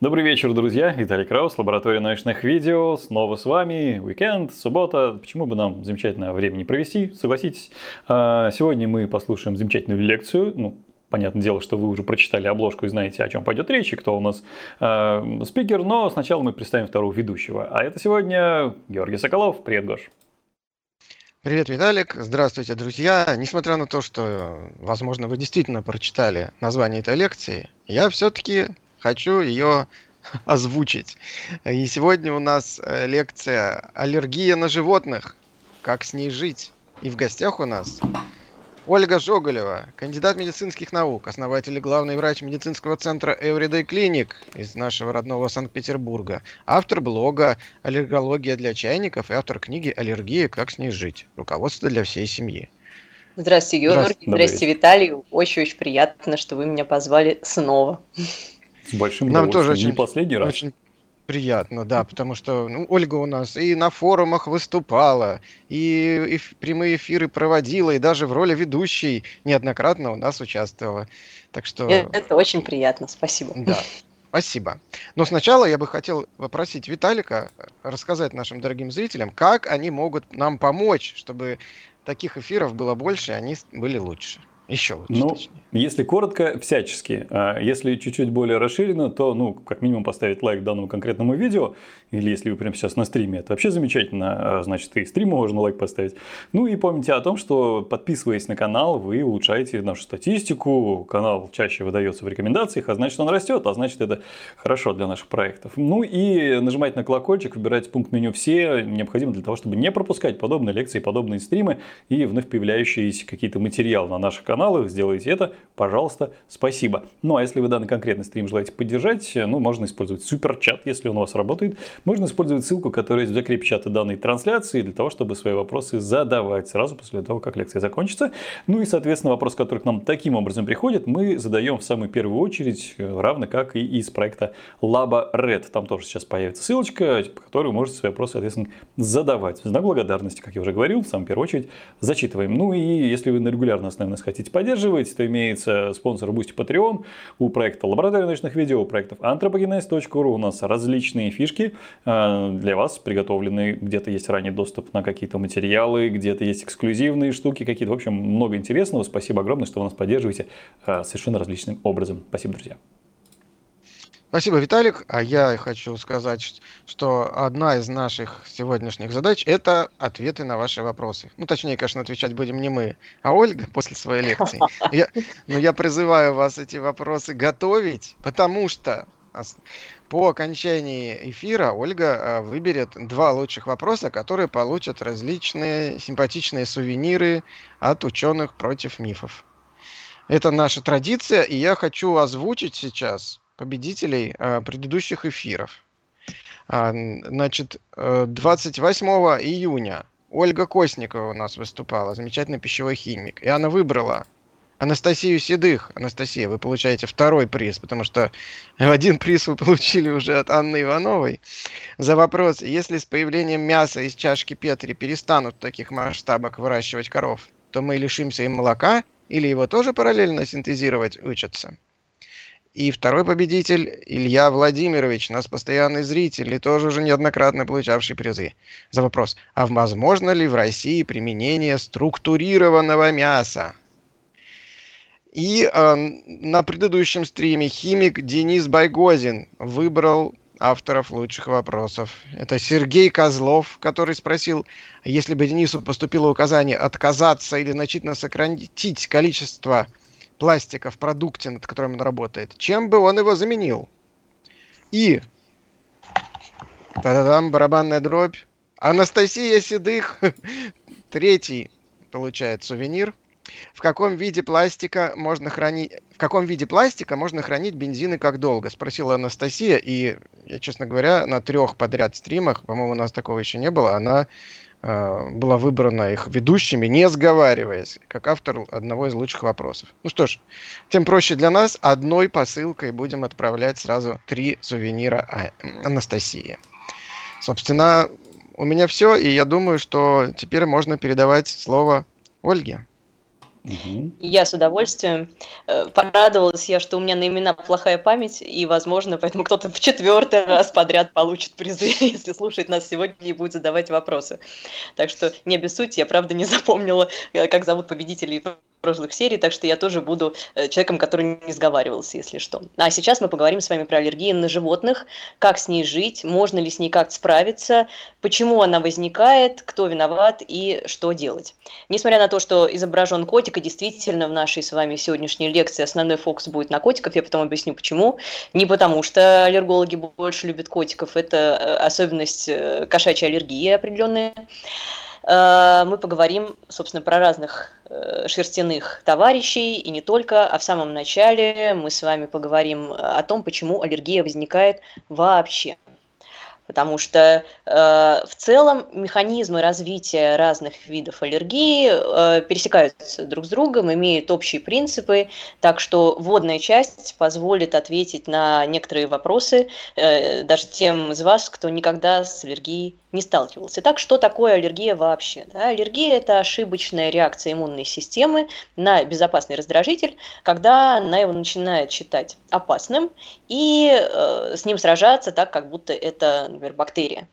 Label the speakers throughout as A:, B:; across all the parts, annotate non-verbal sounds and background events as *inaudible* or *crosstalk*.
A: Добрый вечер, друзья. Виталий Краус, лаборатория научных видео. Снова с вами. Уикенд, суббота. Почему бы нам замечательное время не провести? Согласитесь. А, сегодня мы послушаем замечательную лекцию. Ну, понятное дело, что вы уже прочитали обложку и знаете, о чем пойдет речь, и кто у нас э, спикер. Но сначала мы представим второго ведущего. А это сегодня Георгий Соколов. Привет, Гош.
B: Привет, Виталик. Здравствуйте, друзья. Несмотря на то, что, возможно, вы действительно прочитали название этой лекции, я все-таки хочу ее *laughs* озвучить. И сегодня у нас э, лекция «Аллергия на животных. Как с ней жить?» И в гостях у нас Ольга Жоголева, кандидат медицинских наук, основатель и главный врач медицинского центра Everyday Clinic из нашего родного Санкт-Петербурга, автор блога «Аллергология для чайников» и автор книги «Аллергия. Как с ней жить. Руководство для всей семьи».
C: Здравствуйте, Георгий. Здравствуйте, Здравствуйте Виталий. Очень-очень приятно, что вы меня позвали снова.
A: С большим Нам тоже очень, не последний раз. Очень
B: приятно, да, потому что ну, Ольга у нас и на форумах выступала, и, и прямые эфиры проводила, и даже в роли ведущей неоднократно у нас участвовала. Так что...
C: Это очень приятно, спасибо.
B: Да. Спасибо. Но сначала я бы хотел попросить Виталика рассказать нашим дорогим зрителям, как они могут нам помочь, чтобы таких эфиров было больше, и они были лучше. Еще лучше.
A: Ну, точнее. если коротко, всячески. А если чуть-чуть более расширенно, то, ну, как минимум поставить лайк данному конкретному видео, или если вы прямо сейчас на стриме, это вообще замечательно, а, значит, и стриму можно лайк поставить. Ну и помните о том, что подписываясь на канал, вы улучшаете нашу статистику, канал чаще выдается в рекомендациях, а значит, он растет, а значит, это хорошо для наших проектов. Ну и нажимать на колокольчик, выбирать пункт меню «Все» необходимо для того, чтобы не пропускать подобные лекции, подобные стримы и вновь появляющиеся какие-то материалы на наших каналах каналах, сделайте это, пожалуйста, спасибо. Ну а если вы данный конкретный стрим желаете поддержать, ну можно использовать суперчат, если он у вас работает. Можно использовать ссылку, которая есть в закрепе чата данной трансляции, для того, чтобы свои вопросы задавать сразу после того, как лекция закончится. Ну и, соответственно, вопрос, который к нам таким образом приходит, мы задаем в самую первую очередь, равно как и из проекта Laba Red. Там тоже сейчас появится ссылочка, по которой вы можете свои вопросы, соответственно, задавать. В знак благодарности, как я уже говорил, в самую первую очередь зачитываем. Ну и если вы на регулярной основе нас хотите хотите поддерживать, то имеется спонсор Boosty Patreon, у проекта Лаборатория научных видео, у проектов anthropogenes.ru у нас различные фишки э, для вас приготовлены. Где-то есть ранний доступ на какие-то материалы, где-то есть эксклюзивные штуки какие-то. В общем, много интересного. Спасибо огромное, что вы нас поддерживаете э, совершенно различным образом. Спасибо, друзья.
B: Спасибо, Виталик. А я хочу сказать, что одна из наших сегодняшних задач – это ответы на ваши вопросы. Ну, точнее, конечно, отвечать будем не мы, а Ольга *laughs* после своей лекции. Я, но я призываю вас эти вопросы готовить, потому что по окончании эфира Ольга а, выберет два лучших вопроса, которые получат различные симпатичные сувениры от ученых против мифов. Это наша традиция, и я хочу озвучить сейчас победителей э, предыдущих эфиров. А, значит, 28 э, июня Ольга Косникова у нас выступала, замечательный пищевой химик. И она выбрала Анастасию Седых. Анастасия, вы получаете второй приз, потому что *laughs* один приз вы получили уже от Анны Ивановой за вопрос, если с появлением мяса из чашки Петри перестанут в таких масштабах выращивать коров, то мы лишимся и молока, или его тоже параллельно синтезировать учатся? И второй победитель Илья Владимирович, наш постоянный зритель и тоже уже неоднократно получавший призы. За вопрос, а возможно ли в России применение структурированного мяса? И э, на предыдущем стриме химик Денис Байгозин выбрал авторов лучших вопросов. Это Сергей Козлов, который спросил, если бы Денису поступило указание отказаться или значительно сократить количество пластика в продукте, над которым он работает, чем бы он его заменил? И та-да-дам, барабанная дробь. Анастасия Седых, *laughs* третий получает сувенир. В каком виде пластика можно хранить? В каком виде пластика можно хранить бензин и как долго? Спросила Анастасия, и я, честно говоря, на трех подряд стримах, по-моему, у нас такого еще не было, она была выбрана их ведущими, не сговариваясь, как автор одного из лучших вопросов. Ну что ж, тем проще для нас. Одной посылкой будем отправлять сразу три сувенира а, Анастасии. Собственно, у меня все, и я думаю, что теперь можно передавать слово Ольге.
C: Угу. Я с удовольствием. Э, порадовалась я, что у меня на имена плохая память, и, возможно, поэтому кто-то в четвертый раз подряд получит призы, *laughs* если слушает нас сегодня и будет задавать вопросы. Так что не обессудьте, я правда не запомнила, э, как зовут победителей прошлых серий, так что я тоже буду э, человеком, который не сговаривался, если что. А сейчас мы поговорим с вами про аллергии на животных, как с ней жить, можно ли с ней как справиться, почему она возникает, кто виноват и что делать. Несмотря на то, что изображен котик, и действительно в нашей с вами сегодняшней лекции основной фокус будет на котиков, я потом объясню почему. Не потому, что аллергологи больше любят котиков, это э, особенность э, кошачьей аллергии определенная. Э, мы поговорим, собственно, про разных э, шерстяных товарищей и не только, а в самом начале мы с вами поговорим о том, почему аллергия возникает вообще. Потому что э, в целом механизмы развития разных видов аллергии э, пересекаются друг с другом, имеют общие принципы, так что вводная часть позволит ответить на некоторые вопросы э, даже тем из вас, кто никогда с аллергией не сталкивался. Итак, что такое аллергия вообще? Да, аллергия – это ошибочная реакция иммунной системы на безопасный раздражитель, когда она его начинает считать опасным и э, с ним сражаться так, как будто это, например, бактерия.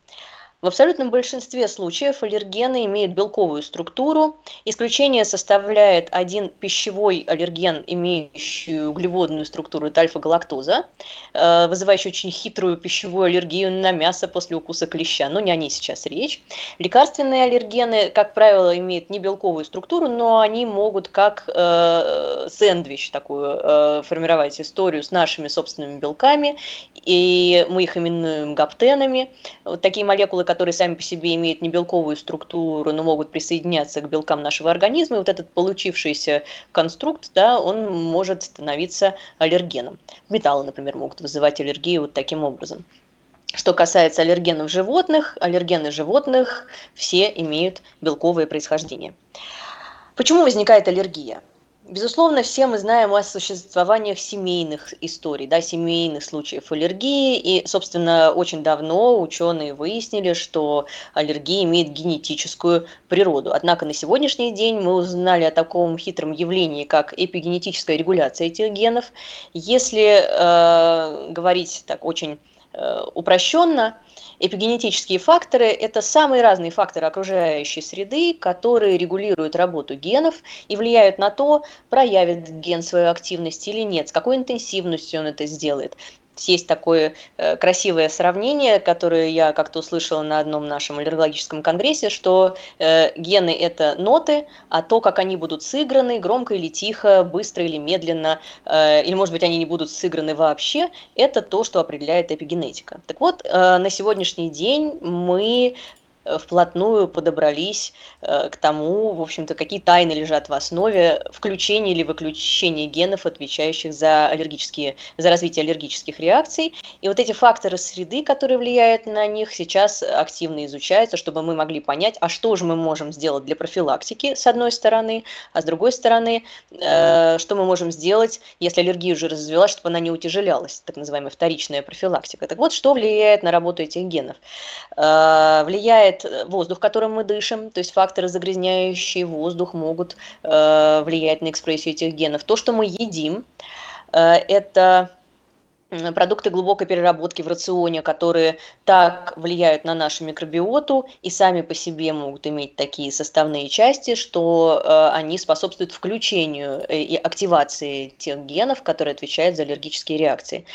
C: В абсолютном большинстве случаев аллергены имеют белковую структуру. Исключение составляет один пищевой аллерген, имеющий углеводную структуру, это альфа-галактоза, э, вызывающий очень хитрую пищевую аллергию на мясо после укуса клеща. Но не о ней сейчас речь. Лекарственные аллергены, как правило, имеют не белковую структуру, но они могут как э, сэндвич такую э, формировать историю с нашими собственными белками. И мы их именуем гаптенами. Вот такие молекулы, которые сами по себе имеют не белковую структуру, но могут присоединяться к белкам нашего организма, и вот этот получившийся конструкт, да, он может становиться аллергеном. Металлы, например, могут вызывать аллергию вот таким образом. Что касается аллергенов животных, аллергены животных все имеют белковое происхождение. Почему возникает аллергия? Безусловно, все мы знаем о существованиях семейных историй, да, семейных случаев аллергии. И, собственно, очень давно ученые выяснили, что аллергия имеет генетическую природу. Однако на сегодняшний день мы узнали о таком хитром явлении, как эпигенетическая регуляция этих генов. Если э, говорить так очень э, упрощенно, Эпигенетические факторы – это самые разные факторы окружающей среды, которые регулируют работу генов и влияют на то, проявит ген свою активность или нет, с какой интенсивностью он это сделает есть такое э, красивое сравнение, которое я как-то услышала на одном нашем аллергологическом конгрессе, что э, гены – это ноты, а то, как они будут сыграны, громко или тихо, быстро или медленно, э, или, может быть, они не будут сыграны вообще, это то, что определяет эпигенетика. Так вот, на сегодняшний день мы вплотную подобрались э, к тому, в общем-то, какие тайны лежат в основе включения или выключения генов, отвечающих за аллергические, за развитие аллергических реакций. И вот эти факторы среды, которые влияют на них, сейчас активно изучаются, чтобы мы могли понять, а что же мы можем сделать для профилактики, с одной стороны, а с другой стороны, э, что мы можем сделать, если аллергия уже развилась, чтобы она не утяжелялась, так называемая вторичная профилактика. Так вот, что влияет на работу этих генов? Э, влияет влияет э, воздух, которым мы дышим, то есть факторы, загрязняющие воздух, могут э, влиять на экспрессию этих генов. То, что мы едим, э, это продукты глубокой переработки в рационе, которые так влияют на нашу микробиоту и сами по себе могут иметь такие составные части, что э, они способствуют включению э, и активации тех генов, которые отвечают за аллергические реакции.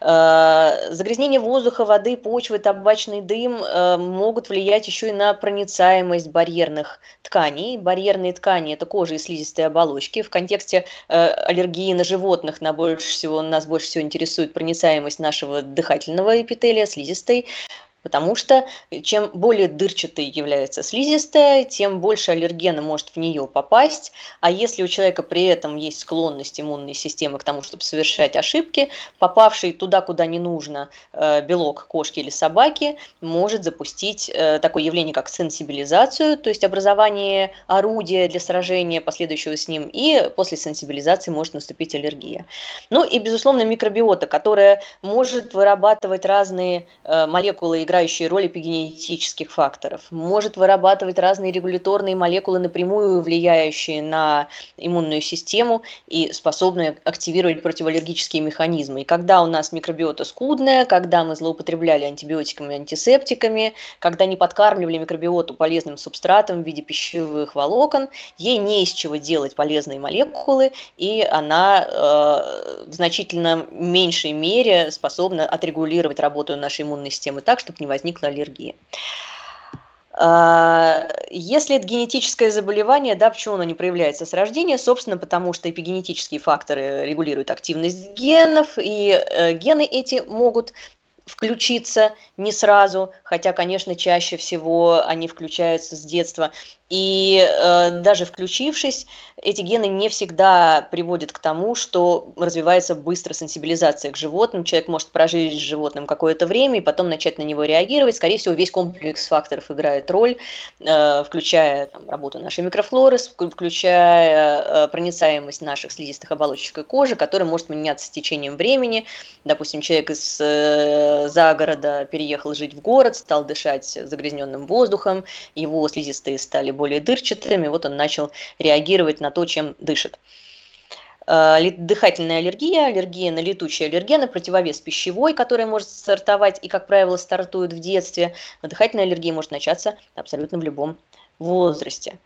C: Э, загрязнение воздуха, воды, почвы, табачный дым могут влиять еще и на проницаемость барьерных тканей. Барьерные ткани – это кожа и слизистые оболочки. В контексте аллергии на животных на больше всего, нас больше всего интересует проницаемость нашего дыхательного эпителия, слизистой, Потому что чем более дырчатой является слизистая, тем больше аллергена может в нее попасть. А если у человека при этом есть склонность иммунной системы к тому, чтобы совершать ошибки, попавший туда, куда не нужно, э, белок кошки или собаки может запустить э, такое явление, как сенсибилизацию, то есть образование орудия для сражения, последующего с ним, и после сенсибилизации может наступить аллергия. Ну и, безусловно, микробиота, которая может вырабатывать разные э, молекулы и играющие роль эпигенетических факторов, может вырабатывать разные регуляторные молекулы, напрямую влияющие на иммунную систему и способные активировать противоаллергические механизмы. И когда у нас микробиота скудная, когда мы злоупотребляли антибиотиками, антисептиками, когда не подкармливали микробиоту полезным субстратом в виде пищевых волокон, ей не из чего делать полезные молекулы, и она э, в значительно меньшей мере способна отрегулировать работу нашей иммунной системы так, чтобы не возникла аллергия. А, если это генетическое заболевание, да, почему оно не проявляется с рождения? Собственно, потому что эпигенетические факторы регулируют активность генов, и э, гены эти могут включиться не сразу, хотя, конечно, чаще всего они включаются с детства. И э, даже включившись, эти гены не всегда приводят к тому, что развивается быстро сенсибилизация к животным. Человек может прожить с животным какое-то время и потом начать на него реагировать. Скорее всего, весь комплекс факторов играет роль, э, включая там, работу нашей микрофлоры, включая э, проницаемость наших слизистых оболочек и кожи, которая может меняться с течением времени. Допустим, человек из э, загорода переехал жить в город, стал дышать загрязненным воздухом, его слизистые стали более дырчатыми, вот он начал реагировать на то, чем дышит. А, дыхательная аллергия, аллергия на летучие аллергены, противовес пищевой, который может стартовать и, как правило, стартует в детстве. Но дыхательная аллергия может начаться абсолютно в любом возрасте.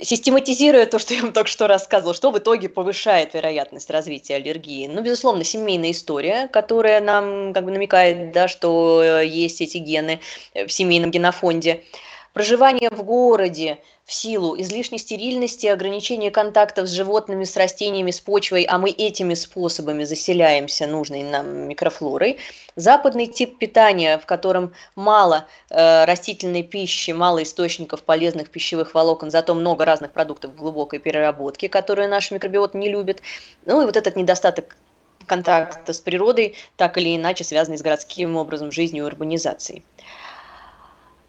C: Систематизируя то, что я вам только что рассказывала, что в итоге повышает вероятность развития аллергии? Ну, безусловно, семейная история, которая нам как бы намекает, да, что э, есть эти гены в семейном генофонде. Проживание в городе в силу излишней стерильности, ограничения контактов с животными, с растениями, с почвой, а мы этими способами заселяемся нужной нам микрофлорой. Западный тип питания, в котором мало э, растительной пищи, мало источников полезных пищевых волокон, зато много разных продуктов глубокой переработки, которые наш микробиот не любит. Ну и вот этот недостаток контакта с природой, так или иначе связанный с городским образом жизни и урбанизацией.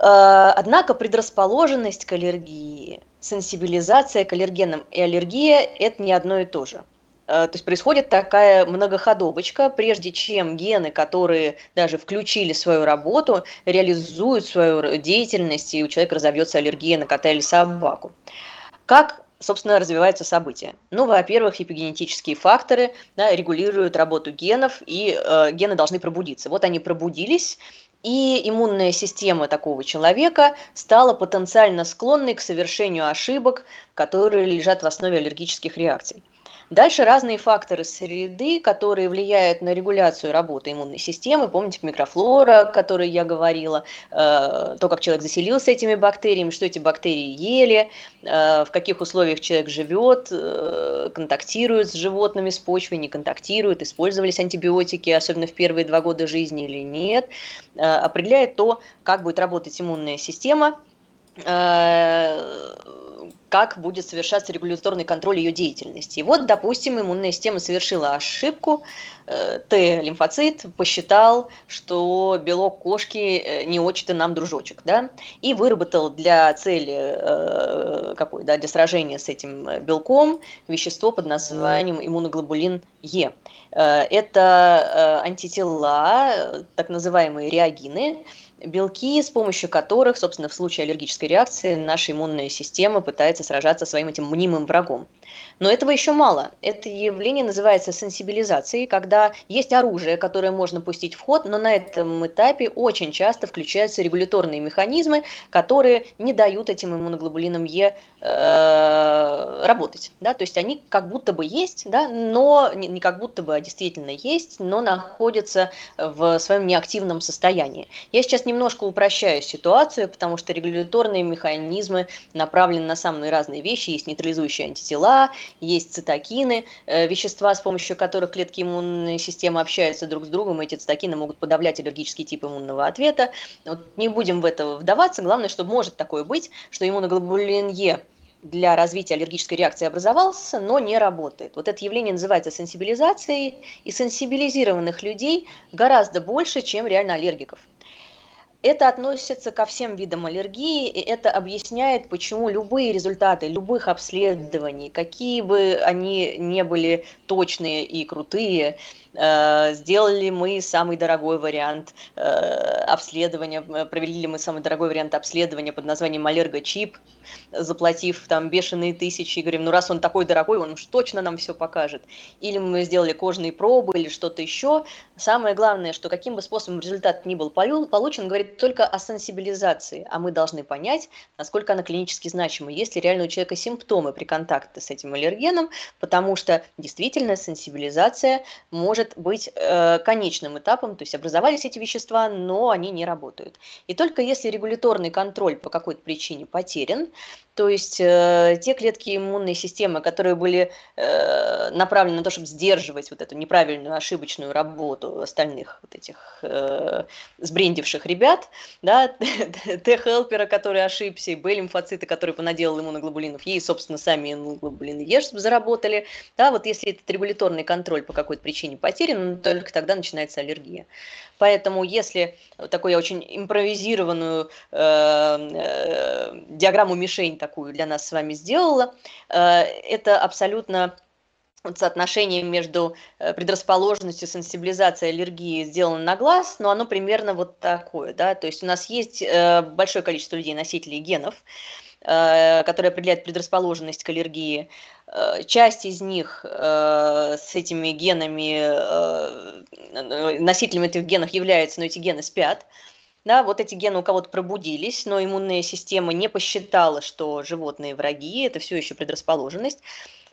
C: Э, однако предрасположенность к аллергии, сенсибилизация к аллергенам и аллергия – это не одно и то же. Э, то есть происходит такая многоходовочка, прежде чем гены, которые даже включили свою работу, реализуют свою деятельность, и у человека разовьется аллергия на кота или собаку. Как собственно, развиваются события. Ну, во-первых, эпигенетические факторы да, регулируют работу генов, и э, гены должны пробудиться. Вот они пробудились, и иммунная система такого человека стала потенциально склонной к совершению ошибок, которые лежат в основе аллергических реакций. Дальше разные факторы среды, которые влияют на регуляцию работы иммунной системы. Помните микрофлора, о которой я говорила, э, то, как человек заселился этими бактериями, что эти бактерии ели, э, в каких условиях человек живет, э, контактирует с животными, с почвой, не контактирует, использовались антибиотики, особенно в первые два года жизни или нет, определяет то, как будет работать иммунная система, как будет совершаться регуляторный контроль ее деятельности. И вот, допустим, иммунная система совершила ошибку, э, Т-лимфоцит посчитал, что белок кошки э, не очень-то нам дружочек, да, и выработал для цели э, какой, да, для сражения с этим белком вещество под названием иммуноглобулин Е. Это антитела, так называемые реагины, белки, с помощью которых, собственно, в случае аллергической реакции наша иммунная система пытается сражаться своим этим мнимым врагом. Но этого еще мало. Это явление называется сенсибилизацией, когда есть оружие, которое можно пустить в ход, но на этом этапе очень часто включаются регуляторные механизмы, которые не дают этим иммуноглобулинам Е э, работать. Да? То есть они как будто бы есть, да, но не, не как будто бы, а действительно есть, но находятся в своем неактивном состоянии. Я сейчас немножко упрощаю ситуацию, потому что регуляторные механизмы направлены на самые разные вещи. Есть нейтрализующие антитела, есть цитокины, э, вещества, с помощью которых клетки иммунной системы общаются друг с другом, эти цитокины могут подавлять аллергический тип иммунного ответа. Вот не будем в это вдаваться, главное, что может такое быть, что иммуноглобулин Е для развития аллергической реакции образовался, но не работает. Вот это явление называется сенсибилизацией, и сенсибилизированных людей гораздо больше, чем реально аллергиков. Это относится ко всем видам аллергии, и это объясняет, почему любые результаты любых обследований, какие бы они не были точные и крутые, сделали мы самый дорогой вариант э, обследования, провели ли мы самый дорогой вариант обследования под названием аллергочип, заплатив там бешеные тысячи, и говорим, ну раз он такой дорогой, он уж точно нам все покажет. Или мы сделали кожные пробы или что-то еще. Самое главное, что каким бы способом результат ни был получен, говорит только о сенсибилизации, а мы должны понять, насколько она клинически значима, есть ли реально у человека симптомы при контакте с этим аллергеном, потому что действительно сенсибилизация может быть э, конечным этапом, то есть образовались эти вещества, но они не работают. И только если регуляторный контроль по какой-то причине потерян, то есть э, те клетки иммунной системы, которые были э, направлены на то, чтобы сдерживать вот эту неправильную, ошибочную работу остальных вот этих э, сбрендивших ребят, да, *laughs* Т-хелпера, который ошибся, и Б-лимфоциты, которые понаделал иммуноглобулинов, ей, собственно, сами иммуноглобулины Е заработали, да, вот если этот регуляторный контроль по какой-то причине потерян, ну, только тогда начинается аллергия. Поэтому если такую очень импровизированную э, э, диаграмму мишень такую для нас с вами сделала, э, это абсолютно вот соотношение между э, предрасположенностью, сенсибилизацией, аллергией сделано на глаз, но оно примерно вот такое, да, то есть у нас есть э, большое количество людей, носителей генов, э, которые определяют предрасположенность к аллергии. Часть из них с этими генами, носителями этих генов являются, но эти гены спят, да, вот эти гены у кого-то пробудились, но иммунная система не посчитала, что животные враги, это все еще предрасположенность.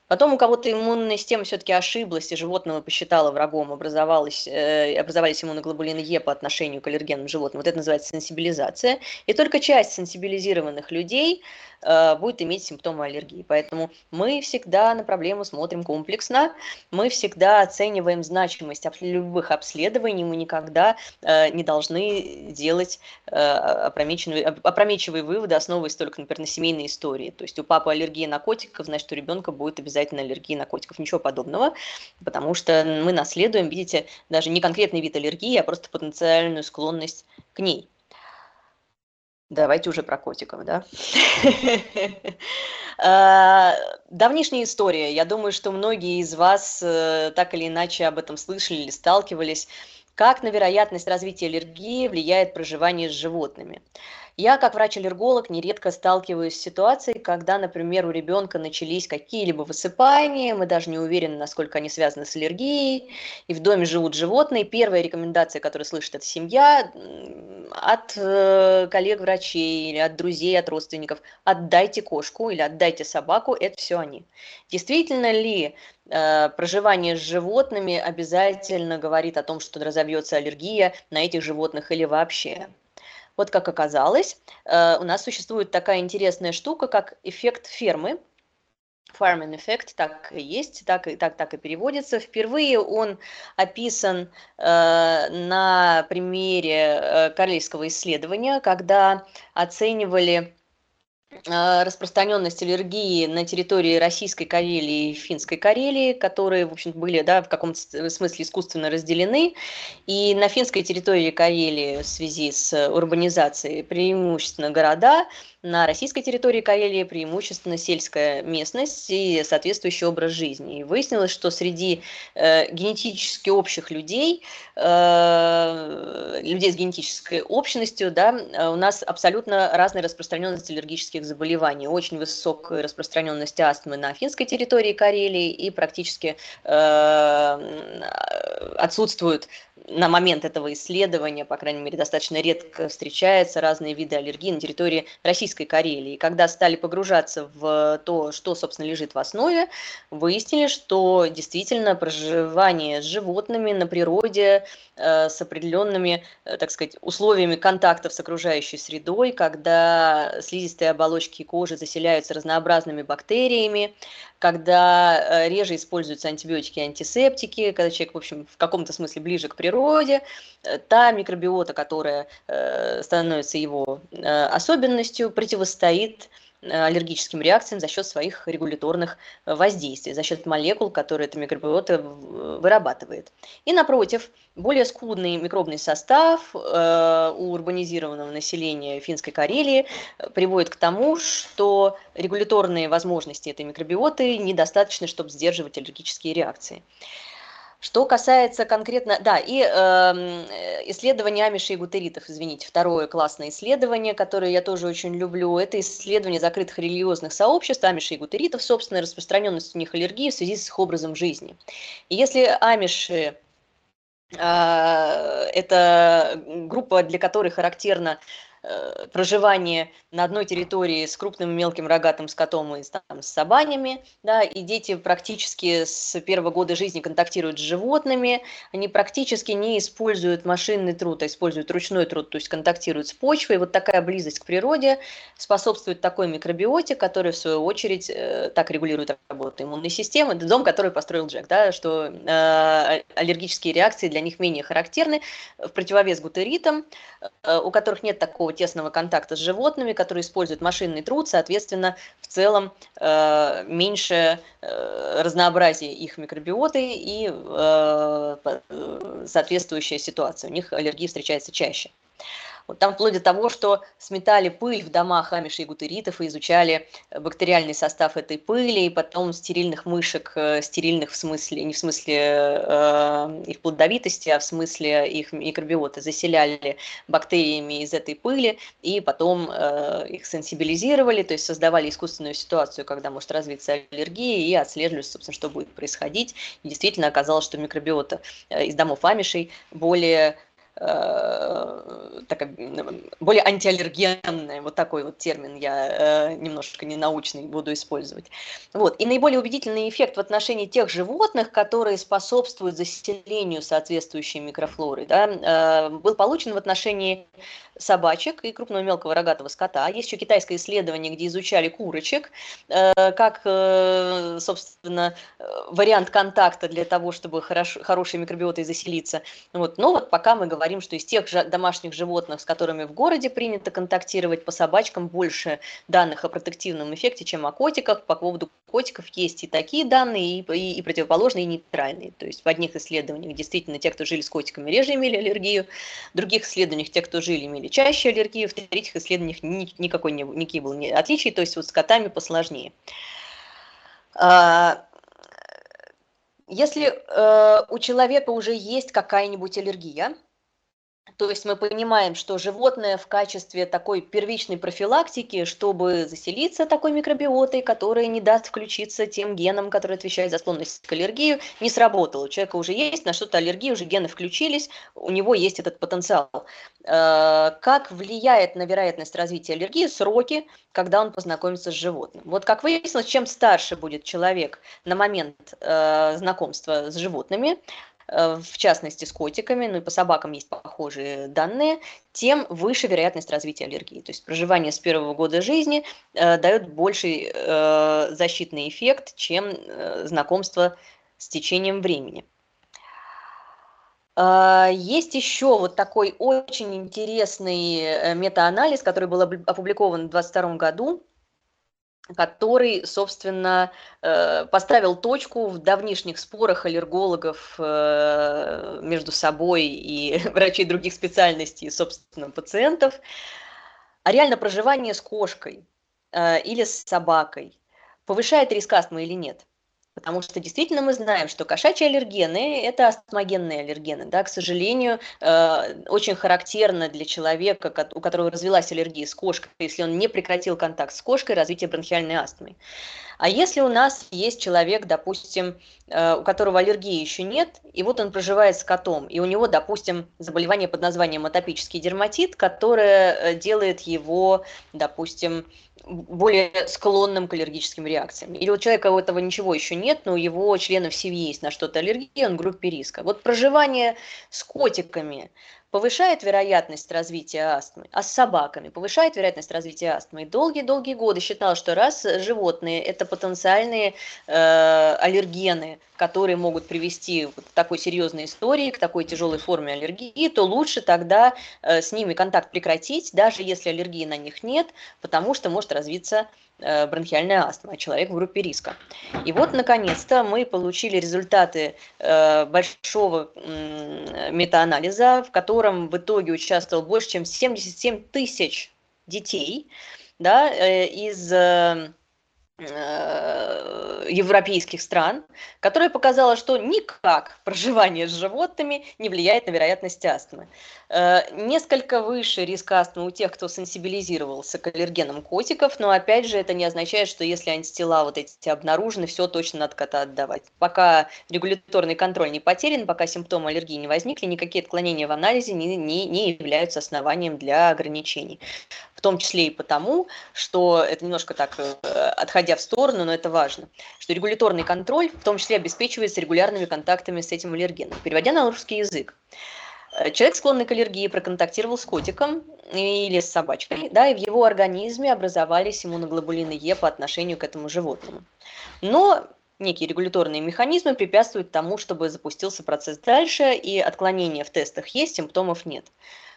C: Потом у кого-то иммунная система все-таки ошиблась, и животного посчитала врагом, образовалась, э, образовались иммуноглобулины Е по отношению к аллергенным животным. Вот это называется сенсибилизация. И только часть сенсибилизированных людей будет иметь симптомы аллергии. Поэтому мы всегда на проблему смотрим комплексно, мы всегда оцениваем значимость любых обследований, мы никогда э, не должны делать э, опрометчивые, опрометчивые выводы, основываясь только, например, на семейной истории. То есть у папы аллергия на котиков, значит, у ребенка будет обязательно аллергия на котиков. Ничего подобного, потому что мы наследуем, видите, даже не конкретный вид аллергии, а просто потенциальную склонность к ней. Давайте уже про котиков, да? *laughs* А, давнишняя история. Я думаю, что многие из вас э, так или иначе об этом слышали или сталкивались. Как на вероятность развития аллергии влияет проживание с животными? Я, как врач-аллерголог, нередко сталкиваюсь с ситуацией, когда, например, у ребенка начались какие-либо высыпания, мы даже не уверены, насколько они связаны с аллергией, и в доме живут животные. Первая рекомендация, которую слышит эта семья, от э, коллег-врачей или от друзей, от родственников, отдайте кошку или отдайте собаку, это все они. Действительно ли э, проживание с животными обязательно говорит о том, что разовьется аллергия на этих животных или вообще? Вот как оказалось, э, у нас существует такая интересная штука, как эффект фермы. Farming эффект, так и есть, так и, так, так и переводится. Впервые он описан э, на примере э, королевского исследования, когда оценивали распространенность аллергии на территории Российской Карелии и Финской Карелии, которые, в общем были да, в каком-то смысле искусственно разделены. И на финской территории Карелии в связи с урбанизацией преимущественно города, на российской территории Карелии преимущественно сельская местность и соответствующий образ жизни. И выяснилось, что среди э, генетически общих людей, э, людей с генетической общностью, да, у нас абсолютно разная распространенность аллергических заболеваний. Очень высокая распространенность астмы на финской территории Карелии и практически э, отсутствует на момент этого исследования, по крайней мере, достаточно редко встречаются разные виды аллергии на территории Российской Карелии. И когда стали погружаться в то, что, собственно, лежит в основе, выяснили, что действительно проживание с животными на природе э, с определенными, э, так сказать, условиями контактов с окружающей средой, когда слизистые оболочки кожи заселяются разнообразными бактериями, когда э, реже используются антибиотики и антисептики, когда человек, в общем, в каком-то смысле ближе к природе, э, та микробиота, которая э, становится его особенностью, противостоит аллергическим реакциям за счет своих регуляторных воздействий, за счет молекул, которые эта микробиота вырабатывает. И напротив, более скудный микробный состав э, у урбанизированного населения Финской Карелии приводит к тому, что регуляторные возможности этой микробиоты недостаточны, чтобы сдерживать аллергические реакции. Что касается конкретно, да, и э, исследование амишей и гутеритов, извините, второе классное исследование, которое я тоже очень люблю, это исследование закрытых религиозных сообществ, амишей и гутеритов, собственно, распространенность у них аллергии в связи с их образом жизни. И если амиши э, это группа, для которой характерно Э, проживание на одной территории с крупным мелким рогатым скотом и там, с собанями, да, и дети практически с первого года жизни контактируют с животными, они практически не используют машинный труд, а используют ручной труд, то есть контактируют с почвой. Вот такая близость к природе способствует такой микробиоте, который в свою очередь э, так регулирует работу иммунной системы. Это дом, который построил Джек, да, что э, аллергические реакции для них менее характерны, в противовес гутеритам, э, у которых нет такого такого тесного контакта с животными, которые используют машинный труд, соответственно, в целом э, меньше э, разнообразие их микробиоты и э, э соответствующая ситуация. У них аллергии встречается чаще. Вот там вплоть до того, что сметали пыль в домах амишей и гутеритов и изучали э, бактериальный состав этой пыли, и потом стерильных мышек, э, стерильных в смысле, не в смысле э, их плодовитости, а в смысле их микробиоты, заселяли бактериями из этой пыли, и потом э, их сенсибилизировали, то есть создавали искусственную ситуацию, когда может развиться аллергия, и отслеживали, собственно, что будет происходить. И действительно оказалось, что микробиота э, из домов амишей более такая, более антиаллергенная, вот такой вот термин я э, немножко ненаучный буду использовать. Вот. И наиболее убедительный эффект в отношении тех животных, которые способствуют заселению соответствующей микрофлоры, да, э, был получен в отношении собачек и крупного мелкого рогатого скота. Есть еще китайское исследование, где изучали курочек, э, как, э, собственно, вариант контакта для того, чтобы хорошо, хорошей микробиотой заселиться. Вот. Но вот пока мы говорим, что из тех же домашних животных, с которыми в городе принято контактировать, по собачкам больше данных о протективном эффекте, чем о котиках. По поводу котиков есть и такие данные, и, и, и противоположные, и нейтральные. То есть в одних исследованиях действительно те, кто жили с котиками, реже имели аллергию, в других исследованиях те, кто жили, имели чаще аллергию, в третьих исследованиях ни, никакой не, никаких было отличий, то есть вот с котами посложнее. А, если э, у человека уже есть какая-нибудь аллергия, то есть мы понимаем, что животное в качестве такой первичной профилактики, чтобы заселиться такой микробиотой, которая не даст включиться тем генам, которые отвечают за склонность к аллергии, не сработало. У человека уже есть на что-то аллергия, уже гены включились, у него есть этот потенциал. Э, как влияет на вероятность развития аллергии сроки, когда он познакомится с животным? Вот как выяснилось, чем старше будет человек на момент э, знакомства с животными, в частности с котиками, ну и по собакам есть похожие данные, тем выше вероятность развития аллергии. То есть проживание с первого года жизни э, дает больший э, защитный эффект, чем э, знакомство с течением времени. Э, есть еще вот такой очень интересный э, метаанализ, который был опубликован в 2022 году который, собственно, э, поставил точку в давнишних спорах аллергологов э, между собой и *laughs* врачей других специальностей, собственно, пациентов. А реально проживание с кошкой э, или с собакой повышает риск астмы или нет? Потому что действительно мы знаем, что кошачьи аллергены – это астмогенные аллергены. Да? К сожалению, э, очень характерно для человека, у которого развилась аллергия с кошкой, если он не прекратил контакт с кошкой, развитие бронхиальной астмы. А если у нас есть человек, допустим, э, у которого аллергии еще нет, и вот он проживает с котом, и у него, допустим, заболевание под названием атопический дерматит, которое э, делает его, допустим, более склонным к аллергическим реакциям. Или у человека у этого ничего еще нет, но у его членов семьи есть на что-то аллергия, он в группе риска. Вот проживание с котиками повышает вероятность развития астмы, а с собаками повышает вероятность развития астмы. И долгие-долгие годы считал, что раз животные – это потенциальные э, аллергены, которые могут привести к такой серьезной истории, к такой тяжелой форме аллергии, то лучше тогда э, с ними контакт прекратить, даже если аллергии на них нет, потому что может развиться бронхиальная астма, человек в группе риска. И вот, наконец-то, мы получили результаты э, большого метаанализа, в котором в итоге участвовал больше, чем 77 тысяч детей да, из Э, европейских стран, которая показала, что никак проживание с животными не влияет на вероятность астмы. Э, несколько выше риск астмы у тех, кто сенсибилизировался к аллергенам котиков, но опять же это не означает, что если антитела вот эти обнаружены, все точно надо кота отдавать. Пока регуляторный контроль не потерян, пока симптомы аллергии не возникли, никакие отклонения в анализе не, не, не являются основанием для ограничений в том числе и потому, что это немножко так, э, отходя в сторону, но это важно, что регуляторный контроль в том числе обеспечивается регулярными контактами с этим аллергеном. Переводя на русский язык, э, человек, склонный к аллергии, проконтактировал с котиком или с собачкой, да, и в его организме образовались иммуноглобулины Е по отношению к этому животному. Но некие регуляторные механизмы препятствуют тому, чтобы запустился процесс дальше, и отклонения в тестах есть, симптомов нет.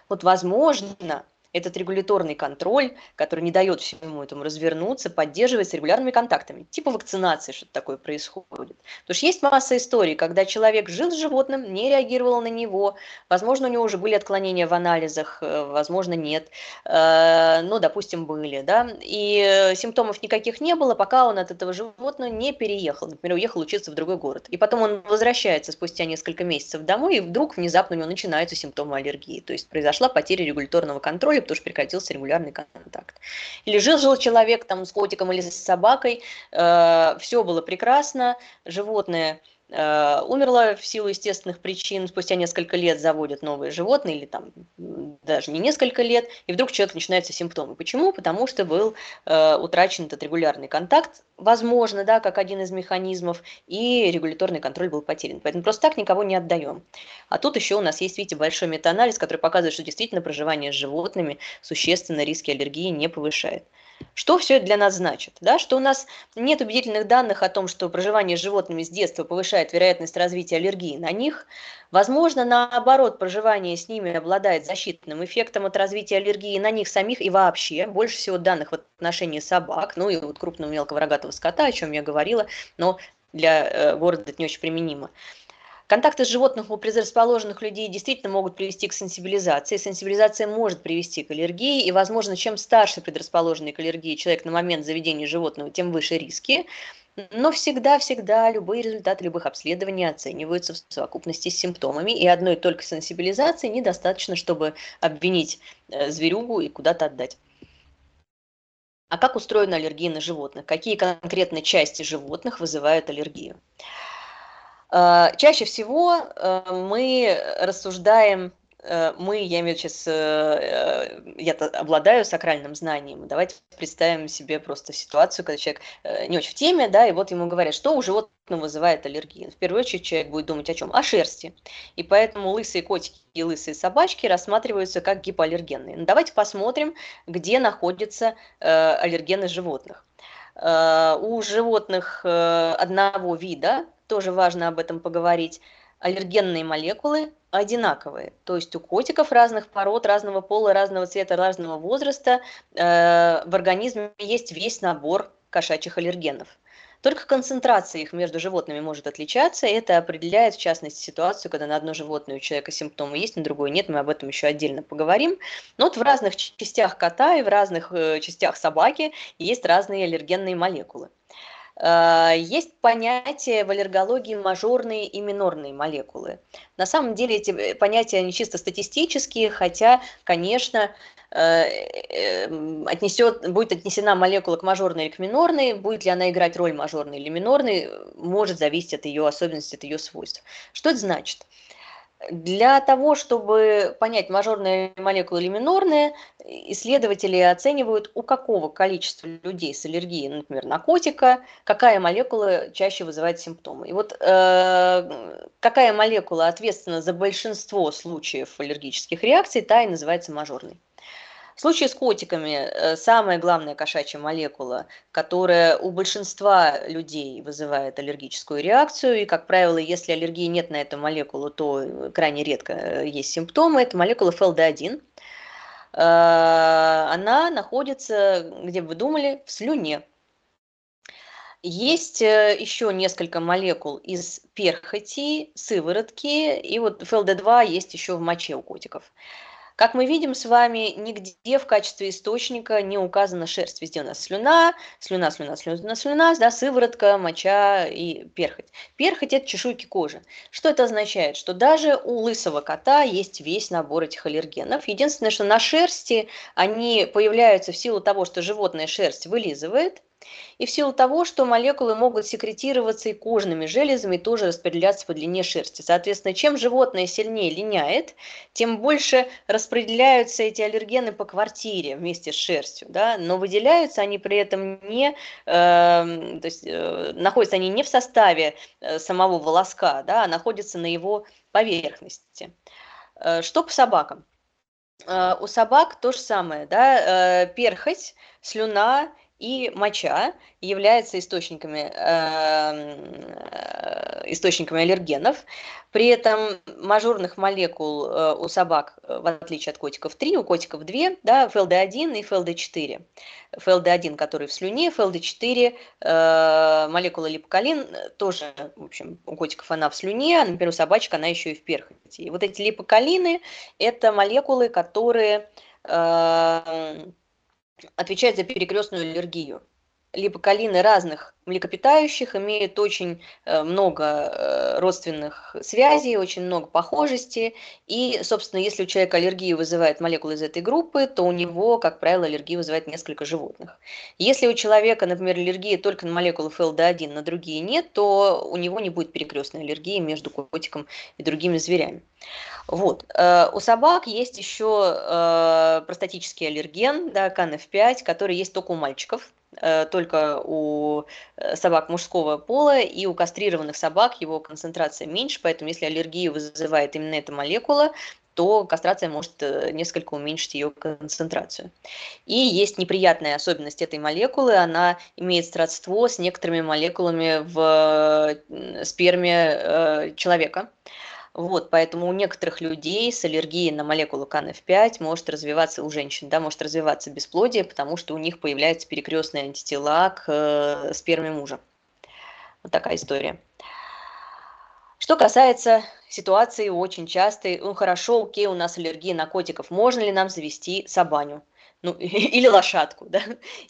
C: Вот, возможно, этот регуляторный контроль, который не дает всему этому развернуться, поддерживается регулярными контактами. Типа вакцинации что-то такое происходит. Потому что есть масса историй, когда человек жил с животным, не реагировал на него, возможно, у него уже были отклонения в анализах, э, возможно, нет, э, ну, допустим, были, да, и симптомов никаких не было, пока он от этого животного не переехал, например, уехал учиться в другой город. И потом он возвращается спустя несколько месяцев домой, и вдруг внезапно у него начинаются симптомы аллергии. То есть произошла потеря регуляторного контроля, потому что прекратился регулярный контакт. Или жил-жил человек там с котиком или с собакой, э, все было прекрасно, животное умерла в силу естественных причин, спустя несколько лет заводят новые животные, или там даже не несколько лет, и вдруг у человека начинаются симптомы. Почему? Потому что был э, утрачен этот регулярный контакт, возможно, да, как один из механизмов, и регуляторный контроль был потерян. Поэтому просто так никого не отдаем. А тут еще у нас есть, видите, большой метаанализ, который показывает, что действительно проживание с животными существенно риски аллергии не повышает. Что все это для нас значит? Да? Что у нас нет убедительных данных о том, что проживание с животными с детства повышает вероятность развития аллергии на них. Возможно, наоборот, проживание с ними обладает защитным эффектом от развития аллергии на них самих и вообще. Больше всего данных в отношении собак, ну и вот крупного мелкого рогатого скота, о чем я говорила, но для э, города это не очень применимо. Контакты животных у предрасположенных людей действительно могут привести к сенсибилизации. Сенсибилизация может привести к аллергии, и, возможно, чем старше предрасположенный к аллергии человек на момент заведения животного, тем выше риски. Но всегда-всегда любые результаты любых обследований оцениваются в совокупности с симптомами, и одной только сенсибилизации недостаточно, чтобы обвинить э, зверюгу и куда-то отдать. А как устроена аллергия на животных? Какие конкретно части животных вызывают аллергию? Э, чаще всего э, мы рассуждаем, э, мы, я имею в виду сейчас, я обладаю сакральным знанием, давайте представим себе просто ситуацию, когда человек не очень в теме, да, и вот ему говорят, что у животного вызывает аллергию. В первую очередь человек будет думать о чем? О шерсти. И поэтому лысые котики и лысые собачки рассматриваются как гипоаллергенные. Ну, давайте посмотрим, где находятся аллергены животных. У животных одного вида тоже важно об этом поговорить, аллергенные молекулы одинаковые. То есть у котиков разных пород, разного пола, разного цвета, разного возраста э, в организме есть весь набор кошачьих аллергенов. Только концентрация их между животными может отличаться, это определяет, в частности, ситуацию, когда на одно животное у человека симптомы есть, на другое нет, мы об этом еще отдельно поговорим. Но вот в разных частях кота и в разных э, частях собаки есть разные аллергенные молекулы. Э, есть понятие в аллергологии мажорные и минорные молекулы. На самом деле эти э, понятия они чисто статистические, хотя, конечно, э, отнесет, будет отнесена молекула к мажорной или к минорной, будет ли она играть роль мажорной или минорной, может зависеть от ее особенностей, от ее свойств. Что это значит? Для того, чтобы понять, мажорные молекулы или минорные, исследователи оценивают, у какого количества людей с аллергией, например, на котика, какая молекула чаще вызывает симптомы. И вот э, какая молекула ответственна за большинство случаев аллергических реакций, та и называется мажорной. В случае с котиками э, самая главная кошачья молекула, которая у большинства людей вызывает аллергическую реакцию, и, как правило, если аллергии нет на эту молекулу, то крайне редко э, есть симптомы, это молекула FLD1. Э, она находится, где бы вы думали, в слюне. Есть еще несколько молекул из перхоти, сыворотки, и вот FLD2 есть еще в моче у котиков. Как мы видим с вами, нигде в качестве источника не указана шерсть. Везде у нас слюна, слюна, слюна, слюна, слюна, да, сыворотка, моча и перхоть. Перхоть – это чешуйки кожи. Что это означает? Что даже у лысого кота есть весь набор этих аллергенов. Единственное, что на шерсти они появляются в силу того, что животное шерсть вылизывает, и в силу того, что молекулы могут секретироваться и кожными железами, и тоже распределяться по длине шерсти. Соответственно, чем животное сильнее линяет, тем больше распределяются эти аллергены по квартире вместе с шерстью. Да? Но выделяются они при этом не, э, то есть э, находятся они не в составе э, самого волоска, да, а находятся на его поверхности. Э, что по собакам? Э, у собак то же самое, да, перхоть, слюна и моча являются источниками, э, источниками аллергенов. При этом мажорных молекул э, у собак, э, в отличие от котиков, 3, у котиков 2, да, ФЛД1 и ФЛД4. ФЛД1, который в слюне, ФЛД4, э, молекула липокалин, тоже, в общем, у котиков она в слюне, а, например, у собачек она еще и в перхоти. И вот эти липокалины – это молекулы, которые э, отвечает за перекрестную аллергию. Липокалины разных млекопитающих имеют очень э, много э, родственных связей, очень много похожести. И, собственно, если у человека аллергию вызывает молекула из этой группы, то у него, как правило, аллергия вызывает несколько животных. Если у человека, например, аллергия только на молекулу ФЛД1, на другие нет, то у него не будет перекрестной аллергии между котиком и другими зверями. Вот. Э, у собак есть еще э, простатический аллерген, да, КНФ5, который есть только у мальчиков, э, только у собак мужского пола, и у кастрированных собак его концентрация меньше, поэтому если аллергию вызывает именно эта молекула, то кастрация может несколько уменьшить ее концентрацию. И есть неприятная особенность этой молекулы, она имеет сродство с некоторыми молекулами в сперме человека. Вот, поэтому у некоторых людей с аллергией на молекулу КНФ5 может развиваться у женщин, да, может развиваться бесплодие, потому что у них появляются перекрестные антитела к э, сперме мужа. Вот такая история. Что касается ситуации очень частой, ну хорошо, окей, у нас аллергия на котиков, можно ли нам завести собаню? Ну, *laughs* или лошадку, да,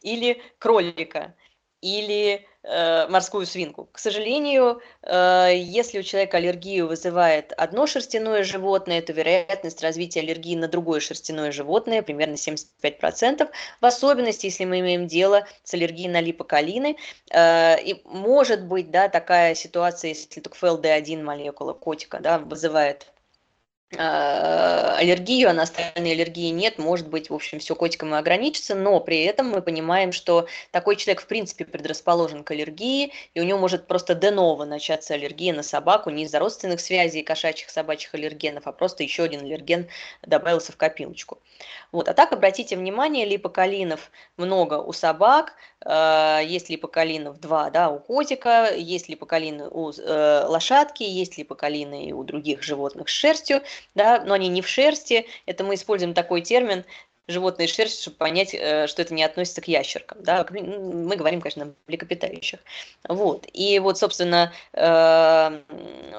C: или кролика, или э, морскую свинку. К сожалению, э, если у человека аллергию вызывает одно шерстяное животное, то вероятность развития аллергии на другое шерстяное животное примерно 75%, в особенности, если мы имеем дело с аллергией на липокалины. Э, и может быть да, такая ситуация, если только ФЛД1 молекула котика да, вызывает аллергию, а на остальные аллергии нет, может быть, в общем, все котиком и ограничится, но при этом мы понимаем, что такой человек в принципе предрасположен к аллергии, и у него может просто деново начаться аллергия на собаку не из-за родственных связей кошачьих, собачьих аллергенов, а просто еще один аллерген добавился в копилочку. Вот. А так обратите внимание, липокалинов много у собак, э, есть липокалинов 2 да, у котика, есть липокалины у э, лошадки, есть липокалины и у других животных с шерстью, да, но они не в шерсти. Это мы используем такой термин животные шерсть, чтобы понять, э, что это не относится к ящеркам. Да? Мы говорим, конечно, о млекопитающих. Вот. И вот, собственно, э,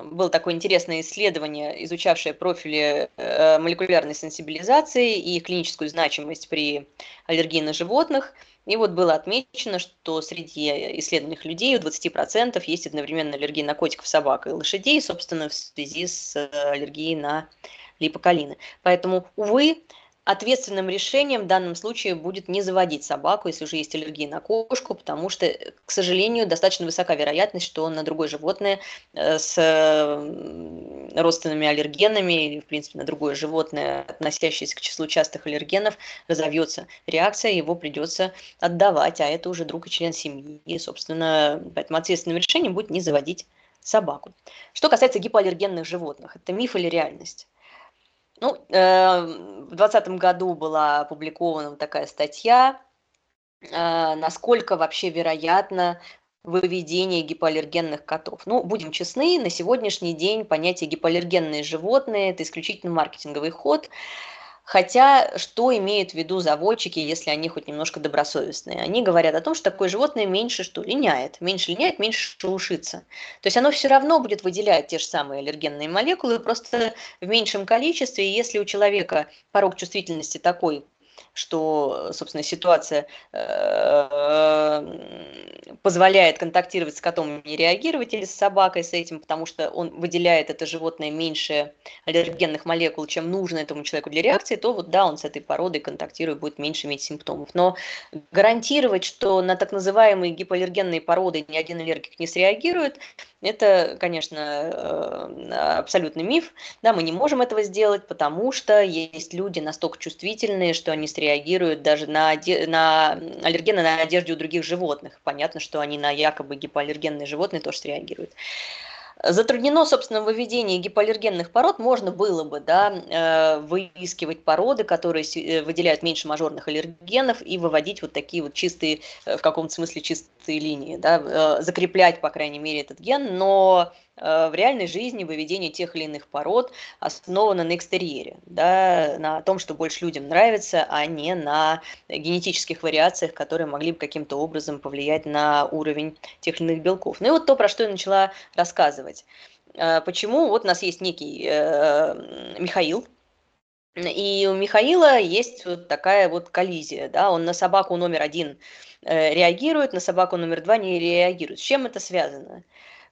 C: было такое интересное исследование, изучавшее профили э, молекулярной сенсибилизации и клиническую значимость при аллергии на животных. И вот было отмечено, что среди исследованных людей у 20% есть одновременно аллергия на котиков, собак и лошадей, собственно, в связи с аллергией на липокалины. Поэтому, увы, ответственным решением в данном случае будет не заводить собаку, если уже есть аллергия на кошку, потому что, к сожалению, достаточно высока вероятность, что на другое животное э, с родственными аллергенами или, в принципе, на другое животное, относящееся к числу частых аллергенов, разовьется реакция, его придется отдавать, а это уже друг и член семьи. И, собственно, поэтому ответственным решением будет не заводить собаку. Что касается гипоаллергенных животных, это миф или реальность? Ну, э, в 2020 году была опубликована такая статья, э, насколько вообще вероятно выведение гипоаллергенных котов. Ну, будем честны, на сегодняшний день понятие гипоаллергенные животные – это исключительно маркетинговый ход. Хотя, что имеют в виду заводчики, если они хоть немножко добросовестные? Они говорят о том, что такое животное меньше что линяет. Меньше линяет, меньше шелушится. То есть оно все равно будет выделять те же самые аллергенные молекулы, просто в меньшем количестве. И если у человека порог чувствительности такой, что, собственно, ситуация э, позволяет контактировать с котом и не реагировать или с собакой с этим, потому что он выделяет это животное меньше аллергенных молекул, чем нужно этому человеку для реакции, то вот да, он с этой породой контактирует, будет меньше иметь симптомов. Но гарантировать, что на так называемые гипоаллергенные породы ни один аллергик не среагирует, это, конечно, э, абсолютный миф. Да, мы не можем этого сделать, потому что есть люди настолько чувствительные, что они среагируют даже на, на аллергены на одежде у других животных. Понятно, что они на якобы гипоаллергенные животные тоже среагируют. Затруднено, собственно, выведение гипоаллергенных пород. Можно было бы да, э, выискивать породы, которые э, выделяют меньше мажорных аллергенов и выводить вот такие вот чистые, в каком-то смысле чистые линии, да, закреплять, по крайней мере, этот ген, но Э, в реальной жизни выведение тех или иных пород основано на экстерьере, да, на том, что больше людям нравится, а не на генетических вариациях, которые могли бы каким-то образом повлиять на уровень тех или иных белков. Ну и вот то, про что я начала рассказывать. Э, почему? Вот у нас есть некий э, Михаил, и у Михаила есть вот такая вот коллизия, да, он на собаку номер один реагирует, на собаку номер два не реагирует. С чем это связано?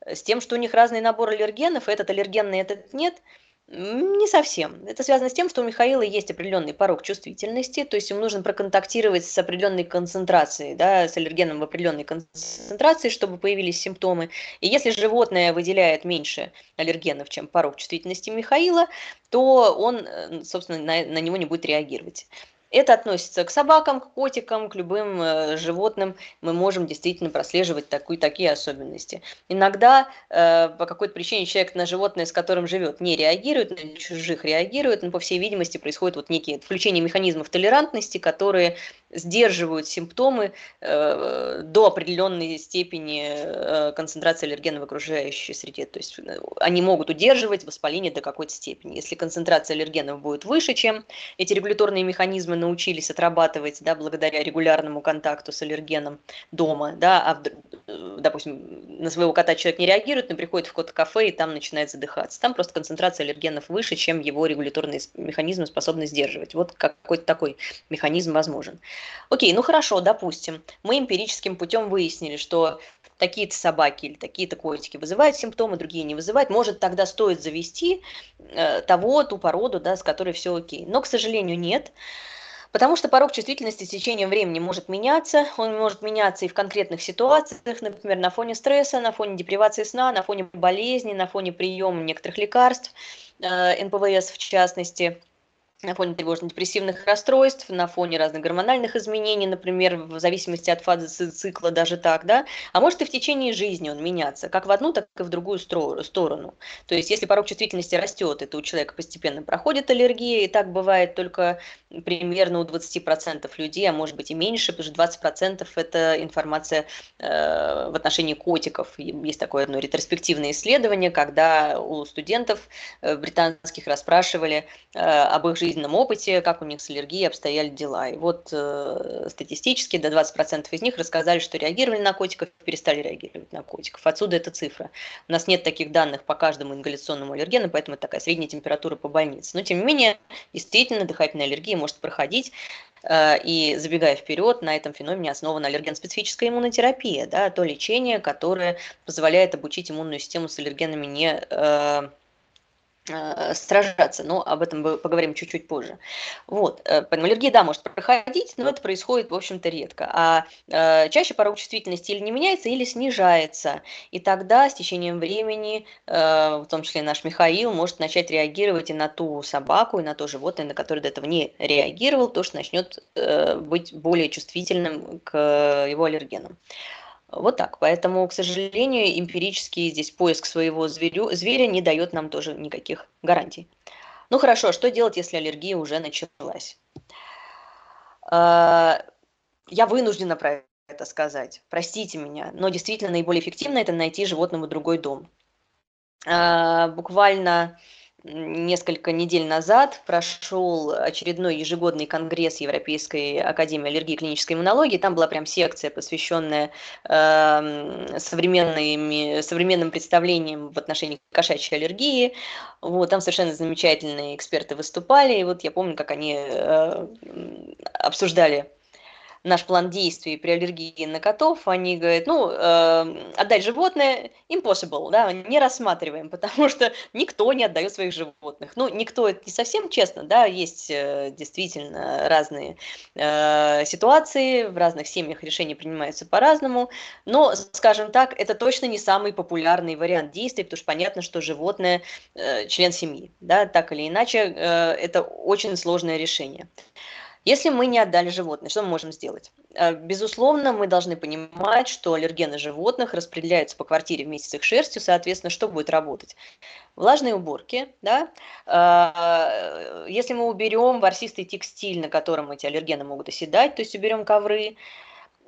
C: С тем, что у них разный набор аллергенов, этот аллергенный, этот нет, не совсем. Это связано с тем, что у Михаила есть определенный порог чувствительности, то есть ему нужно проконтактировать с определенной концентрацией, да, с аллергеном в определенной концентрации, чтобы появились симптомы. И если животное выделяет меньше аллергенов, чем порог чувствительности Михаила, то он, э, собственно, на, на него не будет реагировать. Это относится к собакам, к котикам, к любым э, животным. Мы можем действительно прослеживать такую, такие особенности. Иногда э, по какой-то причине человек на животное, с которым живет, не реагирует, на чужих реагирует, но, по всей видимости, происходит вот некие включения механизмов толерантности, которые сдерживают симптомы э, до определенной степени э, концентрации аллергена в окружающей среде. То есть э, они могут удерживать воспаление до какой-то степени. Если концентрация аллергенов будет выше, чем эти регуляторные механизмы научились отрабатывать да, благодаря регулярному контакту с аллергеном дома, да, а, э, допустим, на своего кота человек не реагирует, но приходит в кот-кафе и там начинает задыхаться. Там просто концентрация аллергенов выше, чем его регуляторные механизмы способны сдерживать. Вот какой-то такой механизм возможен. Окей, ну хорошо, допустим, мы эмпирическим путем выяснили, что такие-то собаки или такие-то котики вызывают симптомы, другие не вызывают, может тогда стоит завести э, того, ту породу, да, с которой все окей. Но, к сожалению, нет. Потому что порог чувствительности с течением времени может меняться, он может меняться и в конкретных ситуациях, например, на фоне стресса, на фоне депривации сна, на фоне болезни, на фоне приема некоторых лекарств, э, НПВС в частности на фоне тревожно-депрессивных расстройств, на фоне разных гормональных изменений, например, в зависимости от фазы цикла даже так, да, а может и в течение жизни он меняться, как в одну, так и в другую сторону. То есть, если порог чувствительности растет, это у человека постепенно проходит аллергия, и так бывает только примерно у 20% людей, а может быть и меньше, потому что 20% это информация э, в отношении котиков. Есть такое одно ретроспективное исследование, когда у студентов э, британских расспрашивали э, об их жизни жизненном опыте, как у них с аллергией обстояли дела. И вот э, статистически до 20% из них рассказали, что реагировали на котиков, перестали реагировать на котиков. Отсюда эта цифра. У нас нет таких данных по каждому ингаляционному аллергену, поэтому это такая средняя температура по больнице. Но тем не менее, действительно, дыхательная аллергия может проходить. Э, и забегая вперед, на этом феномене основана аллерген-специфическая иммунотерапия, да, то лечение, которое позволяет обучить иммунную систему с аллергенами не Э, сражаться, но об этом мы поговорим чуть-чуть позже. Вот, э, поэтому аллергия, да, может проходить, но это происходит, в общем-то, редко. А э, чаще порог чувствительности или не меняется, или снижается. И тогда с течением времени, э, в том числе наш Михаил, может начать реагировать и на ту собаку, и на то животное, на которое до этого не реагировал, то, что начнет э, быть более чувствительным к его аллергенам. Вот так. Поэтому, к сожалению, эмпирический здесь поиск своего зверю, зверя не дает нам тоже никаких гарантий. Ну хорошо, что делать, если аллергия уже началась? А, я вынуждена про это сказать. Простите меня, но действительно наиболее эффективно это найти животному другой дом. А, буквально несколько недель назад прошел очередной ежегодный конгресс Европейской академии аллергии и клинической иммунологии. Там была прям секция, посвященная э, современным представлениям в отношении кошачьей аллергии. Вот, там совершенно замечательные эксперты выступали. И вот я помню, как они э, обсуждали наш план действий при аллергии на котов, они говорят, ну, э, отдать животное impossible, да, не рассматриваем, *laughs* потому что никто не отдает своих животных. Ну, никто, это не совсем честно, да, есть э, действительно разные э, ситуации, в разных семьях решения принимаются по-разному, но, скажем так, это точно не самый популярный вариант действий, потому что понятно, что животное э, член семьи, да, так или иначе, э, это очень сложное решение. Если мы не отдали животное, что мы можем сделать? Э, безусловно, мы должны понимать, что аллергены животных распределяются по квартире вместе с их шерстью, соответственно, что будет работать? Влажные уборки, да? Э, если мы уберем ворсистый текстиль, на котором эти аллергены могут оседать, то есть уберем ковры,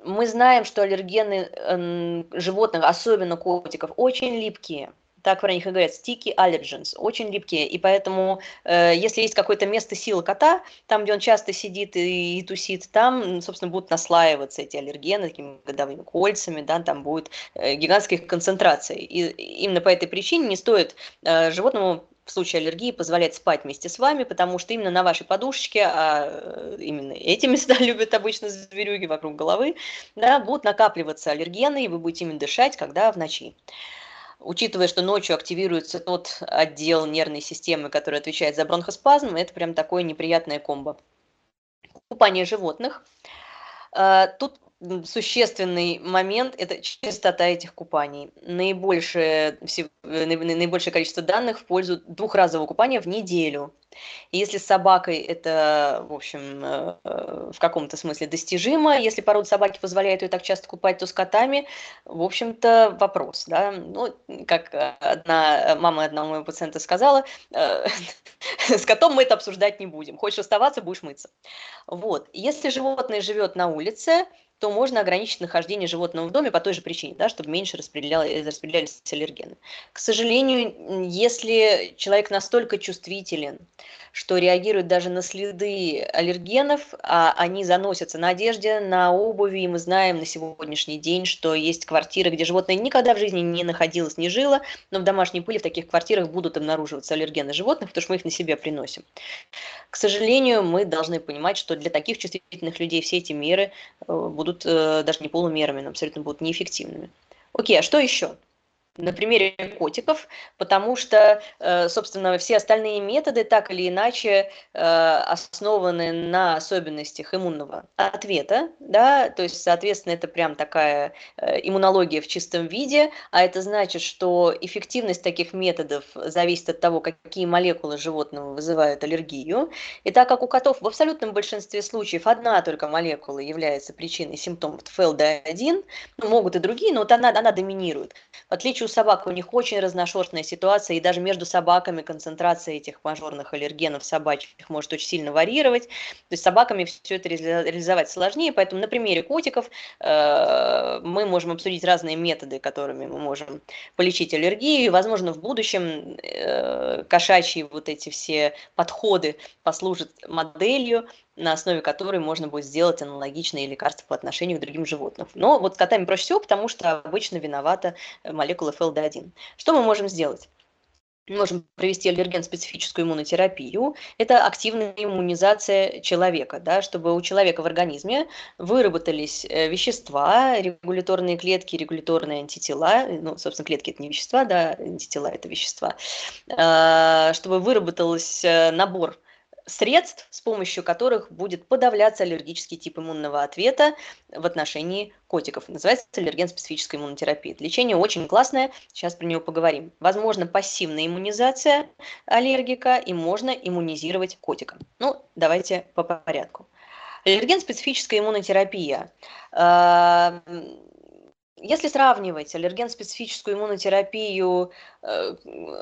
C: мы знаем, что аллергены животных, особенно котиков, очень липкие так про них и говорят, sticky allergens, очень липкие, и поэтому, э, если есть какое-то место силы кота, там, где он часто сидит и, и тусит, там, собственно, будут наслаиваться эти аллергены такими годовыми кольцами, да, там будет э, гигантская концентрация, и именно по этой причине не стоит э, животному в случае аллергии позволять спать вместе с вами, потому что именно на вашей подушечке, а э, именно эти места *laughs* любят обычно зверюги вокруг головы, да, будут накапливаться аллергены, и вы будете ими дышать, когда в ночи учитывая, что ночью активируется тот отдел нервной системы, который отвечает за бронхоспазм, это прям такое неприятное комбо. Купание животных. А, тут существенный момент – это частота этих купаний. Наибольшее, наибольшее количество данных в пользу двухразового купания в неделю. И если с собакой это, в общем, э, в каком-то смысле достижимо, если порода собаки позволяет ее так часто купать, то с котами, в общем-то, вопрос. Да? Ну, как одна мама одного моего пациента сказала, э, *laughs* с котом мы это обсуждать не будем. Хочешь оставаться, будешь мыться. Вот. Если животное живет на улице, то можно ограничить нахождение животного в доме по той же причине, да, чтобы меньше распределялись, распределялись аллергены. К сожалению, если человек настолько чувствителен, что реагирует даже на следы аллергенов, а они заносятся на одежде, на обуви, и мы знаем на сегодняшний день, что есть квартиры, где животное никогда в жизни не находилось, не жило, но в домашней пыли в таких квартирах будут обнаруживаться аллергены животных, потому что мы их на себе приносим. К сожалению, мы должны понимать, что для таких чувствительных людей все эти меры э, будут э, даже не полумерами, но абсолютно будут неэффективными. Окей, а что еще? На примере котиков, потому что, э, собственно, все остальные методы так или иначе э, основаны на особенностях иммунного ответа, да, то есть, соответственно, это прям такая э, иммунология в чистом виде, а это значит, что эффективность таких методов зависит от того, какие молекулы животного вызывают аллергию, и так как у котов в абсолютном большинстве случаев одна только молекула является причиной симптомов ФЛД1, ну, могут и другие, но вот она, она доминирует. В отличие у собак у них очень разношерстная ситуация, и даже между собаками концентрация этих мажорных аллергенов собачьих может очень сильно варьировать. То есть собаками все это реализовать сложнее, поэтому на примере котиков э, мы можем обсудить разные методы, которыми мы можем полечить аллергию, и, возможно, в будущем э, кошачьи вот эти все подходы послужат моделью, на основе которой можно будет сделать аналогичные лекарства по отношению к другим животным. Но вот с котами проще всего, потому что обычно виновата э, молекула ФЛД1. Что мы можем сделать? Мы можем провести аллерген-специфическую иммунотерапию. Это активная иммунизация человека, да, чтобы у человека в организме выработались э, вещества, регуляторные клетки, регуляторные антитела, ну, собственно, клетки это не вещества, да, антитела это вещества, а, чтобы выработался э, набор средств, с помощью которых будет подавляться аллергический тип иммунного ответа в отношении котиков. Называется аллерген-специфическая иммунотерапия. Лечение очень классное, сейчас про него поговорим. Возможно пассивная иммунизация аллергика и можно иммунизировать котика. Ну, давайте по порядку. Аллерген-специфическая иммунотерапия а, если сравнивать аллерген-специфическую иммунотерапию э,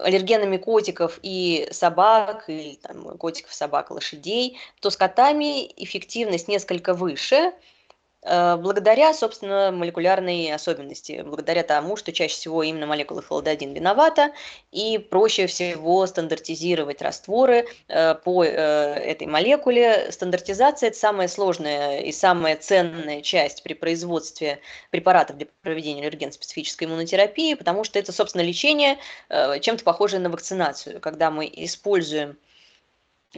C: аллергенами котиков и собак, или там, котиков, собак, лошадей, то с котами эффективность несколько выше, благодаря, собственно, молекулярной особенности, благодаря тому, что чаще всего именно молекула флододин виновата, и проще всего стандартизировать растворы э, по э, этой молекуле. Стандартизация – это самая сложная и самая ценная часть при производстве препаратов для проведения аллерген-специфической иммунотерапии, потому что это, собственно, лечение чем-то похожее на вакцинацию, когда мы используем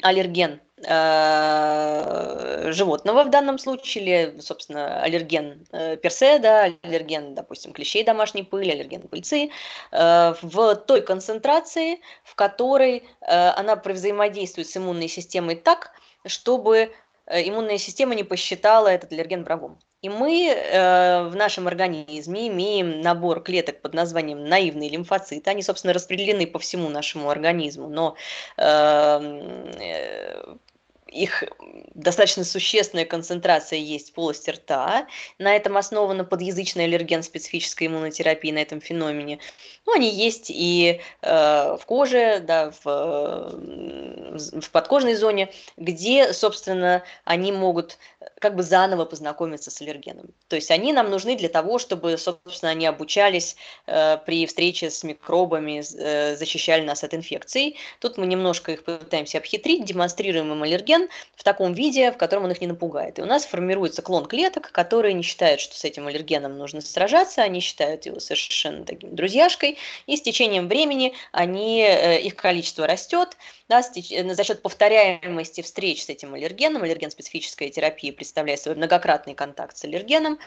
C: аллерген э, животного в данном случае, или, собственно, аллерген э, персе, да, аллерген, допустим, клещей домашней пыли, аллерген пыльцы, э, в той концентрации, в которой она взаимодействует с иммунной системой так, чтобы иммунная система не посчитала этот аллерген врагом. И мы э, в нашем организме имеем набор клеток под названием наивные лимфоциты. Они, собственно, распределены по всему нашему организму, но эм, э, их достаточно существенная концентрация есть в полости рта. На этом основана подъязычная аллерген специфическая иммунотерапия на этом феномене. Ну, они есть и э, в коже, да, в, в подкожной зоне, где, собственно, они могут как бы заново познакомиться с аллергеном. То есть они нам нужны для того, чтобы, собственно, они обучались э, при встрече с микробами, э, защищали нас от инфекций. Тут мы немножко их пытаемся обхитрить, демонстрируем им аллерген, в таком виде, в котором он их не напугает. И у нас формируется клон клеток, которые не считают, что с этим аллергеном нужно сражаться, они считают его совершенно таким друзьяшкой, и с течением времени они, э, их количество растет, да, э, за счет повторяемости встреч с этим аллергеном, аллерген-специфическая терапия представляет свой многократный контакт с аллергеном,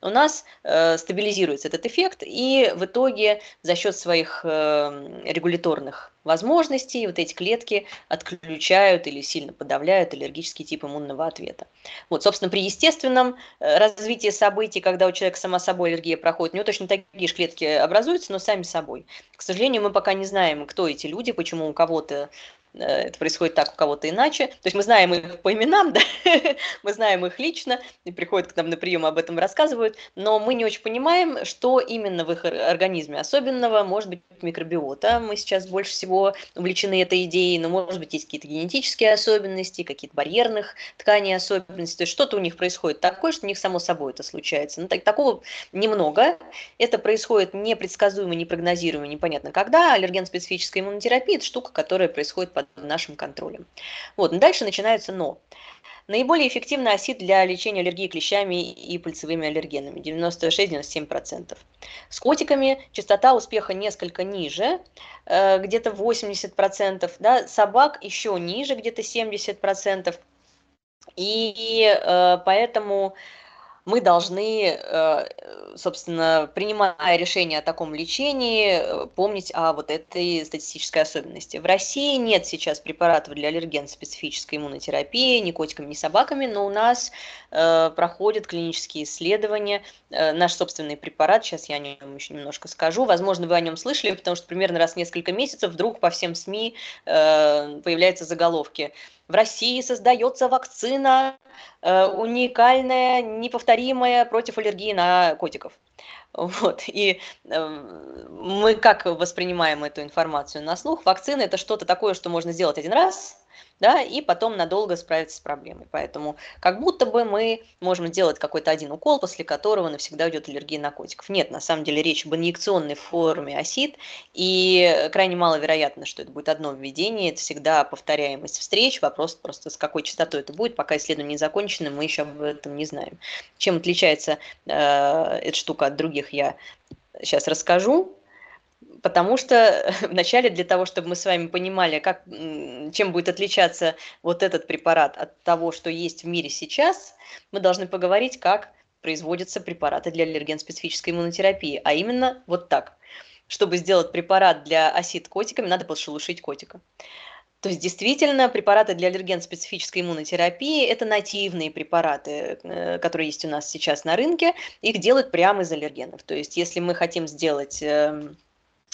C: у нас э, стабилизируется этот эффект, и в итоге за счет своих э, регуляторных возможностей вот эти клетки отключают или сильно подавляют аллергический тип иммунного ответа. Вот, собственно, при естественном э, развитии событий, когда у человека сама собой аллергия проходит, у него точно такие же клетки образуются, но сами собой. К сожалению, мы пока не знаем, кто эти люди, почему у кого-то это происходит так, у кого-то иначе. То есть мы знаем их по именам, *laughs* да? мы знаем их лично, и приходят к нам на прием, об этом рассказывают, но мы не очень понимаем, что именно в их организме особенного, может быть, микробиота. Мы сейчас больше всего увлечены этой идеей, но, может быть, есть какие-то генетические особенности, какие-то барьерных тканей особенности, то есть что-то у них происходит такое, что у них само собой это случается. Ну, так, такого немного. Это происходит непредсказуемо, непрогнозируемо, непонятно когда. Аллерген-специфическая иммунотерапия – это штука, которая происходит под нашим контролем. Вот, но дальше начинается но. Наиболее эффективный осид для лечения аллергии клещами и пыльцевыми аллергенами 96-97%. С котиками частота успеха несколько ниже, э, где-то 80%, да, собак еще ниже, где-то 70%. И э, поэтому мы должны, э, собственно, принимая решение о таком лечении, э, помнить о вот этой статистической особенности. В России нет сейчас препаратов для аллерген-специфической иммунотерапии ни котиками, ни собаками, но у нас э, проходят клинические исследования. Наш собственный препарат, сейчас я о нем еще немножко скажу, возможно, вы о нем слышали, потому что примерно раз в несколько месяцев вдруг по всем СМИ появляются заголовки – в России создается вакцина э, уникальная, неповторимая против аллергии на котиков. Вот. И э, мы как воспринимаем эту информацию на слух? Вакцина это что-то такое, что можно сделать один раз, да, и потом надолго справиться с проблемой. Поэтому как будто бы мы можем сделать какой-то один укол, после которого навсегда уйдет аллергия на котиков. Нет, на самом деле речь об инъекционной форме осид, и крайне маловероятно, что это будет одно введение, это всегда повторяемость встреч, вопрос просто с какой частотой это будет, пока исследование не закончено, мы еще об этом не знаем. Чем отличается э, эта штука от других, я сейчас расскажу потому что *laughs* вначале для того, чтобы мы с вами понимали, как, чем будет отличаться вот этот препарат от того, что есть в мире сейчас, мы должны поговорить, как производятся препараты для аллерген-специфической иммунотерапии, а именно вот так. Чтобы сделать препарат для осид котиками, надо подшелушить котика. То есть действительно препараты для аллерген-специфической иммунотерапии – это нативные препараты, э, которые есть у нас сейчас на рынке. Их делают прямо из аллергенов. То есть если мы хотим сделать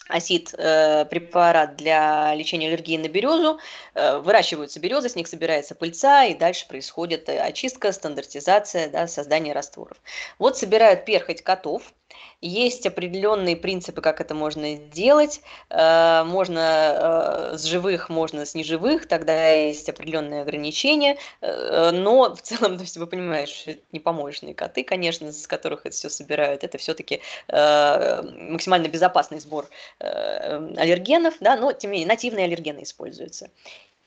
C: осид э, препарат для лечения аллергии на березу. Э, выращиваются березы, с них собирается пыльца, и дальше происходит очистка, стандартизация, да, создание растворов. Вот собирают перхоть котов, Есть определенные принципы, как это можно делать. Э, можно э, с живых, можно с неживых, тогда есть определенные ограничения. Э, но в целом, *laughs* то есть вы понимаете, что это не помощные коты, конечно, с которых это все собирают. Это все-таки максимально безопасный сбор аллергенов, да, но тем не менее нативные аллергены используются.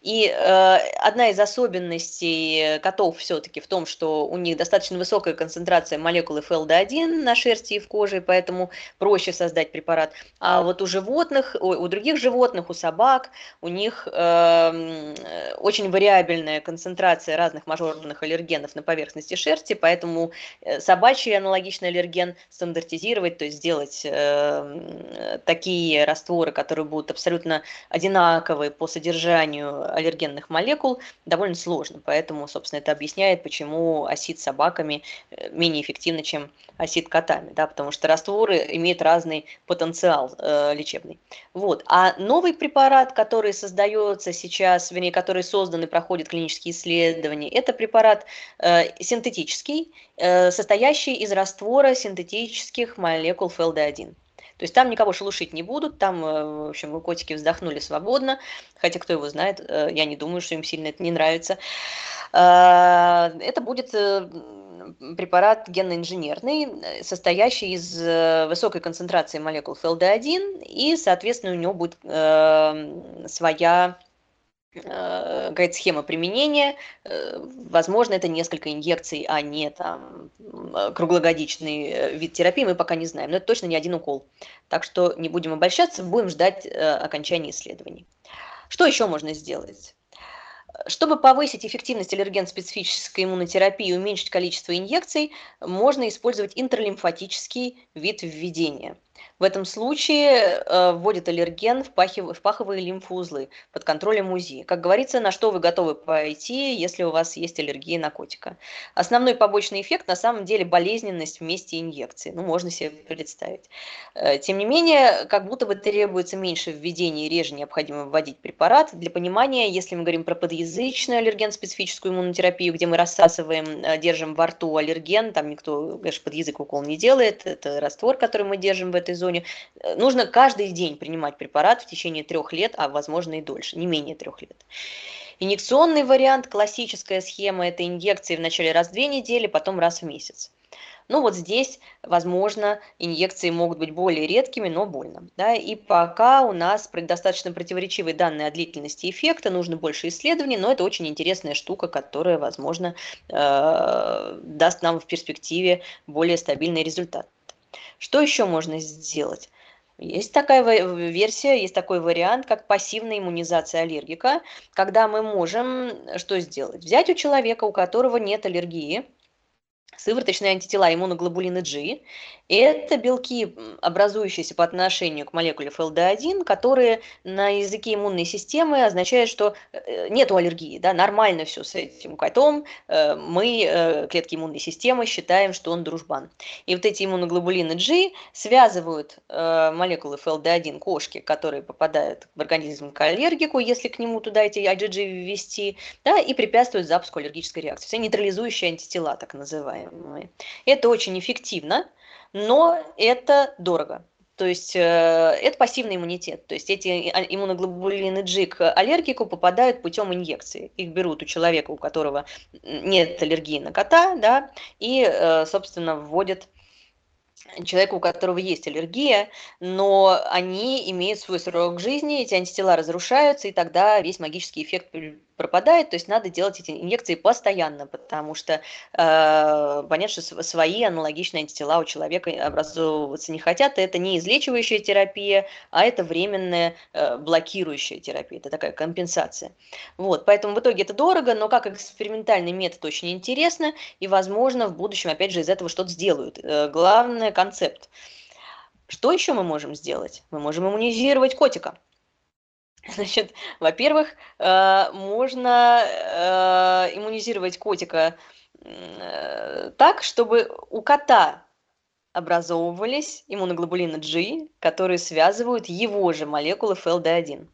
C: И э, одна из особенностей котов все-таки в том, что у них достаточно высокая концентрация молекулы ФЛД1 на шерсти и в коже, поэтому проще создать препарат. А вот у животных, у, у других животных, у собак, у них э, очень вариабельная концентрация разных мажорных аллергенов на поверхности шерсти, поэтому э, собачий аналогичный аллерген стандартизировать, то есть сделать э, такие растворы, которые будут абсолютно одинаковые по содержанию аллергенных молекул довольно сложно. Поэтому, собственно, это объясняет, почему осид собаками э, менее эффективно, чем осид котами. Да, потому что растворы имеют разный потенциал э, лечебный. Вот. А новый препарат, который создается сейчас, вернее, который создан и проходит клинические исследования, это препарат э, синтетический, э, состоящий из раствора синтетических молекул ФЛД1. То есть там никого шелушить не будут, там, э, в общем, котики вздохнули свободно, хотя кто его знает, э, я не думаю, что им сильно это не нравится. Э, это будет препарат генно-инженерный, состоящий из высокой концентрации молекул ФЛД1, и, соответственно, у него будет своя какая-то схема применения. Э, возможно, это несколько инъекций, а не там круглогодичный вид терапии, мы пока не знаем. Но это точно не один укол. Так что не будем обольщаться, будем ждать э, окончания исследований. Что еще можно сделать? Чтобы повысить эффективность аллерген-специфической иммунотерапии и уменьшить количество инъекций, можно использовать интерлимфатический вид введения – в этом случае э, вводят аллерген в, пахив, в паховые лимфоузлы под контролем УЗИ. Как говорится, на что вы готовы пойти, если у вас есть аллергия на котика. Основной побочный эффект на самом деле болезненность в месте инъекции. Ну, можно себе представить. Э, тем не менее, как будто бы требуется меньше введения и реже необходимо вводить препарат. Для понимания, если мы говорим про подъязычную аллерген-специфическую иммунотерапию, где мы рассасываем, э, держим во рту аллерген, там никто, конечно, под язык укол не делает, это раствор, который мы держим в этой зоне, зоне. Э, нужно каждый день принимать препарат в течение трех лет, а возможно и дольше, не менее трех лет. Инъекционный вариант, классическая схема, это инъекции вначале раз в две недели, потом раз в месяц. Ну вот здесь, возможно, инъекции могут быть более редкими, но больно. Да? И пока у нас достаточно противоречивые данные о длительности эффекта, нужно больше исследований, но это очень интересная штука, которая, возможно, э, даст нам в перспективе более стабильный результат. Что еще можно сделать? Есть такая версия, есть такой вариант, как пассивная иммунизация аллергика, когда мы можем что сделать? Взять у человека, у которого нет аллергии, сывороточные антитела иммуноглобулины G. Это белки, образующиеся по отношению к молекуле ФЛД1, которые на языке иммунной системы означают, что э, нет аллергии, да, нормально все с этим котом, э, мы, э, клетки иммунной системы, считаем, что он дружбан. И вот эти иммуноглобулины G связывают молекулы ФЛД1 кошки, которые попадают в организм к аллергику, если к нему туда эти IgG ввести, да, и препятствуют запуску аллергической реакции. Все нейтрализующие антитела, так называемые. Это очень эффективно, но это дорого. То есть э, это пассивный иммунитет. То есть эти иммуноглобулины G к аллергику попадают путем инъекции. Их берут у человека, у которого нет аллергии на кота, да, и, э, собственно, вводят человеку, у которого есть аллергия, но они имеют свой срок жизни, эти антитела разрушаются, и тогда весь магический эффект пропадает, то есть надо делать эти инъекции постоянно, потому что э, понятно, что свои аналогичные антитела у человека образовываться не хотят, и это не излечивающая терапия, а это временная э, блокирующая терапия, это такая компенсация. Вот, поэтому в итоге это дорого, но как экспериментальный метод очень интересно, и, возможно, в будущем, опять же, из этого что-то сделают. Э, главный концепт. Что еще мы можем сделать? Мы можем иммунизировать котика. *laughs* Значит, во-первых, э, можно э, иммунизировать котика э, так, чтобы у кота образовывались иммуноглобулины G, которые связывают его же молекулы FLD1.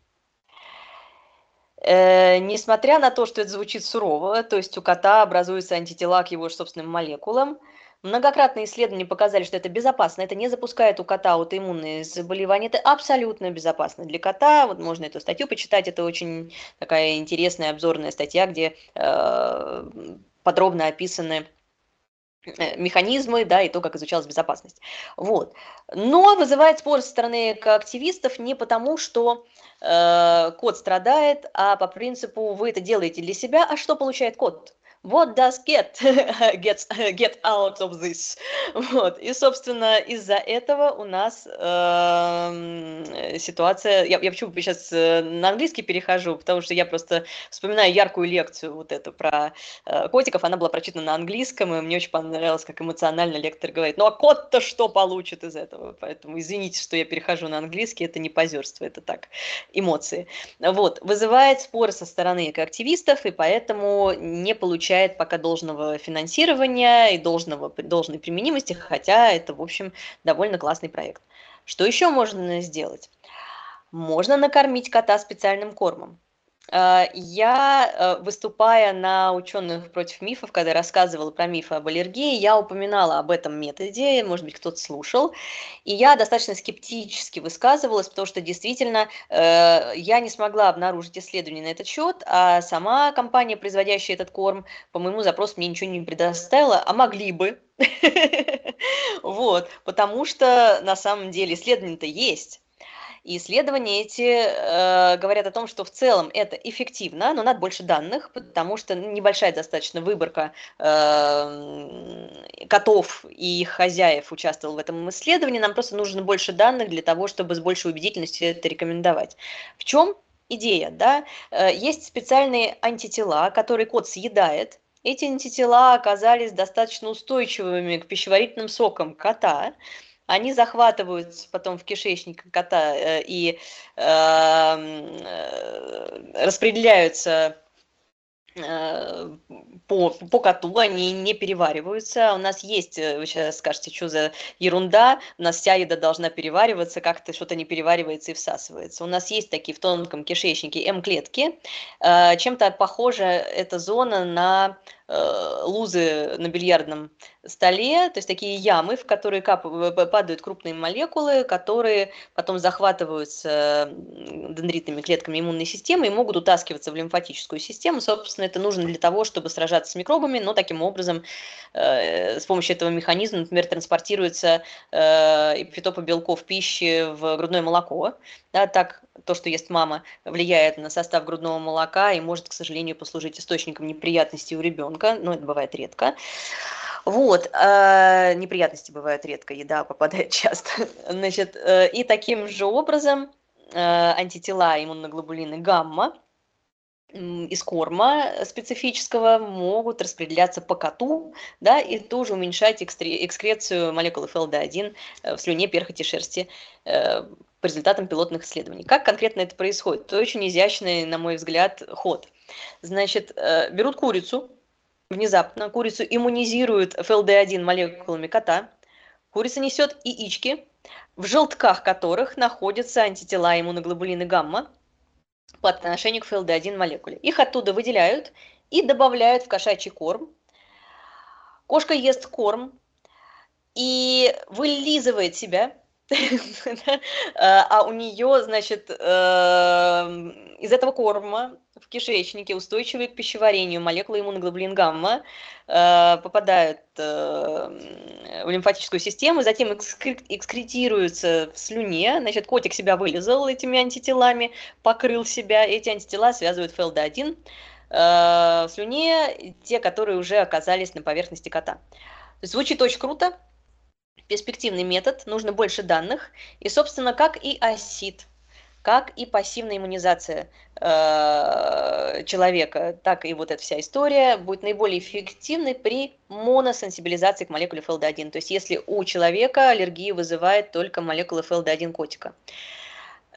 C: Несмотря на то, что это звучит сурово, то есть у кота образуются антитела к его собственным молекулам, Многократные исследования показали, что это безопасно, это не запускает у кота аутоиммунные заболевания, это абсолютно безопасно для кота. Вот можно эту статью почитать, это очень такая интересная обзорная статья, где э, подробно описаны Э, механизмы, да, и то, как изучалась безопасность. Вот. Но вызывает спор со стороны активистов не потому, что э, код страдает, а по принципу вы это делаете для себя, а что получает код? What does get *laughs* get, get out of this? Вот. И, собственно, из-за этого у нас э, ситуация... Я, я почему сейчас э, на английский перехожу, потому что я просто вспоминаю яркую лекцию вот эту про э, котиков. Она была прочитана на английском, и мне очень понравилось, как эмоционально лектор говорит. Ну, а кот-то что получит из этого? Поэтому извините, что я перехожу на английский. Это не позерство, это так, эмоции. Вот. Вызывает споры со стороны активистов, и поэтому не получается получает пока должного финансирования и должного, должной применимости, хотя это, в общем, довольно классный проект. Что еще можно сделать? Можно накормить кота специальным кормом. Э, я, э, выступая на ученых против мифов, когда рассказывала про мифы об аллергии, я упоминала об этом методе, может быть, кто-то слушал, и я достаточно скептически высказывалась, потому что действительно э, я не смогла обнаружить исследования на этот счет, а сама компания, производящая этот корм, по моему запросу мне ничего не предоставила, а могли бы. *laughs* Вот, потому что на самом деле исследования-то есть. И исследования эти э, говорят о том, что в целом это эффективно, но надо больше данных, потому что небольшая достаточно выборка э, котов и их хозяев участвовал в этом исследовании. Нам просто нужно больше данных для того, чтобы с большей убедительностью это рекомендовать. В чем идея? Да? Э, есть специальные антитела, которые кот съедает, эти антитела оказались достаточно устойчивыми к пищеварительным сокам кота, они захватываются потом в кишечник кота э, и эм, э, распределяются э, по, по коту, они не перевариваются. У нас есть, вы сейчас скажете, что за ерунда, у нас вся еда должна перевариваться, как-то что-то не переваривается и всасывается. У нас есть такие в тонком кишечнике М-клетки. Чем-то похожа эта зона на лузы на бильярдном столе, то есть такие ямы, в которые падают крупные молекулы, которые потом захватываются дендритными клетками иммунной системы и могут утаскиваться в лимфатическую систему. Собственно, это нужно для того, чтобы сражаться с микробами, но таким образом э, с помощью этого механизма, например, транспортируется э, эпитопы белков пищи в грудное молоко. Да, так то, что ест мама, влияет на состав грудного молока и может, к сожалению, послужить источником неприятностей у ребенка, но это бывает редко. Вот, э, неприятности бывают редко, еда попадает *laughs* часто. Значит, э, и таким же образом э, антитела иммуноглобулины гамма из корма специфического могут распределяться по коту, да, и тоже уменьшать экскрецию молекулы ФЛД1 э, в слюне, перхоти, шерсти э, по результатам пилотных исследований. Как конкретно это происходит? Это очень изящный, на мой взгляд, ход. Значит, э, берут курицу, внезапно курицу иммунизируют ФЛД1 молекулами кота, курица несет яички, в желтках которых находятся антитела иммуноглобулины гамма по отношению к ФЛД1 молекуле. Их оттуда выделяют и добавляют в кошачий корм. Кошка ест корм и вылизывает себя *laughs* а у нее, значит, эм, из этого корма в кишечнике, устойчивые к пищеварению молекулы иммуноглобулин гамма э, попадают э, в лимфатическую систему, затем экскретируются в слюне. Значит, котик себя вылезал этими антителами, покрыл себя. Эти антитела связывают ФЛД1 э, в слюне, те, которые уже оказались на поверхности кота. Звучит очень круто, перспективный метод, нужно больше данных. И, собственно, как и осид, как и пассивная иммунизация э, человека, так и вот эта вся история будет наиболее эффективной при моносенсибилизации к молекуле ФЛД1. То есть если у человека аллергию вызывает только молекула ФЛД1 котика.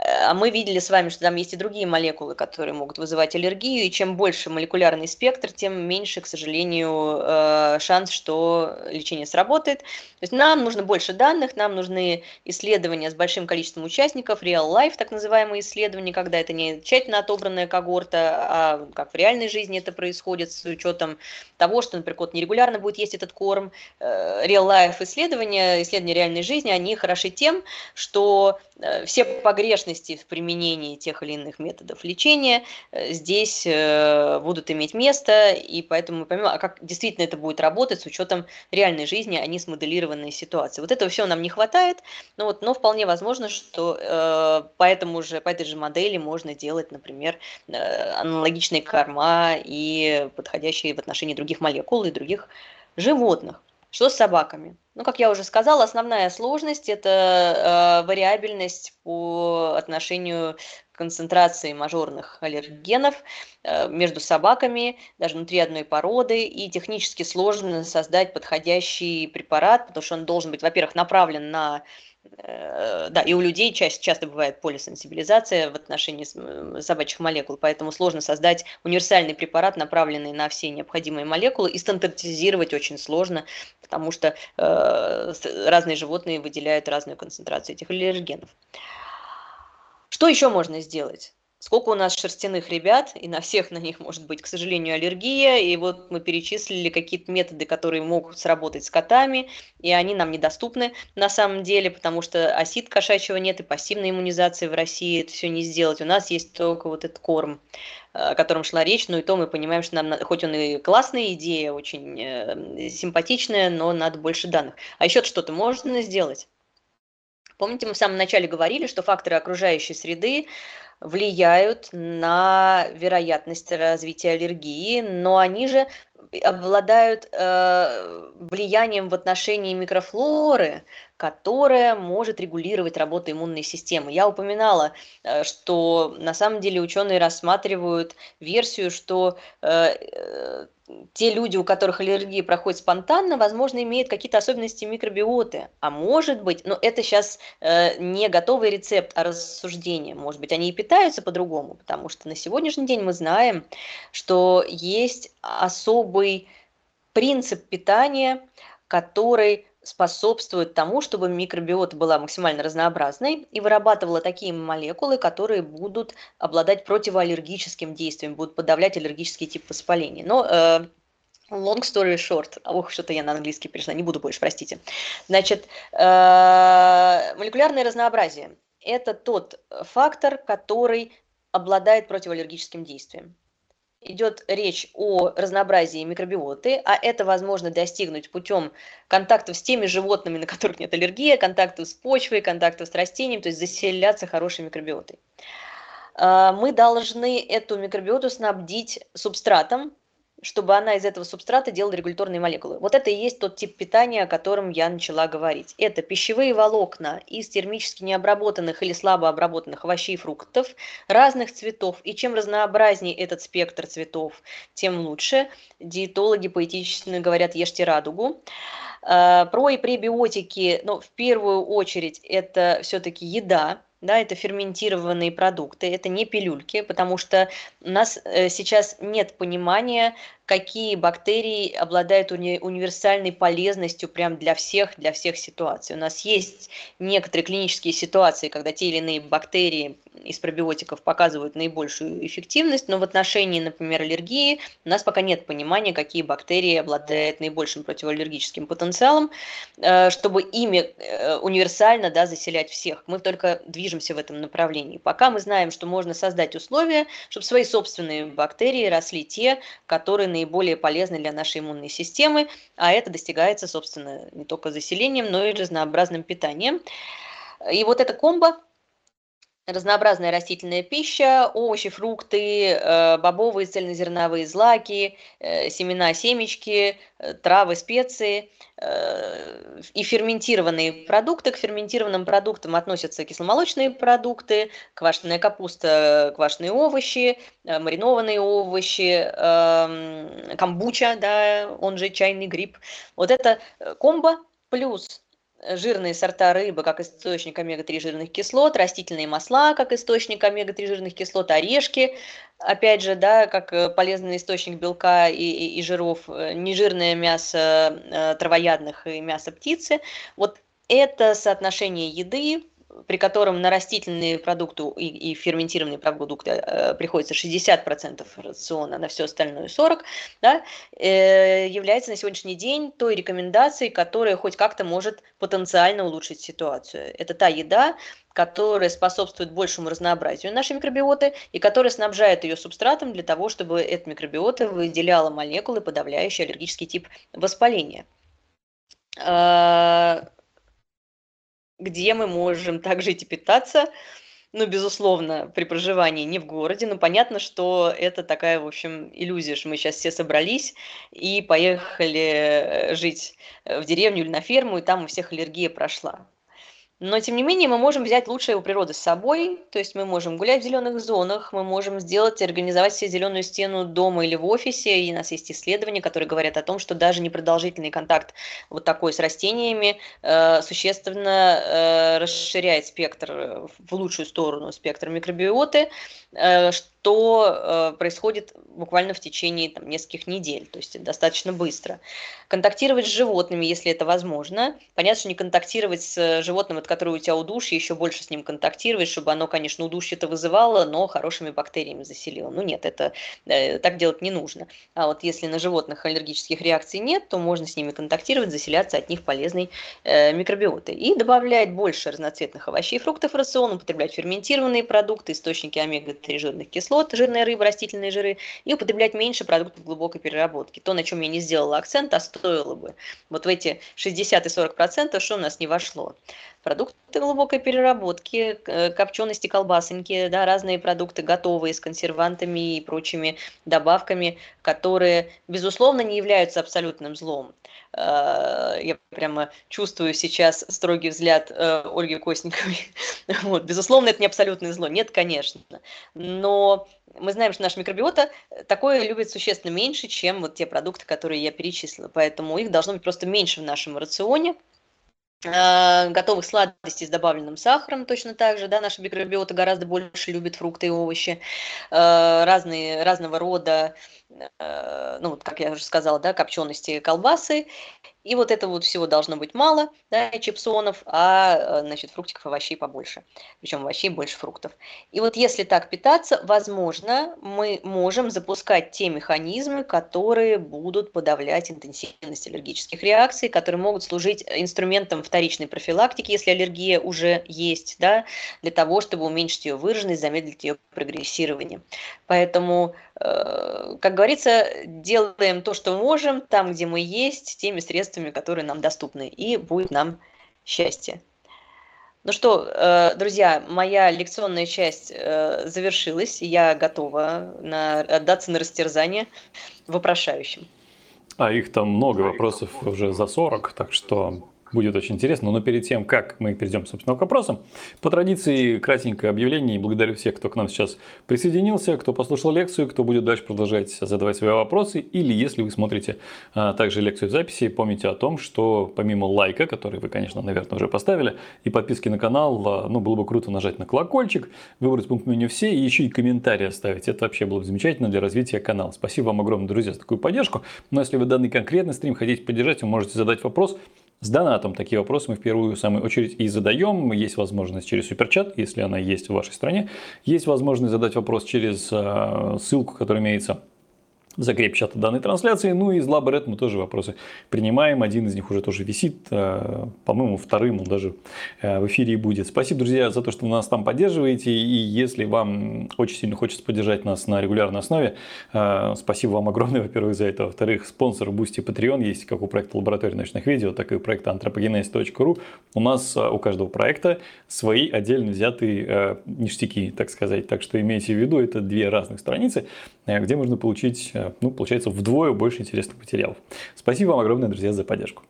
C: А мы видели с вами, что там есть и другие молекулы, которые могут вызывать аллергию, и чем больше молекулярный спектр, тем меньше, к сожалению, э, шанс, что лечение сработает. То есть нам нужно больше данных, нам нужны исследования с большим количеством участников, real-life, так называемые исследования, когда это не тщательно отобранная когорта, а как в реальной жизни это происходит с учетом того, что, например, кот нерегулярно будет есть этот корм. Э, real-life исследования, исследования реальной жизни, они хороши тем, что э, все погрешности в применении тех или иных методов лечения э, здесь будут иметь место, и поэтому мы поймем, а как действительно это будет работать с учетом реальной жизни, а не смоделированной ситуации. Вот этого всего нам не хватает, но, вот, но вполне возможно, что э, по, этому же, по этой же модели можно делать, например, э, аналогичные корма и подходящие в отношении других молекул и других животных. Что с собаками? Ну, как я уже сказала, основная сложность – это э, вариабельность по отношению к концентрации мажорных аллергенов э, между собаками, даже внутри одной породы, и технически сложно создать подходящий препарат, потому что он должен быть, во-первых, направлен на да, и у людей часто, часто бывает полисенсибилизация в отношении собачьих молекул, поэтому сложно создать универсальный препарат, направленный на все необходимые молекулы, и стандартизировать очень сложно, потому что э, разные животные выделяют разную концентрацию этих аллергенов. Что еще можно сделать? Сколько у нас шерстяных ребят, и на всех на них может быть, к сожалению, аллергия, и вот мы перечислили какие-то методы, которые могут сработать с котами, и они нам недоступны на самом деле, потому что осид кошачьего нет, и пассивной иммунизации в России это все не сделать. У нас есть только вот этот корм, о котором шла речь, но и то мы понимаем, что нам, хоть он и классная идея, очень э, симпатичная, но надо больше данных. А еще что-то можно сделать? Помните, мы в самом начале говорили, что факторы окружающей среды влияют на вероятность развития аллергии, но они же обладают э, влиянием в отношении микрофлоры, которая может регулировать работу иммунной системы. Я упоминала, э, что на самом деле ученые рассматривают версию, что э, э те люди, у которых аллергия проходит спонтанно, возможно, имеют какие-то особенности микробиоты. А может быть, но это сейчас э, не готовый рецепт, а рассуждение. Может быть, они и питаются по-другому, потому что на сегодняшний день мы знаем, что есть особый принцип питания, который способствует тому, чтобы микробиота была максимально разнообразной и вырабатывала такие молекулы, которые будут обладать противоаллергическим действием, будут подавлять аллергический тип воспаления. Но э, Long story short. Ох, что-то я на английский перешла, не буду больше, простите. Значит, э, молекулярное разнообразие – это тот фактор, который обладает противоаллергическим действием идет речь о разнообразии микробиоты, а это возможно достигнуть путем контактов с теми животными, на которых нет аллергии, контактов с почвой, контактов с растением, то есть заселяться хорошей микробиотой. А, мы должны эту микробиоту снабдить субстратом, чтобы она из этого субстрата делала регуляторные молекулы. Вот это и есть тот тип питания, о котором я начала говорить. Это пищевые волокна из термически необработанных или слабо обработанных овощей и фруктов разных цветов. И чем разнообразнее этот спектр цветов, тем лучше. Диетологи поэтично говорят «ешьте радугу». А, про и пребиотики, ну, в первую очередь, это все-таки еда, да, это ферментированные продукты, это не пилюльки, потому что у нас э, сейчас нет понимания, какие бактерии обладают уни универсальной полезностью прям для всех, для всех ситуаций. У нас есть некоторые клинические ситуации, когда те или иные бактерии из пробиотиков показывают наибольшую эффективность, но в отношении, например, аллергии у нас пока нет понимания, какие бактерии обладают наибольшим противоаллергическим потенциалом, э, чтобы ими э, универсально да, заселять всех. Мы только движемся в этом направлении. Пока мы знаем, что можно создать условия, чтобы свои собственные бактерии росли те, которые наиболее полезны для нашей иммунной системы, а это достигается, собственно, не только заселением, но и разнообразным питанием. И вот эта комбо разнообразная растительная пища, овощи, фрукты, э, бобовые цельнозерновые злаки, э, семена, семечки, э, травы, специи и ферментированные продукты. К ферментированным продуктам относятся кисломолочные продукты, квашеная капуста, квашеные овощи, маринованные овощи, эм, камбуча, да, он же чайный гриб. Вот это комбо плюс жирные сорта рыбы как источник омега-3 жирных кислот, растительные масла как источник омега-3 жирных кислот, орешки, опять же, да, как э, полезный источник белка и, и, и жиров, э, нежирное мясо э, травоядных и мясо птицы. Вот это соотношение еды при котором на растительные продукты и, и ферментированные продукты э, приходится 60% рациона, на все остальное 40%, да, э, является на сегодняшний день той рекомендацией, которая хоть как-то может потенциально улучшить ситуацию. Это та еда, которая способствует большему разнообразию нашей микробиоты и которая снабжает ее субстратом для того, чтобы эта микробиота выделяла молекулы, подавляющие аллергический тип воспаления. Э, где мы можем так жить и питаться. Ну, безусловно, при проживании не в городе, но понятно, что это такая, в общем, иллюзия, что мы сейчас все собрались и поехали э, жить в деревню или на ферму, и там у всех аллергия прошла. Но, тем не менее, мы можем взять лучшее у природы с собой, то есть мы можем гулять в зеленых зонах, мы можем сделать, организовать себе зеленую стену дома или в офисе, и у нас есть исследования, которые говорят о том, что даже непродолжительный контакт вот такой с растениями э, существенно э, расширяет спектр, в лучшую сторону спектр микробиоты, э, что э, происходит буквально в течение там, нескольких недель, то есть достаточно быстро. Контактировать с животными, если это возможно. Понятно, что не контактировать с животным, от которого у тебя удушье, еще больше с ним контактировать, чтобы оно, конечно, удушье-то вызывало, но хорошими бактериями заселило. Ну нет, это э, так делать не нужно. А вот если на животных аллергических реакций нет, то можно с ними контактировать, заселяться от них полезной э, микробиотой. И добавлять больше разноцветных овощей и фруктов в рацион, употреблять ферментированные продукты, источники омега-3 жирных кислот, кислот, жирная рыба, растительные жиры, и употреблять меньше продуктов глубокой переработки. То, на чем я не сделала акцент, а стоило бы. Вот в эти 60 и 40 процентов, что у нас не вошло. Продукты глубокой переработки, э, копчености, колбасоньки, да, разные продукты готовые с консервантами и прочими добавками, которые, безусловно, не являются абсолютным злом. Э, я прямо чувствую сейчас строгий взгляд э, Ольги Костниковой. *laughs* Вот. Безусловно, это не абсолютное зло. Нет, конечно. Но мы знаем, что наша микробиота такое любит существенно меньше, чем вот те продукты, которые я перечислила. Поэтому их должно быть просто меньше в нашем рационе. Э, готовых сладостей с добавленным сахаром точно так же, да, наша микробиота гораздо больше любит фрукты и овощи, разные, разного рода Э, ну вот, как я уже сказала, да, копчености колбасы, и вот этого вот всего должно быть мало, да, чипсонов, а, э, значит, фруктиков, овощей побольше, причем овощей больше фруктов. И вот если так питаться, возможно, мы можем запускать те механизмы, которые будут подавлять интенсивность аллергических реакций, которые могут служить инструментом вторичной профилактики, если аллергия уже есть, да, для того, чтобы уменьшить ее выраженность, замедлить ее прогрессирование. Поэтому, э, как говорится, делаем то, что можем, там, где мы есть, теми средствами, которые нам доступны, и будет нам счастье. Ну что, э, друзья, моя лекционная часть э, завершилась, и я готова на, отдаться на растерзание вопрошающим.
A: А их там много вопросов уже за 40, так что Будет очень интересно. Но перед тем, как мы перейдем, собственно, к вопросам, по традиции кратенькое объявление. И благодарю всех, кто к нам сейчас присоединился, кто послушал лекцию, кто будет дальше продолжать задавать свои вопросы. Или если вы смотрите а, также лекцию в записи, помните о том, что помимо лайка, который вы, конечно, наверное, уже поставили, и подписки на канал, а, ну, было бы круто нажать на колокольчик, выбрать пункт меню «Все» и еще и комментарии оставить. Это вообще было бы замечательно для развития канала. Спасибо вам огромное, друзья, за такую поддержку. Но если вы данный конкретный стрим хотите поддержать, вы можете задать вопрос с донатом такие вопросы мы в первую самую очередь и задаем. Есть возможность через суперчат, если она есть в вашей стране. Есть возможность задать вопрос через э, ссылку, которая имеется закреп чата данной трансляции. Ну и из Лаборет мы тоже вопросы принимаем. Один из них уже тоже висит. Э, по-моему, вторым он даже э, в эфире и будет. Спасибо, друзья, за то, что нас там поддерживаете. И если вам очень сильно хочется поддержать нас на регулярной основе, э, спасибо вам огромное, во-первых, за это. Во-вторых, спонсор Boosty Patreon есть как у проекта Лаборатории научных видео, так и у проекта anthropogenes.ru. У нас у каждого проекта свои отдельно взятые ништяки, так сказать. Так что имейте в виду, это две разных страницы, где можно получить ну, получается, вдвое больше интересных материалов. Спасибо вам огромное, друзья, за поддержку.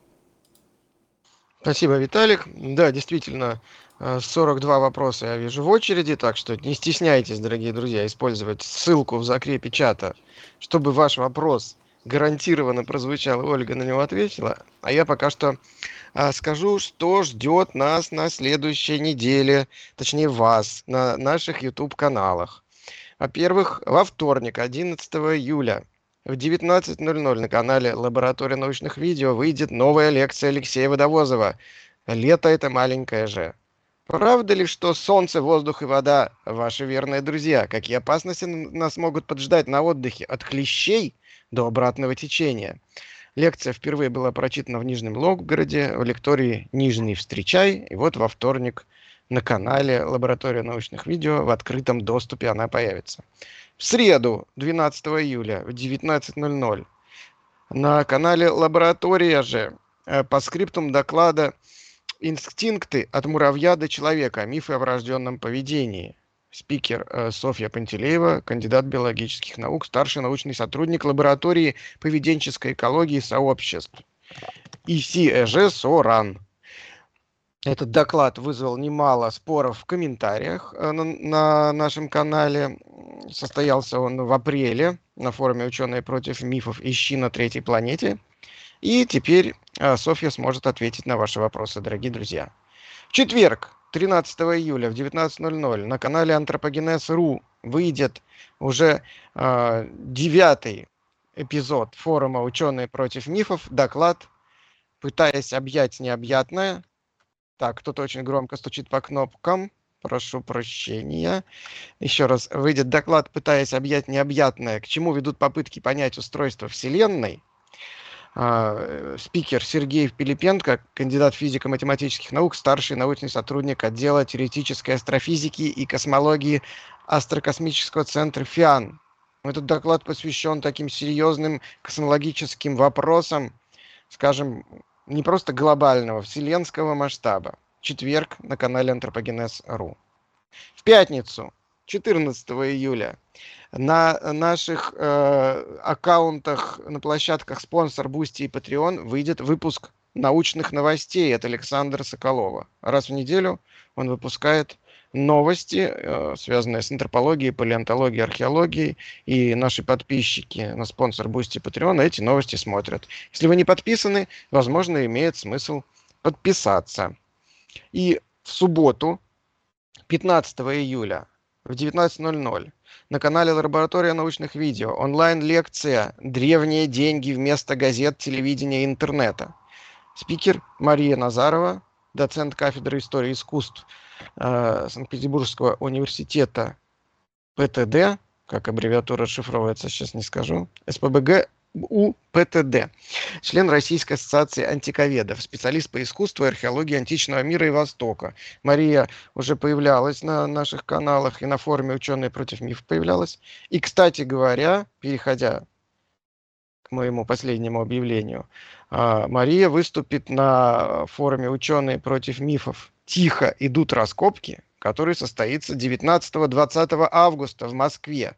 B: Спасибо, Виталик. Да, действительно, 42 э, вопроса я вижу в очереди, так что не стесняйтесь, дорогие друзья, использовать ссылку в закрепе чата, чтобы ваш вопрос гарантированно прозвучал, и Ольга на него ответила. А я пока что а, скажу, что ждет нас на следующей неделе, точнее вас, на наших YouTube-каналах. Во-первых, во вторник, 11 июля, в 19.00 на канале Лаборатория научных видео выйдет новая лекция Алексея Водовозова «Лето – это маленькое же». Правда ли, что солнце, воздух и вода – ваши верные друзья? Какие опасности нас могут поджидать на отдыхе от клещей до обратного течения? Лекция впервые была прочитана в Нижнем Новгороде, в лектории «Нижний встречай». И вот во вторник на канале «Лаборатория научных видео» в открытом доступе она появится. В среду, 12 июля, в 19.00 на канале «Лаборатория» же э, по скриптум доклада Инстинкты от муравья до человека. Мифы о врожденном поведении. Спикер э, Софья Пантелеева, кандидат биологических наук, старший научный сотрудник лаборатории поведенческой экологии сообществ. ИСИЭЖ СОРАН. Этот доклад вызвал немало споров в комментариях э, на, на нашем канале. Состоялся он в апреле на форуме «Ученые против мифов. Ищи на третьей планете». И теперь э, Софья сможет ответить на ваши вопросы, дорогие друзья. В четверг, 13 июля в 19.00 на канале Антропогенез.ру выйдет уже э, девятый эпизод форума «Ученые против мифов», доклад «Пытаясь объять необъятное». Так, кто-то очень громко стучит по кнопкам. Прошу прощения. Еще раз. Выйдет доклад «Пытаясь объять необъятное. К чему ведут попытки понять устройство Вселенной?» А, спикер Сергей Пилипенко, кандидат физико-математических наук, старший научный сотрудник отдела теоретической астрофизики и космологии Астрокосмического центра ФИАН. Этот доклад посвящен таким серьезным космологическим вопросам, скажем, не просто глобального, вселенского масштаба. Четверг на канале Антропогенез.ру. В пятницу, 14 июля, на наших э, аккаунтах, на площадках Sponsr, Boosty и Patreon выйдет выпуск научных новостей от Александра Соколова. Раз в неделю он выпускает новости, э, связанные с антропологией, палеонтологией, археологией. И наши подписчики на Sponsr, Boosty, Patreon эти новости смотрят. Если вы не подписаны, возможно, имеет смысл подписаться. И в субботу, 15 июля в 19.00 на канале Лаборатория научных видео. Онлайн-лекция «Древние деньги вместо газет, телевидения и интернета». Спикер Мария Назарова, доцент кафедры истории искусств э, Санкт-Петербургского университета ПТД, как аббревиатура расшифровывается, сейчас не скажу, СПБГ УПТД, член Российской ассоциации антиковедов, специалист по искусству и археологии античного мира и Востока. Мария уже появлялась на наших каналах и на форуме «Ученые против мифов» появлялась. И, кстати говоря, переходя к моему последнему объявлению, Мария выступит на форуме «Ученые против мифов». Тихо идут раскопки, который состоится 19-20 августа в Москве.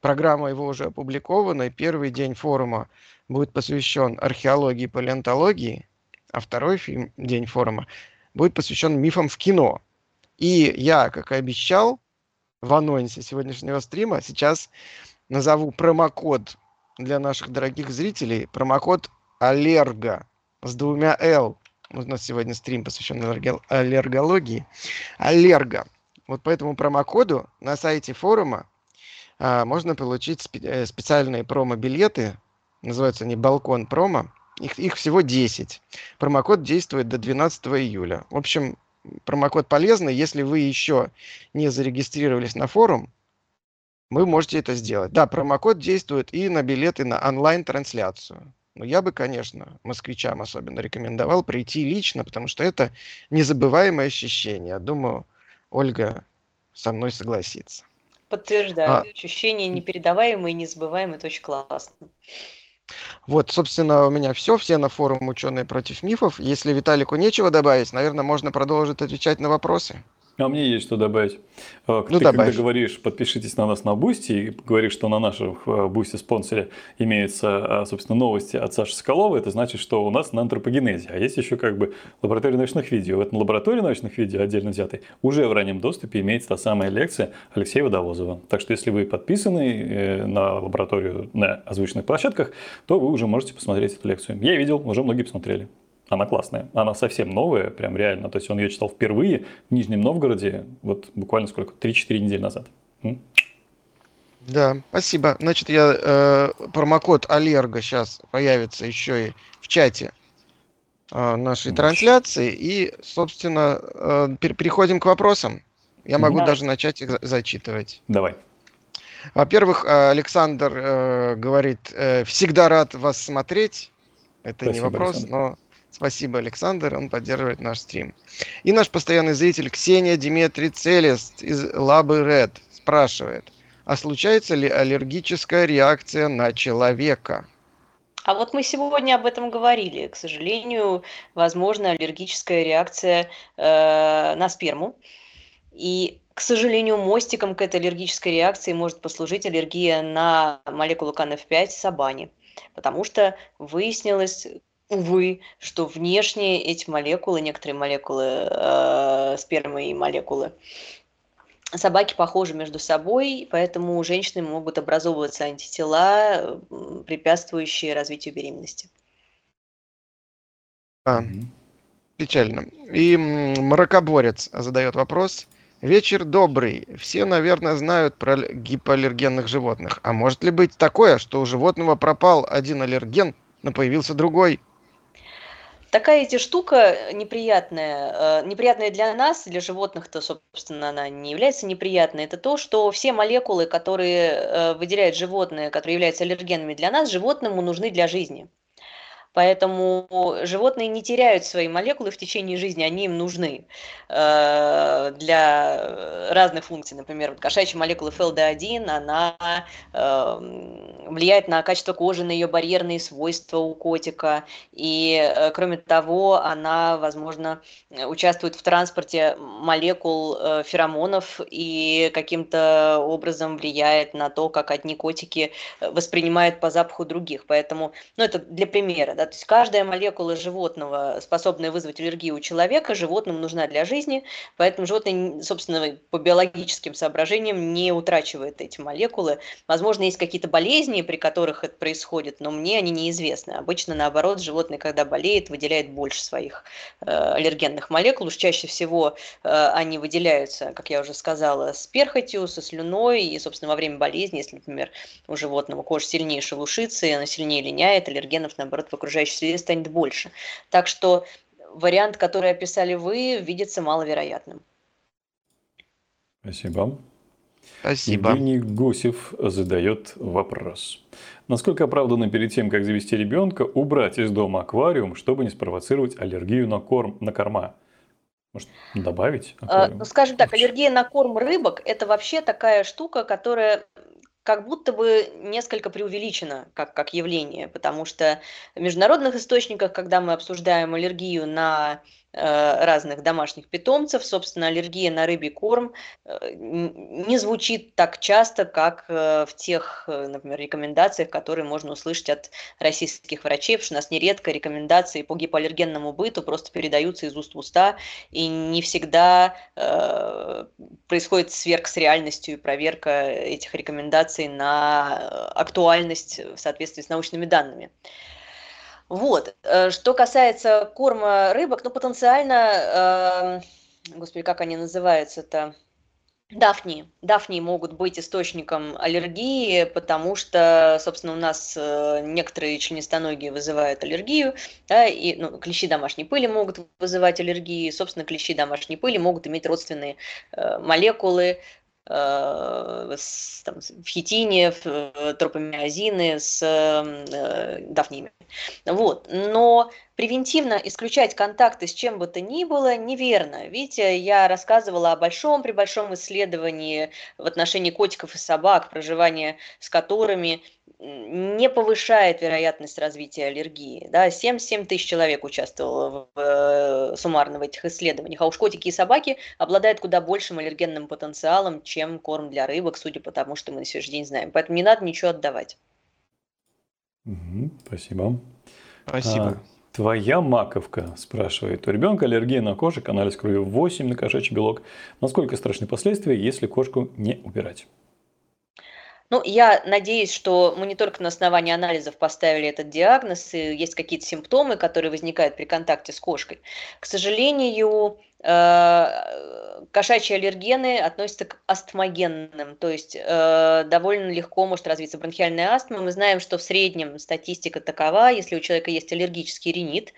B: Программа его уже опубликована, и первый день форума будет посвящен археологии и палеонтологии, а второй фильм, день форума будет посвящен мифам в кино. И я, как и обещал, в анонсе сегодняшнего стрима сейчас назову промокод для наших дорогих зрителей. Промокод аллерго с двумя Л. У нас сегодня стрим посвящен аллергологии. Аллерго. Вот по этому промокоду на сайте форума а, можно получить э, специальные промо-билеты, называются они «Балкон промо», их, их всего 10. Промокод действует до 12 июля. В общем, промокод полезный. Если вы еще не зарегистрировались на форум, вы можете это сделать. Да, промокод действует и на билеты на онлайн-трансляцию. Но я бы, конечно, москвичам особенно рекомендовал прийти лично, потому что это незабываемое ощущение. Думаю, Ольга со мной согласится.
C: Подтверждаю. А... Ощущения непередаваемые, незабываемые, это очень классно.
B: Вот, собственно, у меня все. Все на форум «Ученые против мифов». Если Виталику нечего добавить, наверное, можно продолжить отвечать на вопросы.
A: А мне есть что добавить.
B: Ну,
A: Ты
B: добавь.
A: когда говоришь, подпишитесь на нас на Boosty, и говоришь, что на нашем Boosty, Sponsr'е имеются, а, собственно, новости от Саши Соколова, это значит, что у нас на антропогенезе. А есть еще как бы лаборатория научных видео. В этом лаборатории научных видео, отдельно взятой, уже в раннем доступе имеется та самая лекция Алексея Водовозова. Так что если вы подписаны э, на лабораторию на озвученных площадках, то вы уже можете посмотреть эту лекцию. Я видел, уже многие посмотрели. Она классная. Она совсем новая, прям реально. То есть он ее читал впервые в Нижнем Новгороде, вот буквально сколько? 3-4 недели назад. М?
B: Да, спасибо. Значит, я э, промокод Аллерго сейчас появится еще и в чате э, нашей
A: Мощь.
B: трансляции. И, собственно, э, пер- переходим к вопросам. Я могу
C: Давай.
B: даже начать их за- зачитывать.
A: Давай.
B: Во-первых, э, Александр э, говорит, э, всегда рад вас смотреть. Это не
A: Спасибо,
B: вопрос,
A: Александр.
B: но спасибо, Александр, он поддерживает наш стрим. И наш постоянный зритель Ксения Диметрий Целест из Лабы Ред спрашивает, а случается ли аллергическая реакция на человека?
C: А вот мы сегодня об этом говорили. К сожалению, возможна аллергическая реакция э, на сперму. И, к сожалению, мостиком к этой аллергической реакции может послужить аллергия на молекулу КНФ5 сабани. Потому что выяснилось, увы, что внешне эти молекулы, некоторые молекулы э, спермы и молекулы собаки похожи между собой, поэтому у женщины могут образовываться антитела, препятствующие развитию беременности.
B: А, печально. И мракоборец задает вопрос. Вечер добрый. Все, наверное, знают про гипоаллергенных животных. А может ли быть такое, что у животного пропал один аллерген, но появился другой?
C: Такая эти штука неприятная, э, неприятная для нас, для животных-то, собственно, она не является неприятной. Это то, что все молекулы, которые э, выделяют животные, которые являются аллергенами для нас, животному нужны для жизни. Поэтому животные не теряют свои молекулы в течение жизни, они им нужны э, для разных функций. Например, вот кошачья молекула FLD1, она э, влияет на качество кожи, на ее барьерные свойства у котика. И, э, кроме того, она, возможно, участвует в транспорте молекул э, феромонов и каким-то образом влияет на то, как одни котики э, воспринимают по запаху других. Поэтому, ну, это для примера, да, то есть каждая молекула животного, способная вызвать аллергию у человека, животным нужна для жизни, поэтому животное, собственно, по биологическим соображениям не утрачивает эти молекулы. Возможно, есть какие-то болезни, при которых это происходит, но мне они неизвестны. Обычно, наоборот, животное, когда болеет, выделяет больше своих э, аллергенных молекул. Уж чаще всего э, они выделяются, как я уже сказала, с перхотью, со слюной, и, собственно, во время болезни, если, например, у животного кожа сильнее шелушится, и она сильнее линяет, аллергенов, наоборот, в окружающей среде станет больше. Так что вариант, который описали вы, видится маловероятным.
A: Спасибо.
B: Спасибо.
A: Евгений Гусев задает вопрос. Насколько оправданно перед тем, как завести ребенка, убрать из дома аквариум, чтобы не спровоцировать аллергию на корм, на корма? Может, добавить
C: А,
A: аквариум?
C: Ну, скажем так, аллергия на корм рыбок – это вообще такая штука, которая как будто бы несколько преувеличена как, как явление, потому что в международных источниках, когда мы обсуждаем аллергию на разных домашних питомцев, собственно, аллергия на рыбий корм э, не звучит так часто, как э, в тех, э, например, рекомендациях, которые можно услышать от российских врачей, потому что у нас нередко рекомендации по гипоаллергенному быту просто передаются из уст в уста, и не всегда э, происходит сверх с реальностью и проверка этих рекомендаций на э, актуальность в соответствии с научными данными. Вот. Э, Что касается корма рыбок, ну, потенциально, э, господи, как они называются-то? Дафни. Дафни могут быть источником аллергии, потому что, собственно, у нас э, некоторые членистоногие вызывают аллергию, да, и ну, клещи домашней пыли могут вызывать аллергии, собственно, клещи домашней пыли могут иметь родственные э, молекулы э, с, там, в хитине, в э, тропомиозины с э, дафниями. Вот. Но превентивно исключать контакты с чем бы то ни было неверно. Видите, я рассказывала о большом при большом исследовании в отношении котиков и собак, проживания с которыми не повышает вероятность развития аллергии. Да, 7-7 тысяч человек участвовало в, э, суммарно в этих исследованиях. А уж котики и собаки обладают куда большим аллергенным потенциалом, чем корм для рыбок, судя по тому, что мы на сегодняшний день знаем. Поэтому не надо ничего отдавать.
A: Угу, спасибо.
B: Спасибо. А,
A: твоя маковка спрашивает. У ребенка аллергия на кошек, анализ крови 8 на кошачий белок. Насколько страшны последствия, если кошку не убирать?
C: Ну, я надеюсь, что мы не только на основании анализов поставили этот диагноз, и есть какие-то симптомы, которые возникают при контакте с кошкой. К сожалению, кошачьи аллергены относятся к астмогенным, то есть э, довольно легко может развиться бронхиальная астма. Мы знаем, что в среднем статистика такова, если у человека есть аллергический ринит,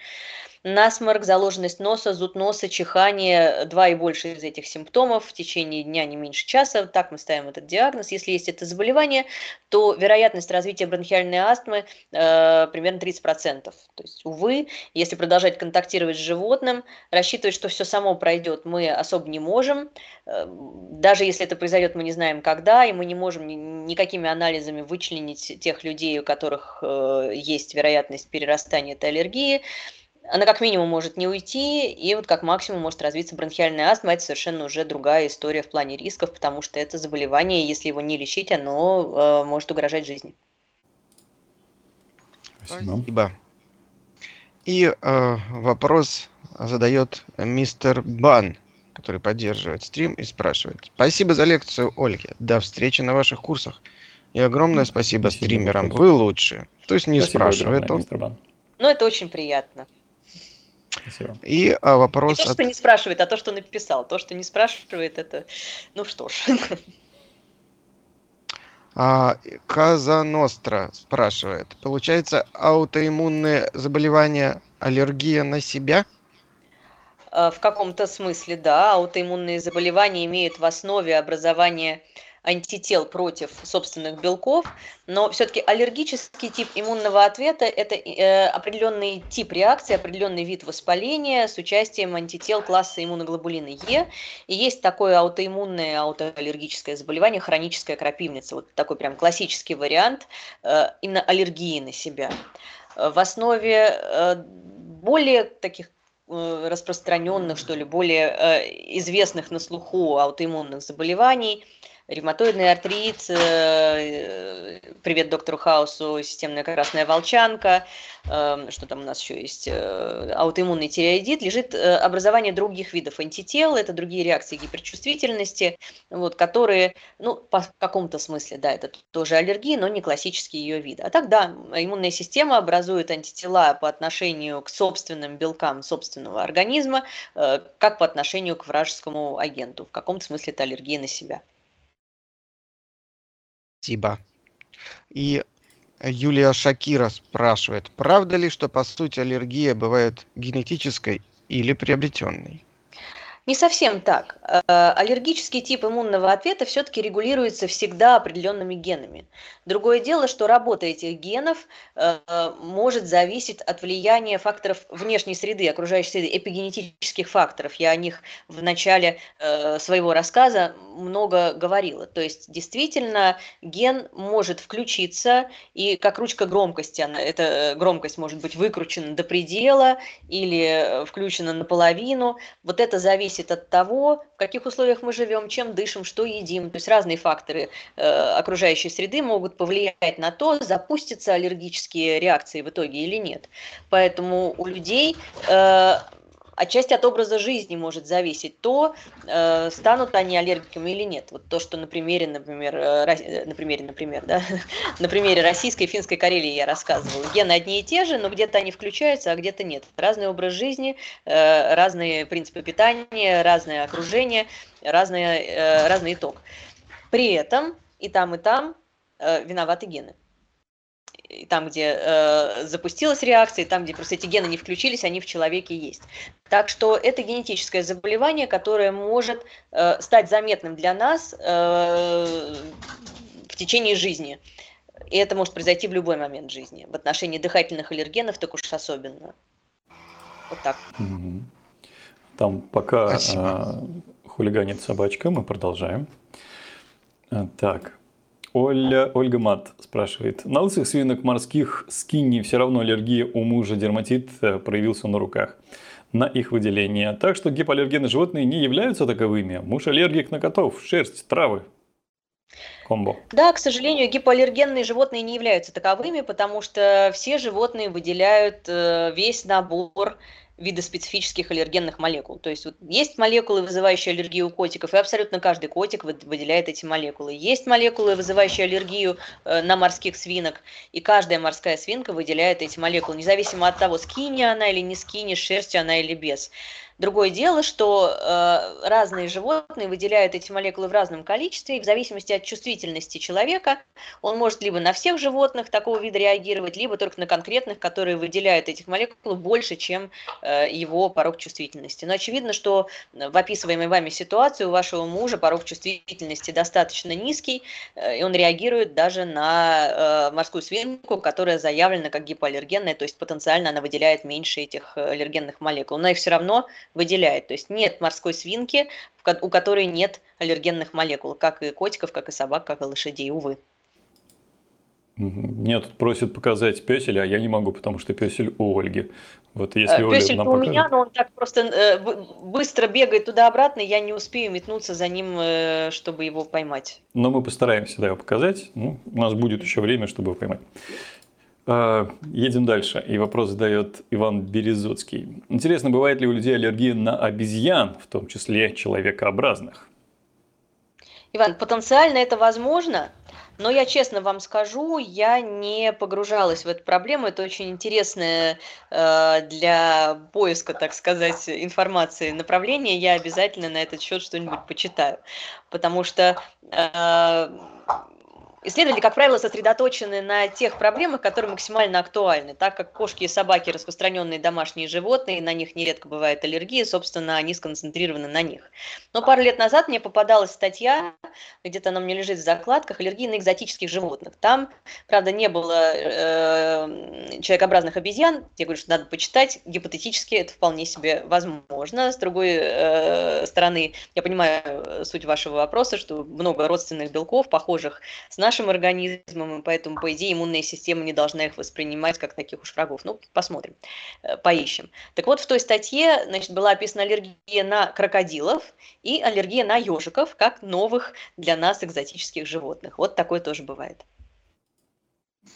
C: насморк, заложенность носа, зуд носа, чихание, два и больше из этих симптомов в течение дня не меньше часа. Так мы ставим этот диагноз. Если есть это заболевание, то вероятность развития бронхиальной астмы э, примерно 30%. То есть, увы, если продолжать контактировать с животным, рассчитывать, что все само пройдет, мы особо не можем. Э, даже если это произойдет, мы не знаем когда, и мы не можем никакими анализами вычленить тех людей, у которых э, есть вероятность перерастания этой аллергии она как минимум может не уйти, и вот как максимум может развиться бронхиальная астма. Это совершенно уже другая история в плане рисков, потому что это заболевание, если его не лечить, оно э, может угрожать жизни.
B: Спасибо. Спасибо. И э, вопрос задает мистер Бан, который поддерживает стрим и спрашивает. Спасибо за лекцию, Ольге. До встречи на ваших курсах. И огромное спасибо, спасибо стримерам. Вы лучшие. То есть не спасибо спрашивает огромное, он.
C: Ну, это очень приятно.
B: Спасибо. И а, вопрос...
C: Не то, что от... не спрашивает, а то, что написал. То, что не спрашивает, это... Ну что ж.
B: А, Каза Ностра спрашивает. Получается, аутоиммунные заболевания, аллергия на себя?
C: А, в каком-то смысле, да. Аутоиммунные заболевания имеют в основе образование антител против собственных белков, но все-таки аллергический тип иммунного ответа – это э, определенный тип реакции, определенный вид воспаления с участием антител класса иммуноглобулина Е. И есть такое аутоиммунное аутоаллергическое заболевание – хроническая крапивница. Вот такой прям классический вариант э, именно аллергии на себя. В основе э, более таких распространенных, что ли, более известных на слуху аутоиммунных заболеваний – ревматоидный артрит, э, привет доктору Хаусу, системная красная волчанка, эм, что там у нас еще есть, э, аутоиммунный тиреоидит, лежит э, образование других видов антител, это другие реакции гиперчувствительности, вот, которые, ну, по какому-то смысле, да, это тоже аллергия, но не классический ее вид. А так, да, иммунная система образует антитела по отношению к собственным белкам собственного организма, как по отношению к вражескому агенту. В каком-то смысле это аллергия на себя.
B: Спасибо. И Юлия Шакира спрашивает, правда ли, что по сути аллергия бывает генетической или приобретенной?
C: Не совсем так. Э, аллергический тип иммунного ответа все-таки регулируется всегда определенными генами. Другое дело, что работа этих генов э, может зависеть от влияния факторов внешней среды, окружающей среды, эпигенетических факторов. Я о них в начале э, своего рассказа много говорила. То есть действительно ген может включиться, и как ручка громкости, она, эта громкость может быть выкручена до предела или включена наполовину. Вот это зависит зависит от того, в каких условиях мы живем, чем дышим, что едим. То есть разные факторы э, окружающей среды могут повлиять на то, запустятся аллергические реакции в итоге или нет. Поэтому у людей э, отчасти от образа жизни может зависеть то, э, станут они аллергиками или нет. Вот то, что на примере, например, э, э, на примере, например, да, *laughs* на примере российской и финской Карелии я рассказывала. Гены одни и те же, но где-то они включаются, а где-то нет. Разный образ жизни, э, разные принципы питания, разное окружение, разное, э, разный итог. При этом и там, и там э, виноваты гены и там, где э, запустилась реакция, и там, где просто эти гены не включились, они в человеке есть. Так что это генетическое заболевание, которое может э, стать заметным для нас э, в течение жизни. И это может произойти в любой момент жизни. В отношении дыхательных аллергенов так уж особенно. Вот так.
A: Там пока а, хулиганит собачка, мы продолжаем. А, так, Оля, Ольга Мат спрашивает. На лысых свинок морских скинни все равно аллергия у мужа, дерматит э, проявился на руках на их выделение. Так что гипоаллергенные животные не являются таковыми. Муж аллергик на котов, шерсть, травы.
C: Комбо. Да, к сожалению, гипоаллергенные животные не являются таковыми, потому что все животные выделяют э, весь набор вида специфических аллергенных молекул. То есть вот есть молекулы, вызывающие аллергию у котиков, и абсолютно каждый котик выделяет эти молекулы. Есть молекулы, вызывающие аллергию э, на морских свинок, и каждая морская свинка выделяет эти молекулы, независимо от того, скини она или не скини, шерстью она или без. Другое дело, что э, разные животные выделяют эти молекулы в разном количестве, и в зависимости от чувствительности человека он может либо на всех животных такого вида реагировать, либо только на конкретных, которые выделяют этих молекул больше, чем э, его порог чувствительности. Но очевидно, что в описываемой вами ситуации у вашего мужа порог чувствительности достаточно низкий, э, и он реагирует даже на э, морскую свинку, которая заявлена как гипоаллергенная, то есть потенциально она выделяет меньше этих э, аллергенных молекул. Но их все равно выделяет. То есть нет морской свинки, у которой нет аллергенных молекул, как и котиков, как и собак, как и лошадей, увы.
A: Нет, тут просят показать песеля, а я не могу, потому что песель у Ольги. Вот если
C: Оля Песель нам у покажет... меня, но он так просто э, быстро бегает туда-обратно, я не успею метнуться за ним, э, чтобы его поймать.
A: Но мы постараемся да, его показать. Ну, у нас будет еще время, чтобы его поймать. А, едем дальше. И вопрос задает Иван Березоцкий. Интересно, бывает ли у людей аллергия на обезьян, в том числе человекообразных?
C: Иван, потенциально это возможно, но я честно вам скажу, я не погружалась в эту проблему. Это очень интересное э, для поиска, так сказать, информации направление. Я обязательно на этот счет что-нибудь почитаю, потому что э, Исследователи, как правило, сосредоточены на тех проблемах, которые максимально актуальны, так как кошки и собаки распространенные домашние животные, на них нередко бывает аллергия, собственно, они сконцентрированы на них. Но пару лет назад мне попадалась статья, где-то она мне лежит в закладках, аллергии на экзотических животных. Там, правда, не было э, человекообразных обезьян, я говорю, что надо почитать, гипотетически это вполне себе возможно. С другой э, стороны, я понимаю суть вашего вопроса, что много родственных белков, похожих с нашими нашим организмом, и поэтому, по идее, иммунная система не должна их воспринимать как таких уж врагов. Ну, посмотрим, э, поищем. Так вот, в той статье значит, была описана аллергия на крокодилов и аллергия на ежиков, как новых для нас экзотических животных. Вот такое тоже бывает.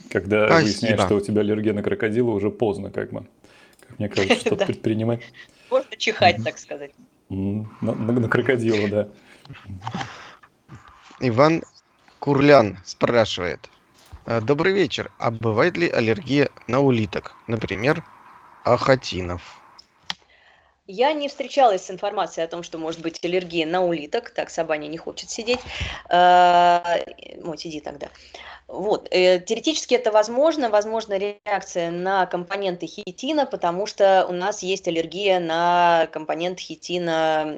A: Когда Спасибо. выясняешь, что у тебя аллергия на крокодила, уже поздно, как бы. Как мне кажется, что-то *laughs* предпринимать.
C: Можно чихать, так сказать.
A: На крокодила, да.
B: Иван Курлян спрашивает. «Э, Добрый вечер. А бывает ли аллергия на улиток? Например, ахатинов?
C: Я не встречалась с информацией о том, что может быть аллергия на улиток. Так, Сабаня не хочет сидеть. Вот, сиди тогда. Вот. Э, теоретически это возможно. Возможна реакция на компоненты хитина, потому что у нас есть аллергия на компонент хитина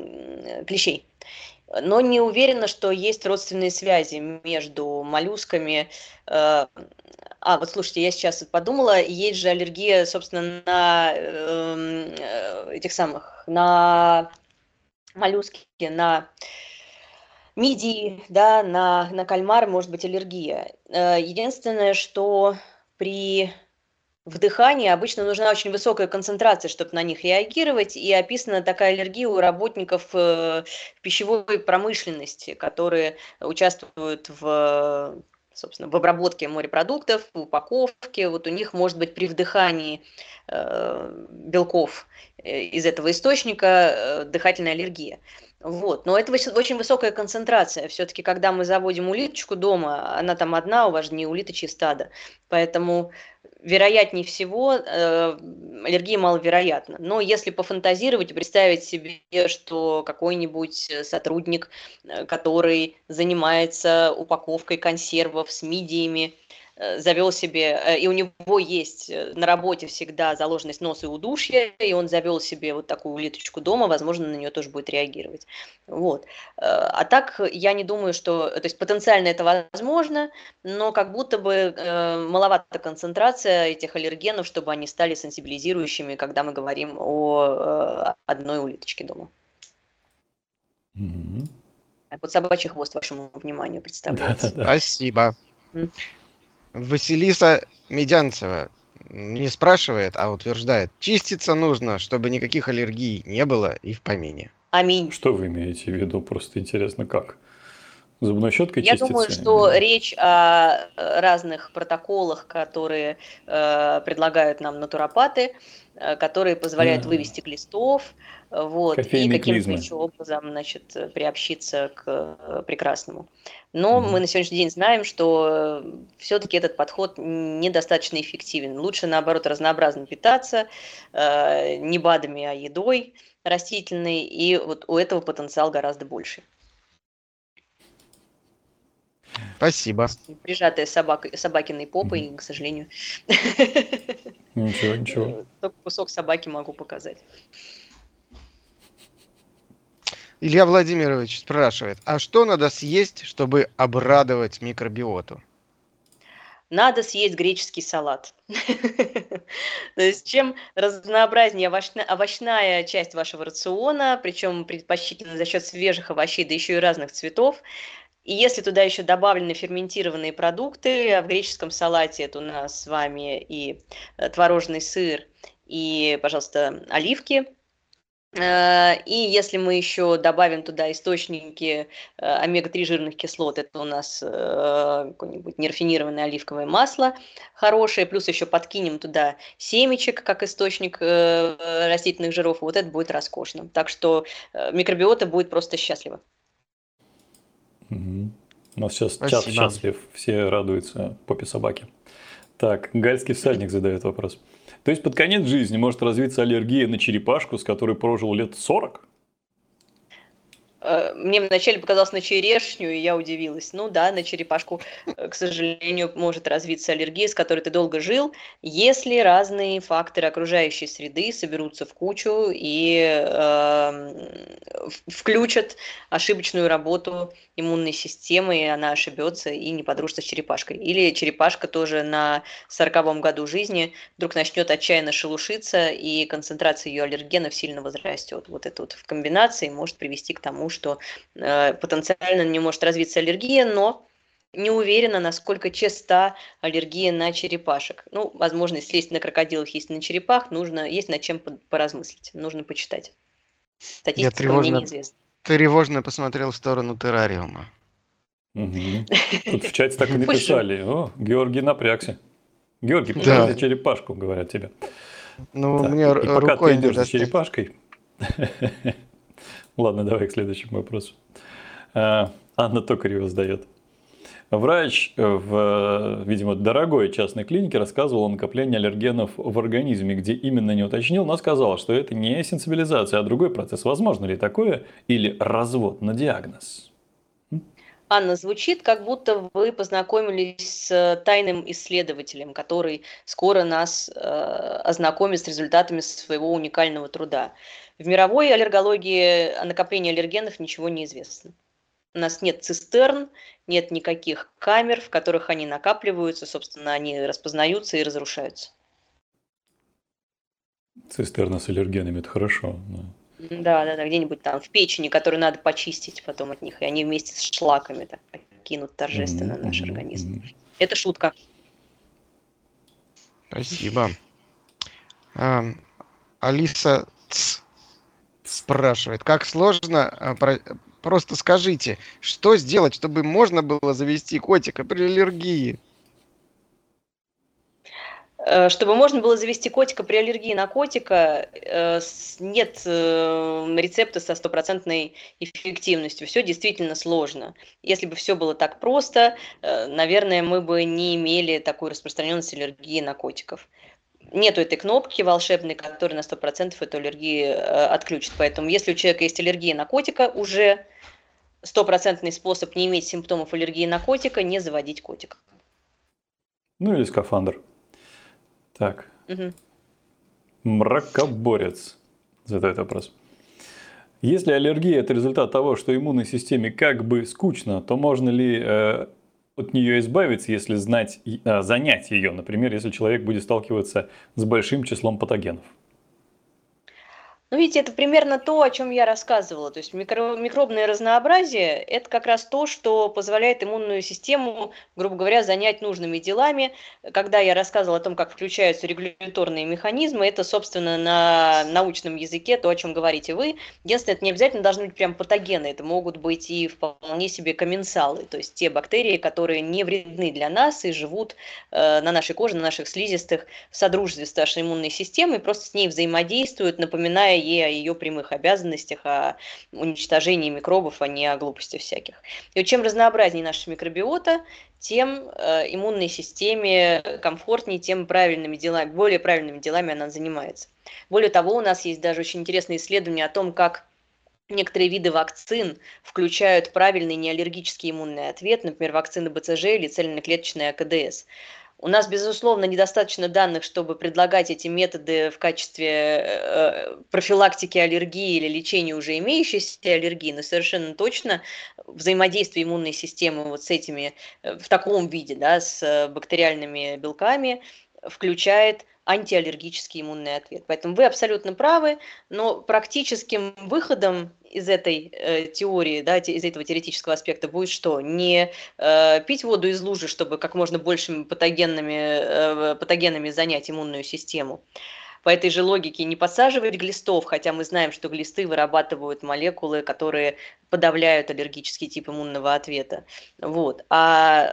C: клещей но не уверена, что есть родственные связи между моллюсками. Э, а, вот слушайте, я сейчас подумала, есть же аллергия, собственно, на эм, э, этих самых, на моллюски, на мидии, да, на, на кальмар может быть аллергия. Э, единственное, что при в дыхании обычно нужна очень высокая концентрация, чтобы на них реагировать, и описана такая аллергия у работников э, пищевой промышленности, которые участвуют в собственно, в обработке морепродуктов, в упаковке, вот у них может быть при вдыхании э, белков э, из этого источника э, дыхательная аллергия. Вот. Но это очень высокая концентрация. Все-таки, когда мы заводим улиточку дома, она там одна, у вас же не улиточье стадо. Поэтому вероятнее всего, э, аллергия маловероятна. Но если пофантазировать и представить себе, что какой-нибудь сотрудник, э, который занимается упаковкой консервов с мидиями, э, завел себе, э, и у него есть на работе всегда заложенность носа и удушья, и он завел себе вот такую улиточку дома, возможно, на нее тоже будет реагировать. Вот. А так я не думаю, что, то есть потенциально это возможно, но как будто бы маловато концентрация этих аллергенов, чтобы они стали сенсибилизирующими, когда мы говорим о одной улиточке дома. Mm-hmm. Вот собачий хвост вашему вниманию представляется.
B: Да, да, да. Спасибо. Василиса Медянцева не спрашивает, а утверждает, чиститься нужно, чтобы никаких аллергий не было и в помине.
C: Аминь.
A: Что вы имеете в виду? Просто интересно, как? Зубной щеткой
C: Я чиститься? думаю, что Или... речь о разных протоколах, которые э, предлагают нам натуропаты, э, которые позволяют а. вывести глистов, вот, и каким-то еще образом, значит, приобщиться к э, прекрасному. Но mm мы на сегодняшний день знаем, что все-таки этот подход недостаточно эффективен. Лучше, наоборот, разнообразно питаться, э, не БАДами, а едой растительной, и вот у этого потенциал гораздо больше.
B: Спасибо.
C: Прижатая собак, собакиной попой, mm к сожалению.
A: Ничего, ничего. *laughs*
C: Только кусок собаки могу показать.
B: Илья Владимирович спрашивает, а что надо съесть, чтобы обрадовать микробиоту?
C: Надо съесть греческий салат. *laughs* То есть чем разнообразнее овощная часть вашего рациона, причем предпочтительно за счет свежих овощей, да еще и разных цветов, и если туда еще добавлены ферментированные продукты, а в греческом салате это у нас с вами и э, творожный сыр, и, пожалуйста, оливки, и если мы еще добавим туда источники э, омега-3 жирных кислот, это у нас э, какое-нибудь нерафинированное оливковое масло хорошее, плюс еще подкинем туда семечек как источник растительных жиров, вот это будет роскошно. Так что микробиота будет просто счастлива.
A: Угу. У нас сейчас Спасибо. чат счастлив, все радуются попе собаки. Так, гальский всадник задает вопрос. То есть под конец жизни может развиться аллергия на черепашку, с которой прожил лет 40?
C: Э, мне вначале показалось на черешню, и я удивилась. Ну да, на черепашку, э, к сожалению, может развиться аллергия, с которой ты долго жил, если разные факторы окружающей среды соберутся в кучу и э, включат ошибочную работу иммунной системы, и она ошибется и не подружится с черепашкой. Или черепашка тоже на сороковом году жизни вдруг начнет отчаянно шелушиться, и концентрация ее аллергенов сильно возрастет. Вот это вот в комбинации может привести к тому, что э, потенциально не может развиться аллергия, но не уверена, насколько часто аллергия на черепашек. Ну, возможно, если есть на крокодилах, есть на черепах, нужно, есть над чем поразмыслить, нужно почитать.
B: Статистика Я тревожно, мне неизвестна. Тревожно посмотрел в сторону террариума.
A: Угу. Тут в чате так и *laughs* написали. О, Георгий напрягся. Георгий, покажи да. черепашку, говорят тебе.
B: Ну, так, мне и
A: пока ты идешь за черепашкой. *laughs* Ладно, давай к следующему вопросу. А, Анна Токарева задает. Врач в, видимо, дорогой частной клинике рассказывал о накоплении аллергенов в организме, где именно не уточнил, но сказал, что это не сенсибилизация, а другой процесс. Возможно ли такое или развод на диагноз?
C: Анна, звучит, как будто вы познакомились с тайным исследователем, который скоро нас э, ознакомит с результатами своего уникального труда. В мировой аллергологии о накоплении аллергенов ничего не известно. У нас нет цистерн, нет никаких камер, в которых они накапливаются, собственно, они распознаются и разрушаются.
A: Цистерна с аллергенами – это хорошо.
C: Да. да, да, да, где-нибудь там в печени, которую надо почистить потом от них, и они вместе с шлаками так кинут торжественно mm-hmm. наш организм. Это шутка.
B: Спасибо. А, Алиса Ц спрашивает, как сложно а, Просто скажите, что сделать, чтобы можно было завести котика при аллергии?
C: Э, чтобы можно было завести котика при аллергии на котика, э, нет э, рецепта со стопроцентной эффективностью. Все действительно сложно. Если бы все было так просто, наверное, мы бы не имели такой распространенности аллергии на котиков нету этой кнопки волшебной, которая на 100% эту аллергию отключит. Поэтому если у человека есть аллергия на котика уже, стопроцентный способ не иметь симптомов аллергии на котика – не заводить котика.
A: Ну или скафандр. Так.
C: Мгм.
A: Мракоборец задает вопрос. Если аллергия это результат того, что иммунной системе как бы скучно, то можно ли э, от нее избавиться, если знать, а, занять ее, например, если человек будет сталкиваться с большим числом патогенов?
C: Ну, видите, это примерно то, о чем я рассказывала. То есть микро- микробное разнообразие– это как раз то, что позволяет иммунную систему, грубо говоря, занять нужными делами. Когда я рассказывала о том, как включаются регуляторные механизмы, это, собственно, на научном языке то, о чем говорите вы. Единственное, это не обязательно должны быть прям патогены, это могут быть и вполне себе комменсалы, то есть те бактерии, которые не вредны для нас и живут э, на нашей коже, на наших слизистых в содружестве с нашей иммунной системой, просто с ней взаимодействуют, ей о ее прямых обязанностях, о уничтожении микробов, а не о глупости всяких. И вот чем разнообразнее наша микробиота, тем э, иммунной системе комфортнее, тем правильными делами, более правильными делами она занимается. Более того, у нас есть даже очень интересные исследования о том, как некоторые виды вакцин включают правильный неаллергический иммунный ответ, например, вакцины БЦЖ или цельноклеточная КДС. У нас, безусловно, недостаточно данных, чтобы предлагать эти методы в качестве э, профилактики аллергии или лечения уже имеющейся аллергии, но совершенно точно взаимодействие иммунной системы вот с этими, э, в таком виде, да, с э, бактериальными белками включает антиаллергический иммунный ответ. Поэтому вы абсолютно правы, но практическим выходом из этой э, теории, да, из этого теоретического аспекта будет что? Не э, пить воду из лужи, чтобы как можно большими патогенными, э, патогенами занять иммунную систему. По этой же логике не подсаживать глистов, хотя мы знаем, что глисты вырабатывают молекулы, которые подавляют аллергический тип иммунного ответа. Вот. А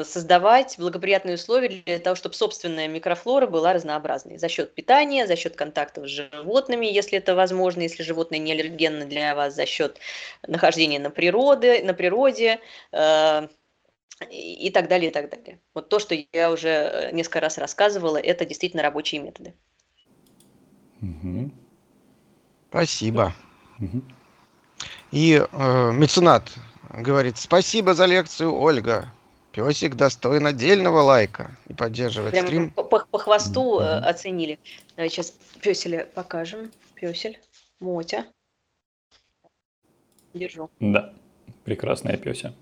C: э, создавать благоприятные условия для того, чтобы собственная микрофлора была разнообразной за счет питания, за счет контактов с животными, если это возможно, если животное не аллергенно для вас, за счет нахождения на природе, на природе, э, и так далее, и так далее. Вот то, что я уже э, несколько раз рассказывала, это действительно рабочие методы.
A: Мгм.
B: Спасибо.
A: Мгм.
B: И э, меценат говорит, спасибо за лекцию, Ольга. Песик достоин отдельного лайка и поддерживает
C: Прямо
B: стрим.
C: по, по- по хвосту э,
A: Мгм.
C: оценили. Давай сейчас песеля покажем. Песель, Мотя. Держу.
A: Да, прекрасная пёся.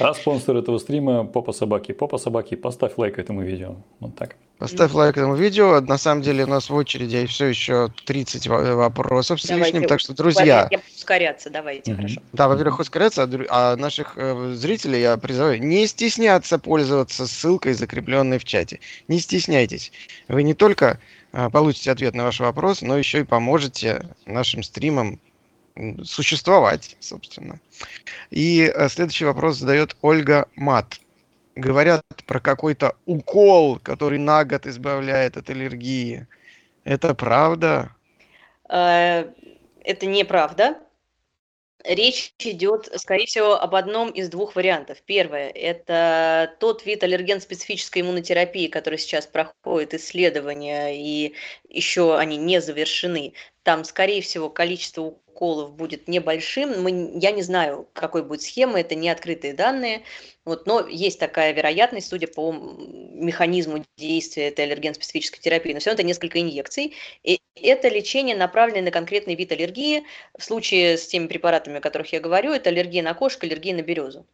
A: А спонсор этого стрима Попа Собаки. Попа Собаки, поставь лайк этому видео. Вот так.
B: Поставь лайк этому видео. На самом деле у нас в очереди все еще 30 во- вопросов с
C: Давайте
B: лишним. Так что, друзья,
C: ускоряться, давайте,
A: Мгм.
C: хорошо.
B: да, во-первых, ускоряться, а а наших э, зрителей я призываю не стесняться пользоваться ссылкой, закрепленной в чате. Не стесняйтесь. Вы не только э, получите ответ на ваш вопрос, но еще и поможете нашим стримам существовать, собственно. И э, следующий вопрос задает Ольга Мат. Говорят про какой-то укол, который на год избавляет от аллергии. Это правда?
C: Э, Это неправда. Речь идет, скорее всего, об одном из двух вариантов. Первое– это тот вид аллерген-специфической иммунотерапии, который сейчас проходит исследования, и еще они не завершены. Там, скорее всего, количество уколов будет небольшим. Мы, я не знаю, какой будет схема, это не открытые данные. Вот, но есть такая вероятность, судя по механизму действия этой аллерген-специфической терапии. Но все равно это несколько инъекций. И это лечение, направленное на конкретный вид аллергии. В случае с теми препаратами, о которых я говорю, это аллергия на кошек, аллергия на березу.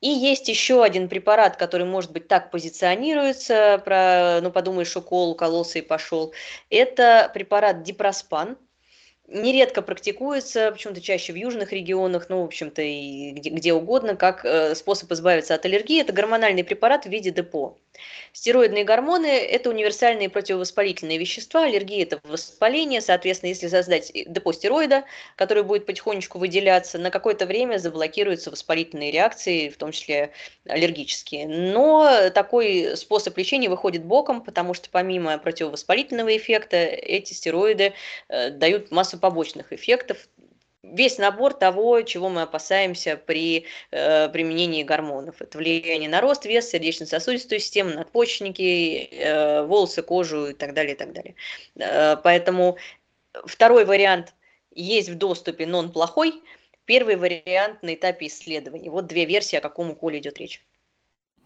C: И есть еще один препарат, который, может быть, так позиционируется, про, ну, подумаешь, укол, укололся и пошел. Это препарат дипроспан. Нередко практикуется, почему-то чаще в южных регионах, ну, в общем-то, и где, где угодно, как э, способ избавиться от аллергии. Это гормональный препарат в виде депо. Стероидные гормоны– это универсальные противовоспалительные вещества, аллергия– это воспаление, соответственно, если создать депо стероида, который будет потихонечку выделяться, на какое-то время заблокируются воспалительные реакции, в том числе аллергические. Но такой способ лечения выходит боком, потому что помимо противовоспалительного эффекта, эти стероиды э, дают массу побочных эффектов, весь набор того, чего мы опасаемся при э, применении гормонов. Это влияние на рост, вес, сердечно-сосудистую систему, надпочечники, э, волосы, кожу и так далее, и так далее. Э, поэтому второй вариант есть в доступе, но он плохой. Первый вариант на этапе исследований. Вот две версии, о каком уколе идет речь.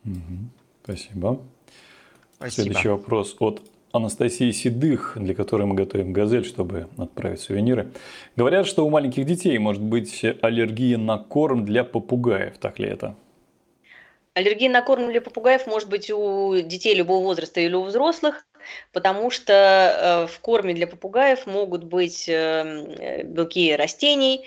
A: Мгм. Спасибо.
B: Спасибо.
A: Следующий вопрос от Анастасии Седых, для которой мы готовим газель, чтобы отправить сувениры. Говорят, что у маленьких детей может быть аллергия на корм для попугаев. Так ли это?
C: Аллергия на корм для попугаев может быть у детей любого возраста или у взрослых, потому что э, в корме для попугаев могут быть э, белки растений,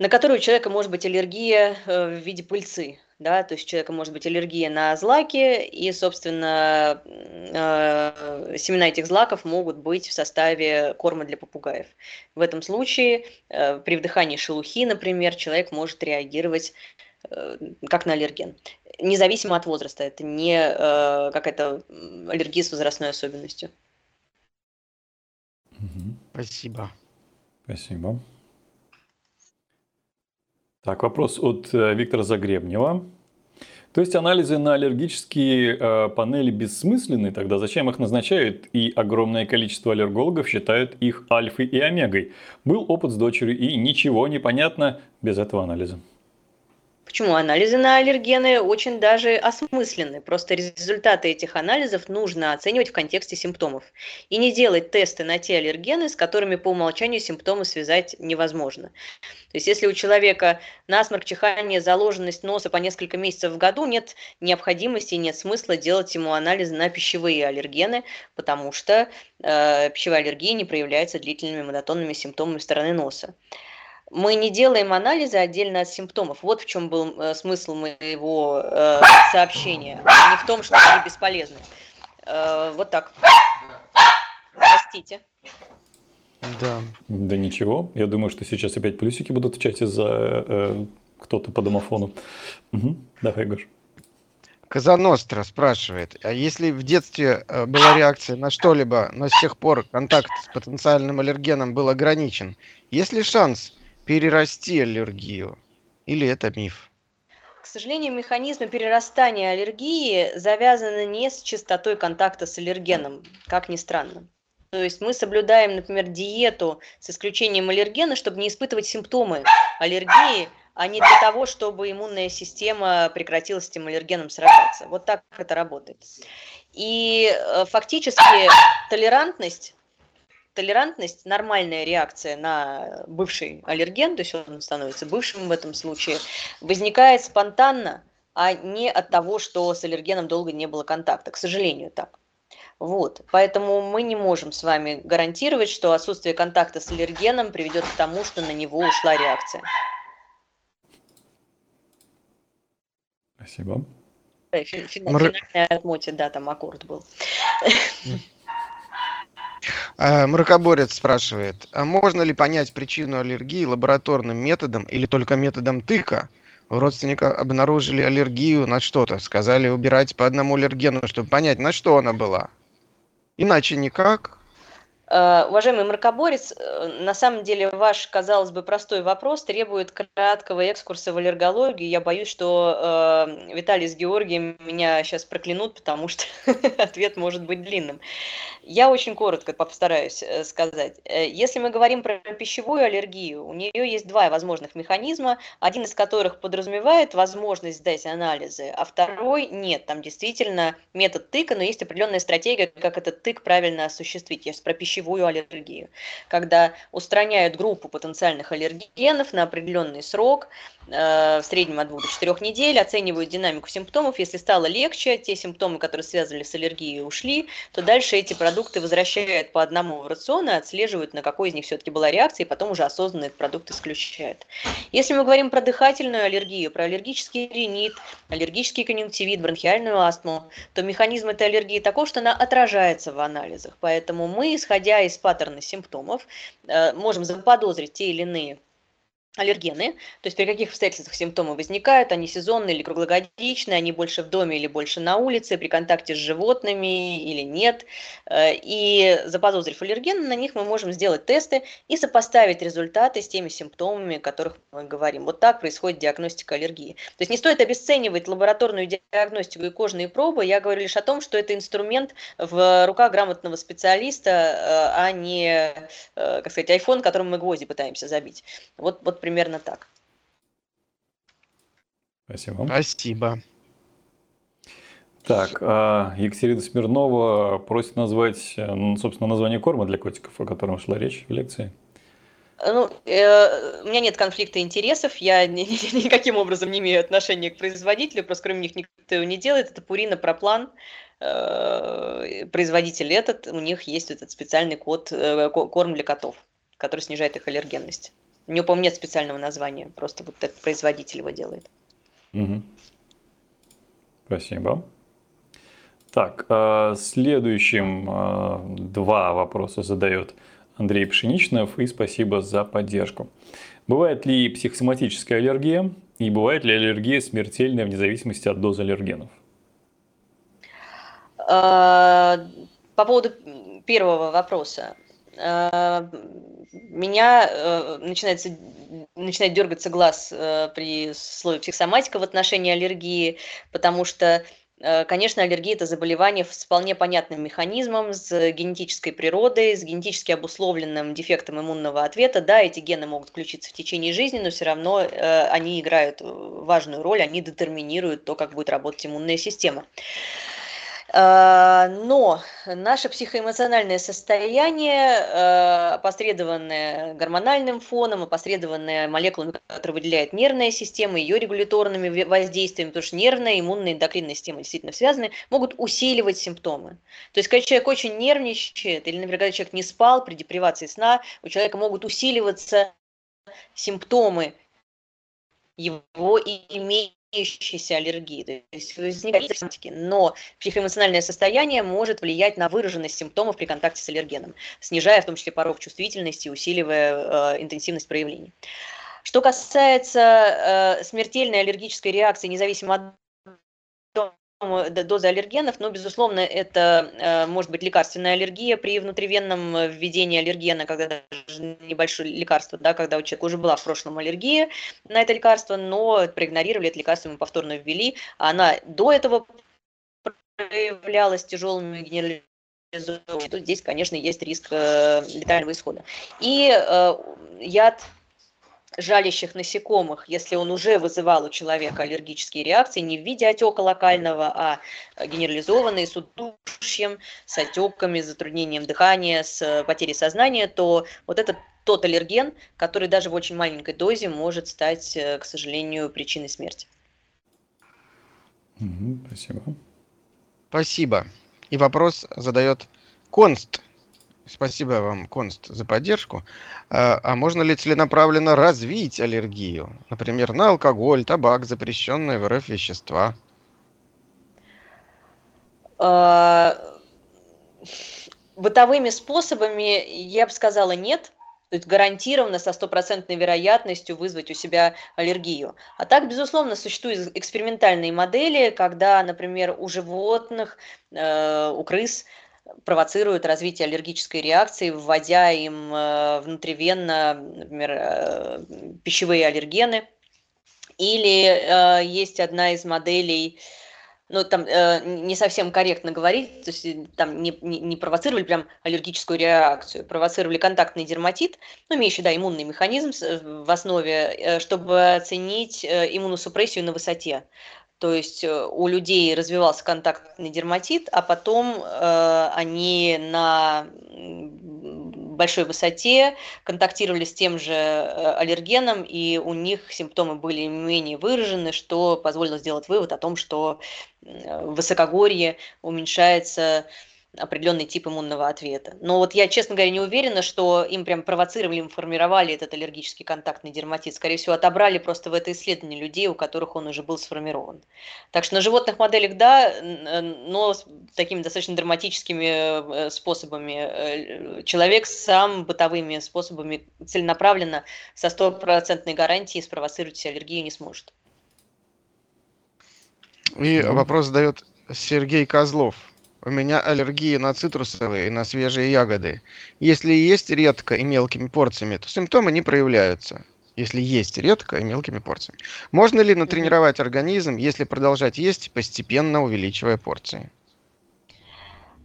C: на которые у человека может быть аллергия э, в виде пыльцы. Да, то есть у человека может быть аллергия на злаки, и, собственно, э, семена этих злаков могут быть в составе корма для попугаев. В этом случае э, при вдыхании шелухи, например, человек может реагировать э, как на аллерген, независимо от возраста. Это не э, какая-то аллергия с возрастной особенностью.
B: Спасибо.
A: Спасибо. Так, вопрос от э, Виктора Загребнева. То есть анализы на аллергические э, панели бессмысленны, тогда зачем их назначают? И огромное количество аллергологов считают их альфой и омегой. Был опыт с дочерью, и ничего не понятно без этого анализа.
C: Почему? Анализы на аллергены очень даже осмысленны. Просто результаты этих анализов нужно оценивать в контексте симптомов. И не делать тесты на те аллергены, с которыми по умолчанию симптомы связать невозможно. То есть если у человека насморк, чихание, заложенность носа по несколько месяцев в году, нет необходимости, нет смысла делать ему анализы на пищевые аллергены, потому что э, пищевая аллергия не проявляется длительными монотонными симптомами стороны носа. Мы не делаем анализы отдельно от симптомов. Вот в чем был э, смысл моего э, сообщения. Не в том, что они бесполезны. Э, вот так. Простите.
B: Да.
A: Да ничего, я думаю, что сейчас опять плюсики будут в чате за э, кто-то по домофону. Мгм. Давай, Гош.
B: Казаностра спрашивает, а если в детстве э, была реакция на что-либо, но с тех пор контакт с потенциальным аллергеном был ограничен, есть ли шанс перерасти аллергию? Или это миф?
C: К сожалению, механизмы перерастания аллергии завязаны не с частотой контакта с аллергеном, как ни странно. То есть мы соблюдаем, например, диету с исключением аллергена, чтобы не испытывать симптомы аллергии, а не для того, чтобы иммунная система прекратила с этим аллергеном сражаться. Вот так это работает. И э, фактически толерантность толерантность, нормальная реакция на бывший аллерген, то есть он становится бывшим в этом случае, возникает спонтанно, а не от того, что с аллергеном долго не было контакта. К сожалению, так. Вот, поэтому мы не можем с вами гарантировать, что отсутствие контакта с аллергеном приведет к тому, что на него ушла реакция.
A: Спасибо.
C: Финальная отмоте, да, там аккорд был.
B: А, Мракоборец спрашивает, а можно ли понять причину аллергии лабораторным методом или только методом тыка? У родственника обнаружили аллергию на что-то, сказали убирать по одному аллергену, чтобы понять, на что она была. Иначе никак.
C: Э, Уважаемый мракоборец, э, на самом деле ваш, казалось бы, простой вопрос требует краткого экскурса в аллергологию. Я боюсь, что э, Виталий с Георгием меня сейчас проклянут, потому что *laughs* ответ может быть длинным. Я очень коротко постараюсь э, сказать. Если мы говорим про пищевую аллергию, у нее есть два возможных механизма, один из которых подразумевает возможность сдать анализы, а второй нет. Там действительно метод тыка, но есть определенная стратегия, как этот тык правильно осуществить. Сейчас про пищевую аллергию. Когда устраняют группу потенциальных аллергенов на определенный срок, э, в среднем от 2 до 4 недель, оценивают динамику симптомов. Если стало легче, те симптомы, которые связывали с аллергией, ушли, то дальше эти продукты возвращают по одному в рацион и отслеживают, на какой из них все-таки была реакция, и потом уже осознанно этот продукт исключают. Если мы говорим про дыхательную аллергию, про аллергический ринит, аллергический конъюнктивит, бронхиальную астму, то механизм этой аллергии таков, что она отражается в анализах. Поэтому мы, исходя из паттерна симптомов, э, можем заподозрить те или иные аллергены, то есть при каких обстоятельствах симптомы возникают, они сезонные или круглогодичные, они больше в доме или больше на улице, при контакте с животными или нет. Э, И заподозрив аллерген, на них мы можем сделать тесты и сопоставить результаты с теми симптомами, о которых мы говорим. Вот так происходит диагностика аллергии. То есть не стоит обесценивать лабораторную диагностику и кожные пробы. Я говорю лишь о том, что это инструмент в руках грамотного специалиста, э, а не, э, как сказать, iPhone, которым мы гвозди пытаемся забить. Вот, вот примерно так.
A: Спасибо.
B: Спасибо.
A: Так, а Екатерина Смирнова просит назвать, собственно, название корма для котиков, о котором шла речь в лекции.
C: Ну, э, у меня нет конфликта интересов, я *laughs* ни, ни, никаким образом не имею отношения к производителю, просто кроме них никто его не делает. Это Пурина Проплан, э, производитель этот, у них есть этот специальный код, э, корм для котов, который снижает их аллергенность. У него, по-моему, нет специального названия, просто вот этот производитель его делает.
A: Угу. Спасибо. Так, э, следующим э, два вопроса задает Андрей Пшеничнов, и спасибо за поддержку. Бывает ли психосоматическая аллергия и бывает ли аллергия смертельная вне зависимости от дозы аллергенов?
C: А, по поводу первого вопроса. Меня э, начинается, начинает дергаться глаз э, при слове психосоматика в отношении аллергии, потому что Э, конечно, аллергия – это заболевание с вполне понятным механизмом, с генетической природой, с генетически обусловленным дефектом иммунного ответа. Да, эти гены могут включиться в течение жизни, но все равно э, они играют важную роль, они детерминируют то, как будет работать иммунная система. А, но наше психоэмоциональное состояние, а, опосредованное гормональным фоном, опосредованное молекулами, которые выделяет нервная система, ее регуляторными воздействиями, потому что нервная, иммунная эндокринная система действительно связаны, могут усиливать симптомы. То есть, когда человек очень нервничает, или, например, когда человек не спал при депривации сна, у человека могут усиливаться симптомы его и имеющейся аллергии, то есть возникает симптоматики, но психоэмоциональное состояние может влиять на выраженность симптомов при контакте с аллергеном, снижая в том числе порог чувствительности, усиливая э, интенсивность проявлений. Что касается э, смертельной аллергической реакции, независимо от дозы аллергенов, но, безусловно, это э, может быть лекарственная аллергия при внутривенном введении аллергена, когда даже небольшое лекарство, да, когда у человека уже была в прошлом аллергия на это лекарство, но проигнорировали это лекарство, мы повторно ввели, а она до этого проявлялась тяжелыми генерализованными то здесь, конечно, есть риск э, летального исхода. И э, яд жалящих насекомых, если он уже вызывал у человека аллергические реакции не в виде отека локального, а генерализованные с удушьем, с отеками, с затруднением дыхания, с потерей сознания, то вот это тот аллерген, который даже в очень маленькой дозе может стать, э, к сожалению, причиной смерти.
B: спасибо. Спасибо. И вопрос задает Конст. Спасибо вам, Конст, за поддержку. А, а можно ли целенаправленно развить аллергию? Например, на алкоголь, табак, запрещенные в РФ вещества?
C: А, бытовыми способами я бы сказала нет. То есть гарантированно со стопроцентной вероятностью вызвать у себя аллергию. А так, безусловно, существуют экспериментальные модели, когда, например, у животных, э, у крыс провоцируют развитие аллергической реакции, вводя им э, внутривенно, например, э, пищевые аллергены. Или э, есть одна из моделей, ну, там э, не совсем корректно говорить, то есть там не, не, не провоцировали прям аллергическую реакцию, провоцировали контактный дерматит, ну, имеющий, да, иммунный механизм в основе, чтобы оценить иммуносупрессию на высоте. То есть э, у людей развивался контактный дерматит, а потом э, они на большой высоте контактировали с тем же э, аллергеном, и у них симптомы были менее выражены, что позволило сделать вывод о том, что в высокогорье уменьшается определенный тип иммунного ответа. Но вот я, честно говоря, не уверена, что им прям провоцировали, им формировали этот аллергический контактный дерматит. Скорее всего, отобрали просто в это исследование людей, у которых он уже был сформирован. Так что на животных моделях да, но с такими достаточно драматическими э, способами. Э, человек сам бытовыми способами целенаправленно со стопроцентной гарантией спровоцировать аллергию не сможет.
B: И вопрос задает Сергей Козлов. У меня аллергия на цитрусовые и на свежие ягоды. Если есть редко и мелкими порциями, то симптомы не проявляются. Если есть редко и мелкими порциями. Можно ли натренировать организм, если продолжать есть, постепенно увеличивая порции?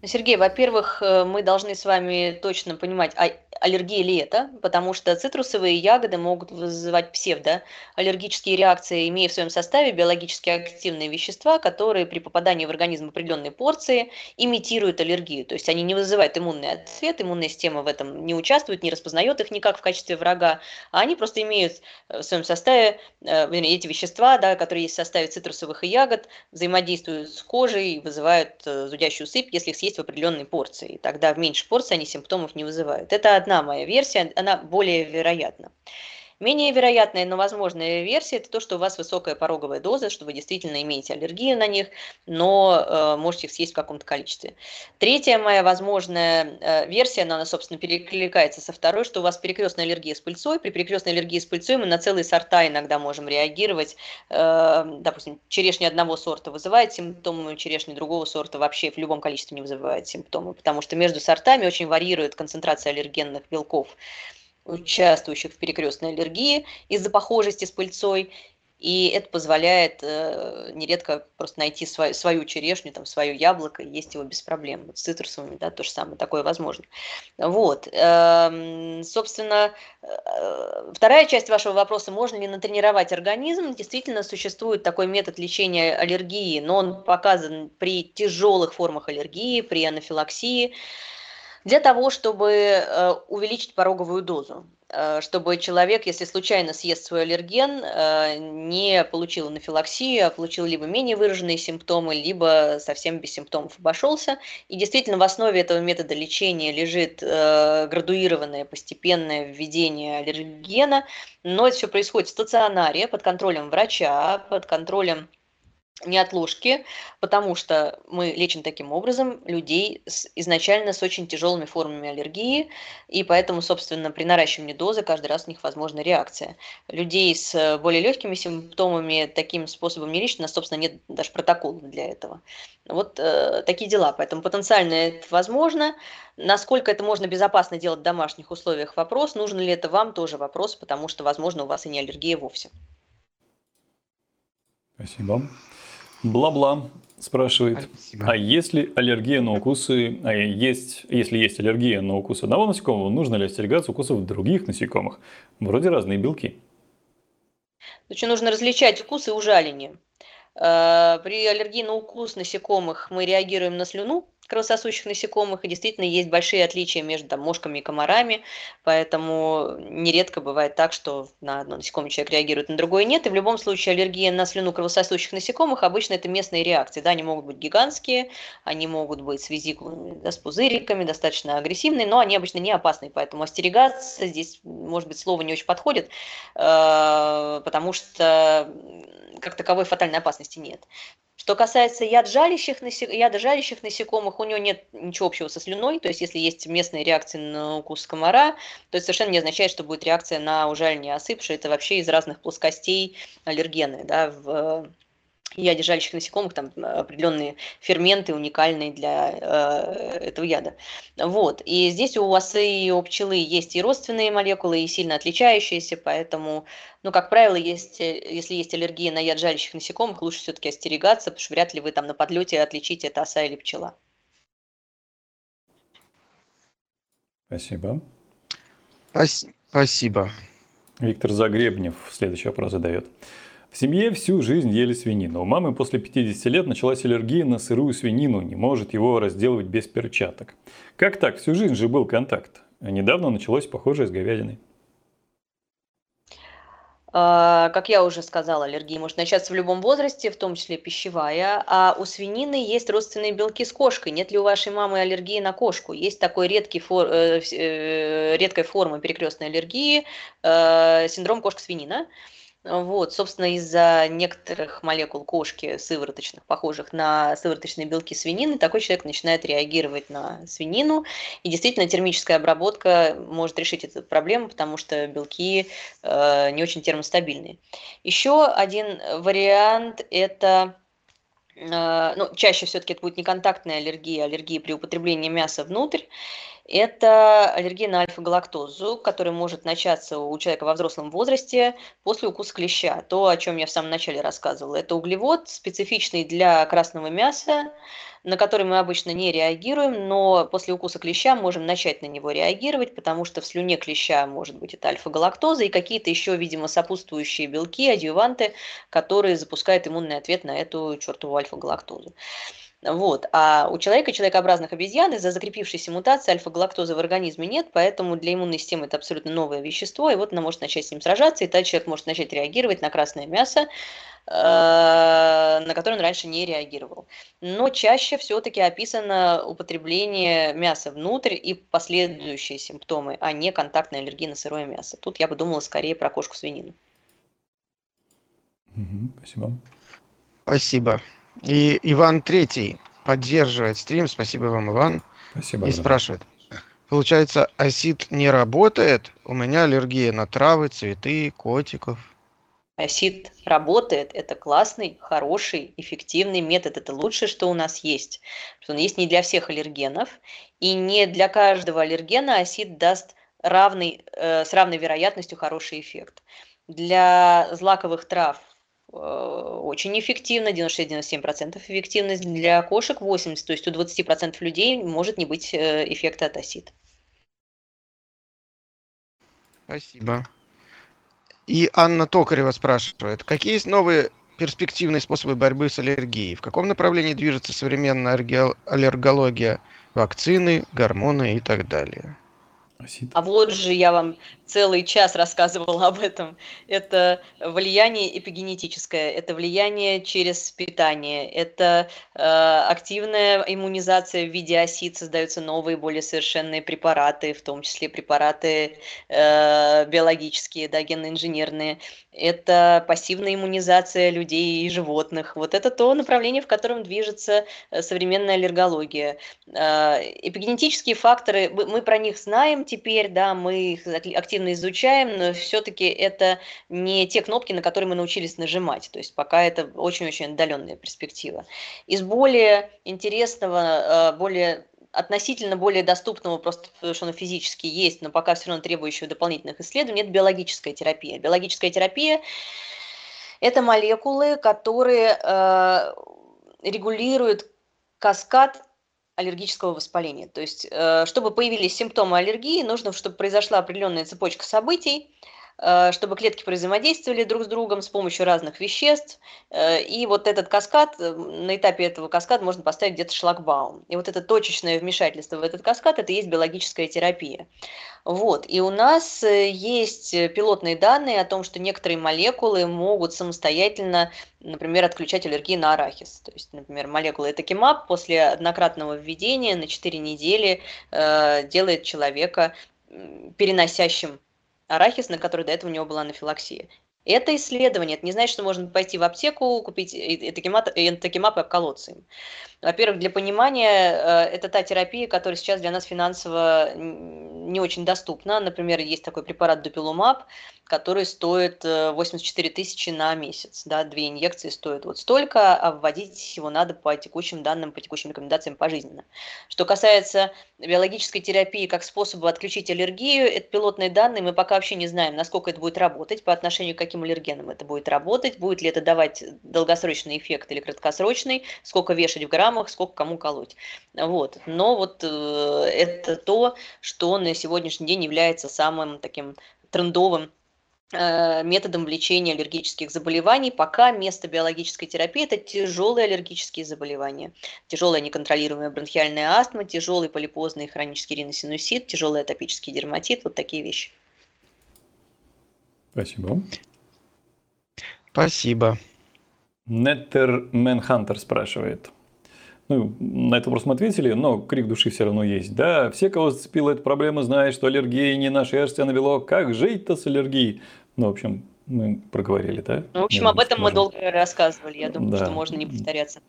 C: Сергей, во-первых, э, мы должны с вами точно понимать, а аллергия ли это, потому что цитрусовые ягоды могут вызывать псевдоаллергические реакции, имея в своем составе биологически активные вещества, которые при попадании в организм определенной порции имитируют аллергию. То есть они не вызывают иммунный ответ, иммунная система в этом не участвует, не распознает их никак в качестве врага, а они просто имеют в своем составе э, эти вещества, да, которые есть в составе цитрусовых и ягод, взаимодействуют с кожей и вызывают э, зудящую сыпь, если их съесть в определенной порции. Тогда в меньшей порции они симптомов не вызывают. Это одна моя версия, она более вероятна. Менее вероятная, но возможная версия – это то, что у вас высокая пороговая доза, что вы действительно имеете аллергию на них, но э, можете их съесть в каком-то количестве. Третья моя возможная э, версия, она, собственно, перекликается со второй, что у вас перекрестная аллергия с пыльцой. При перекрестной аллергии с пыльцой мы на целые сорта иногда можем реагировать. Э, допустим, черешня одного сорта вызывает симптомы, черешня другого сорта вообще в любом количестве не вызывает симптомы, потому что между сортами очень варьирует концентрация аллергенных белков участвующих в перекрестной аллергии из-за похожести с пыльцой. И это позволяет э, нередко просто найти свою, свою черешню, там, свое яблоко и есть его без проблем. Вот с цитрусовыми, да, то же самое, такое возможно. Вот. Эм, собственно, э, вторая часть вашего вопроса, можно ли натренировать организм? Действительно, существует такой метод лечения аллергии, но он показан при тяжелых формах аллергии, при анафилаксии для того, чтобы э, увеличить пороговую дозу, э, чтобы человек, если случайно съест свой аллерген, э, не получил анафилаксию, а получил либо менее выраженные симптомы, либо совсем без симптомов обошелся. И действительно в основе этого метода лечения лежит градуированное постепенное введение аллергена, но это все происходит в стационаре под контролем врача, под контролем неотложки, потому что мы лечим таким образом людей с, изначально с очень тяжелыми формами аллергии, и поэтому, собственно, при наращивании дозы каждый раз у них возможна реакция. Людей с более легкими симптомами таким способом не лечат, у нас, собственно, нет даже протокола для этого. Вот э, такие дела, поэтому потенциально это возможно. Насколько это можно безопасно делать в домашних условиях, вопрос. Нужно ли это вам, тоже вопрос, потому что, возможно, у вас и не аллергия вовсе.
A: Спасибо. Бла-бла спрашивает, Спасибо. а если аллергия на укусы, а есть, если есть аллергия на укус одного насекомого, нужно ли остерегаться укусов других насекомых? Вроде разные белки.
C: Значит, нужно различать укусы и ужаления. Э, при аллергии на укус насекомых мы реагируем на слюну, кровососущих насекомых, и действительно есть большие отличия между там, мошками и комарами, поэтому нередко бывает так, что на одно насекомое человек реагирует, на другое нет, и в любом случае аллергия на слюну кровососущих насекомых обычно это местные реакции, да, они могут быть гигантские, они могут быть с визикулами, да, с пузыриками, достаточно агрессивные, но они обычно не опасные, поэтому остерегаться здесь, может быть, слово не очень подходит, э, потому что как таковой фатальной опасности нет. Что касается ядожалящих, насек... ядожалящих насекомых, у него нет ничего общего со слюной, то есть если есть местные реакции на укус комара, то это совершенно не означает, что будет реакция на ужаление осыпшей, это вообще из разных плоскостей аллергены, да, в яде жалящих насекомых там определенные ферменты уникальные для э, этого яда. Вот. И здесь у осы и у пчелы есть и родственные молекулы, и сильно отличающиеся, поэтому, ну, как правило, есть, если есть аллергия на яд жалящих насекомых, лучше все-таки остерегаться, потому что вряд ли вы там на подлете отличите, это оса или пчела.
A: Спасибо.
B: Спасибо.
A: Виктор Загребнев следующий вопрос задает. В семье всю жизнь ели свинину. У мамы после 50 лет началась аллергия на сырую свинину, не может его разделывать без перчаток. Как так? Всю жизнь же был контакт. А недавно началось похожее с говядиной.
C: А, как я уже сказала, аллергия может начаться в любом возрасте, в том числе пищевая. А у свинины есть родственные белки с кошкой. Нет ли у вашей мамы аллергии на кошку? Есть такой редкий фор, э, э, редкая форма перекрестной аллергии, э, синдром кошка-свинина. Вот, собственно, из-за некоторых молекул кошки сывороточных, похожих на сывороточные белки свинины, такой человек начинает реагировать на свинину. И действительно, термическая обработка может решить эту проблему, потому что белки э, не очень термостабильные. Еще один вариант – это э, ну, чаще все-таки это будет не контактная аллергия, а аллергия при употреблении мяса внутрь. Это аллергия на альфа-галактозу, которая может начаться у человека во взрослом возрасте после укуса клеща. То, о чем я в самом начале рассказывала. Это углевод, специфичный для красного мяса, на который мы обычно не реагируем, но после укуса клеща можем начать на него реагировать, потому что в слюне клеща может быть это альфа-галактоза и какие-то еще, видимо, сопутствующие белки, адъюванты, которые запускают иммунный ответ на эту чертову альфа-галактозу. Вот. А у человека, человекообразных обезьян, из-за закрепившейся мутации альфа-галактозы в организме нет, поэтому для иммунной системы это абсолютно новое вещество, и вот она может начать с ним сражаться, и тогда человек может начать реагировать на красное мясо, э, на которое он раньше не реагировал. Но чаще все-таки описано употребление мяса внутрь и последующие симптомы, а не контактная аллергия на сырое мясо. Тут я бы думала скорее про кошку-свинину.
B: Спасибо. Спасибо. И Иван Третий поддерживает стрим. Спасибо вам, Иван.
A: Спасибо.
B: И спрашивает. Получается, осид не работает? У меня аллергия на травы, цветы, котиков.
C: Осид работает, это классный, хороший, эффективный метод, это лучшее, что у нас есть. Он есть не для всех аллергенов, и не для каждого аллергена осид даст равный, э, с равной вероятностью хороший эффект. Для злаковых трав очень эффективно, 96-97% эффективность. Для кошек 80%, то есть у 20% людей может не быть э, эффекта от осид.
B: Спасибо. И Анна Токарева спрашивает, какие есть новые перспективные способы борьбы с аллергией? В каком направлении движется современная аллергология? Вакцины, гормоны и так далее.
C: А вот же я вам целый час рассказывала об этом. Это влияние эпигенетическое, это влияние через питание, это э, активная иммунизация в виде осид, создаются новые, более совершенные препараты, в том числе препараты э, биологические, да, генно-инженерные. Это пассивная иммунизация людей и животных. Вот это то направление, в котором движется э, современная аллергология. Э, эпигенетические факторы, мы про них знаем теперь, да, мы их активно активно изучаем, но все-таки это не те кнопки, на которые мы научились нажимать. То есть пока это очень-очень отдаленная перспектива. Из более интересного, э, более относительно более доступного, просто потому что оно физически есть, но пока все равно требующего дополнительных исследований, это биологическая терапия. Биологическая терапия – это молекулы, которые э, регулируют каскад аллергического воспаления. То есть, э, чтобы появились симптомы аллергии, нужно, чтобы произошла определенная цепочка событий, чтобы клетки взаимодействовали друг с другом с помощью разных веществ. Э, и вот этот каскад, э, на этапе этого каскада можно поставить где-то шлагбаум. И вот это точечное вмешательство в этот каскад, это и есть биологическая терапия. Вот. И у нас есть пилотные данные о том, что некоторые молекулы могут самостоятельно, например, отключать аллергии на арахис. То есть, например, молекула этокимаб после однократного введения на 4 недели э, делает человека переносящим арахис, на который до этого у него была анафилаксия. Это исследование. Это не значит, что можно пойти в аптеку, купить этокимаб и обколоться им. Во-первых, для понимания, э, это та терапия, которая сейчас для нас финансово не очень доступна. Например, есть такой препарат Дупилумаб, который стоит 84 э, тысячи на месяц. Да, две инъекции стоят вот столько, а вводить его надо по текущим данным, по текущим рекомендациям пожизненно. Что касается биологической терапии как способа отключить аллергию, это пилотные данные, мы пока вообще не знаем, насколько это будет работать, по отношению к каким аллергенам это будет работать, будет ли это давать долгосрочный эффект или краткосрочный, сколько вешать в грамм, граммах, сколько кому колоть. Вот. Но вот э, это то, что на сегодняшний день является самым таким трендовым э, методом лечения аллергических заболеваний. Пока место биологической терапии – это тяжелые аллергические заболевания. Тяжелая неконтролируемая бронхиальная астма, тяжелый полипозный хронический риносинусит, тяжелый атопический дерматит – вот такие вещи.
A: Спасибо.
B: Спасибо.
A: Неттер Мэнхантер спрашивает – ну, на этот вопрос мы ответили, но крик души все равно есть. Да, все, кого зацепила эта проблема, знают, что аллергия не на шерсть, а на белок. Как жить-то с аллергией? Ну, в общем, мы проговорили, да?
C: Ну, в общем, об этом можем. мы долго рассказывали. Я думаю, да. что можно не повторяться.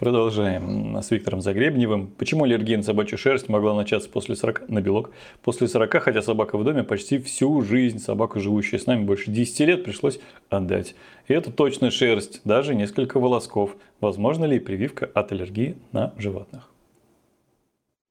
A: Продолжаем с Виктором Загребневым. Почему аллергия на собачью шерсть могла начаться после 40, на белок? После 40, хотя собака в доме почти всю жизнь, собака, живущая с нами больше 10 лет, пришлось отдать. И это точно шерсть, даже несколько волосков. Возможно ли прививка от аллергии на животных?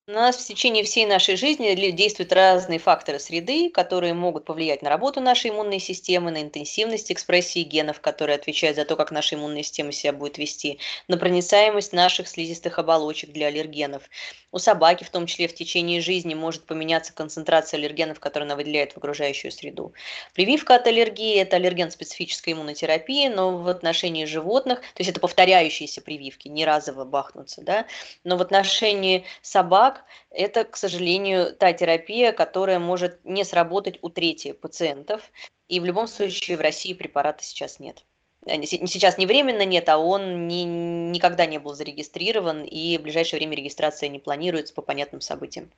C: У нас в течение всей нашей жизни действуют разные факторы среды, которые могут повлиять на работу нашей иммунной системы, на интенсивность экспрессии генов, которые отвечают за то, как наша иммунная система себя будет вести, на проницаемость наших слизистых оболочек для аллергенов. У собаки, в том числе в течение жизни, может поменяться концентрация аллергенов, которые она выделяет в окружающую среду. Прививка от аллергии – это аллерген специфической иммунотерапии, но в отношении животных, то есть это повторяющиеся прививки, не разово бахнуться, да, но в отношении собак это, к сожалению, та терапия, которая может не сработать у трети пациентов, и в любом случае в России препарата сейчас нет. Э, сейчас не временно нет, а он не, никогда не был зарегистрирован, и в ближайшее время регистрация не планируется по понятным событиям,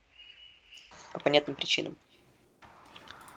C: по понятным причинам.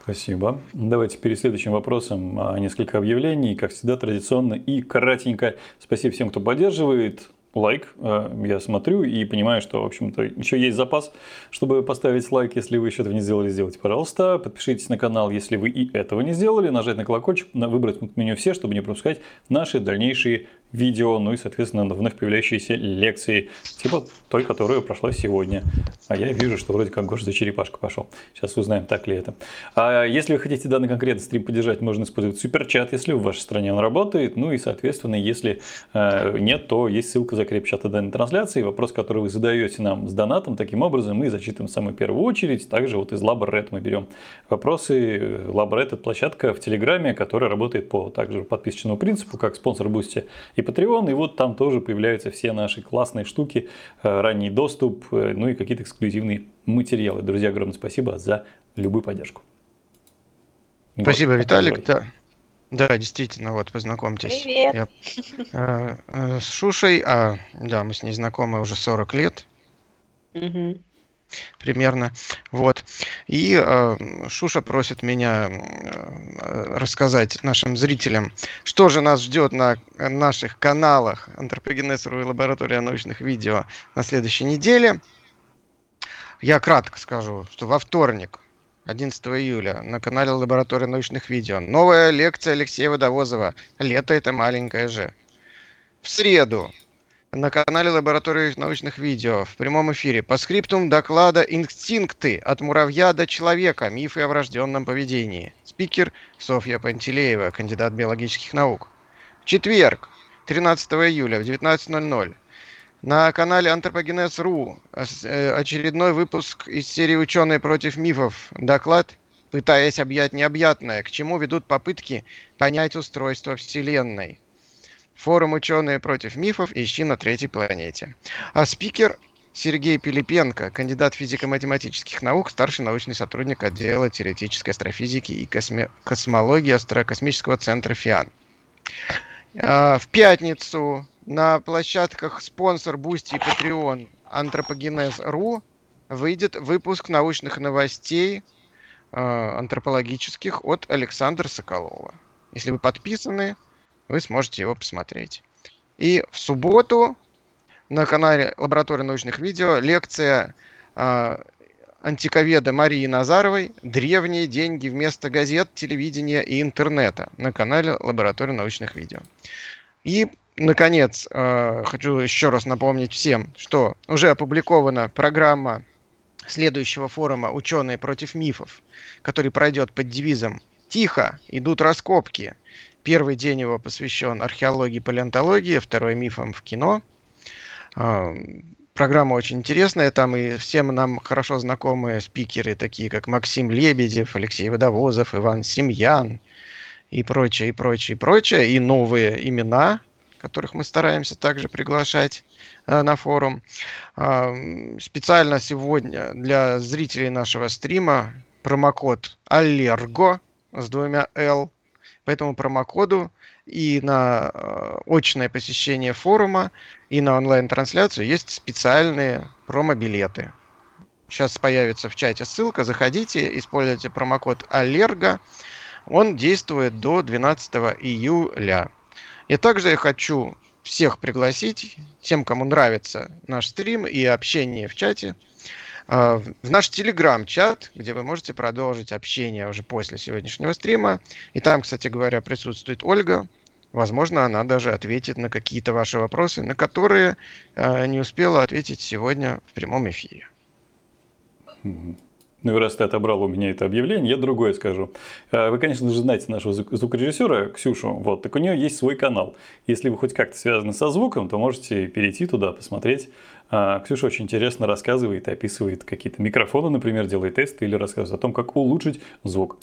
A: Спасибо. Давайте перед следующим вопросом а, несколько объявлений, как всегда, традиционно и кратенько. Спасибо всем, кто поддерживает лайк. Э, я смотрю и понимаю, что, в общем-то, еще есть запас, чтобы поставить лайк. Если вы еще этого не сделали, сделайте, пожалуйста. Подпишитесь на канал, если вы и этого не сделали. Нажать на колокольчик, выбрать меню «Все», чтобы не пропускать наши дальнейшие видео, ну и, соответственно, вновь появляющиеся лекции, типа той, которая прошла сегодня. А я вижу, что вроде как Гоша за черепашкой пошел. Сейчас узнаем, так ли это. А если вы хотите данный конкретный стрим поддержать, можно использовать Super Chat, если в вашей стране он работает. Ну и, соответственно, если э, нет, то есть ссылка в закрепе чата данной трансляции. Вопрос, который вы задаете нам с донатом, таким образом мы зачитываем в самую первую очередь. Также вот из LabRed мы берем вопросы. LabRed – это площадка в Телеграме, которая работает по также подписочному принципу, как Sponsr, Boosty и Patreon, и вот там тоже появляются все наши классные штуки, э, ранний доступ, э, ну и какие-то эксклюзивные материалы. Друзья, огромное спасибо за любую поддержку.
B: Спасибо, вот, Виталик. Да. Да, действительно, вот познакомьтесь.
C: Привет. Я,
B: э, э, с Шушей, а, да, мы с ней знакомы уже 40 лет.
C: Угу
B: примерно. Вот. И э, Шуша просит меня э, рассказать нашим зрителям, что же нас ждет на наших каналах Антропогенез.ру и Лаборатория научных видео на следующей неделе. Я кратко скажу, что во вторник, 11 июля, на канале Лаборатория научных видео новая лекция Алексея Водовозова «Лето – это маленькое же». В среду, на канале Лаборатории научных видео в прямом эфире по скриптум доклада «Инстинкты от муравья до человека. Мифы о врожденном поведении». Спикер Софья Пантелеева, кандидат биологических наук. В четверг, 13 июля в 19.00 на канале Антропогенез.ру э, очередной выпуск из серии «Ученые против мифов». Доклад пытаясь объять необъятное, к чему ведут попытки понять устройство Вселенной. Форум «Ученые против мифов» ищи на третьей планете. А спикер Сергей Пилипенко, кандидат физико-математических наук, старший научный сотрудник отдела теоретической астрофизики и косме... космологии Астрокосмического центра ФИАН. А, в пятницу на площадках Sponsr, Boosty и Patreon Антропогенез.ру выйдет выпуск научных новостей э, антропологических от Александра Соколова. Если вы подписаны, вы сможете его посмотреть. И в субботу на канале Лаборатория научных видео лекция э, антиковеда Марии Назаровой «Древние деньги вместо газет, телевидения и интернета» на канале Лаборатория научных видео. И, наконец, э, хочу еще раз напомнить всем, что уже опубликована программа следующего форума «Ученые против мифов», который пройдет под девизом «Тихо, идут раскопки», Первый день его посвящен археологии и палеонтологии, второй мифам в кино. А, программа очень интересная, там и всем нам хорошо знакомые спикеры, такие как Максим Лебедев, Алексей Водовозов, Иван Семьян и прочее, и прочее, и прочее, и новые имена, которых мы стараемся также приглашать а, на форум. А, специально сегодня для зрителей нашего стрима промокод Аллерго с двумя L по этому промокоду и на э, очное посещение форума, и на онлайн-трансляцию есть специальные промо-билеты. Сейчас появится в чате ссылка, заходите, используйте промокод Аллерго. Он действует до 12 июля. И также я хочу всех пригласить, тем, кому нравится наш стрим и общение в чате, в наш телеграм-чат, где вы можете продолжить общение уже после сегодняшнего стрима. И там, кстати говоря, присутствует Ольга. Возможно, она даже ответит на какие-то ваши вопросы, на которые э, не успела ответить сегодня в прямом эфире.
A: Ну и раз ты отобрал у меня это объявление, я другое скажу. Э, вы, конечно же, знаете нашего звукорежиссера Ксюшу, вот, так у нее есть свой канал. Если вы хоть как-то связаны со звуком, то можете перейти туда, посмотреть. А, Ксюша очень интересно рассказывает и описывает какие-то микрофоны, например, делает тесты или рассказывает о том, как улучшить звук.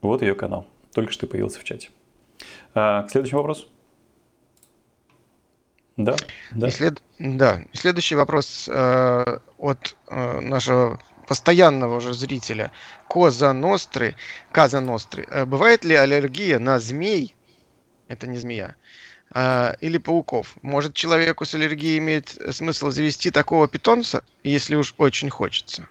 A: Вот ее канал. Только что появился в чате. А, к следующему вопросу.
B: Да, да. И след... да. Следующий вопрос э, от э, нашего постоянного уже зрителя Коза Ностры, Каза Ностры. Э, бывает ли аллергия на змей, это не змея, э, или пауков? Может человеку с аллергией имеет смысл завести такого питомца, если уж очень хочется?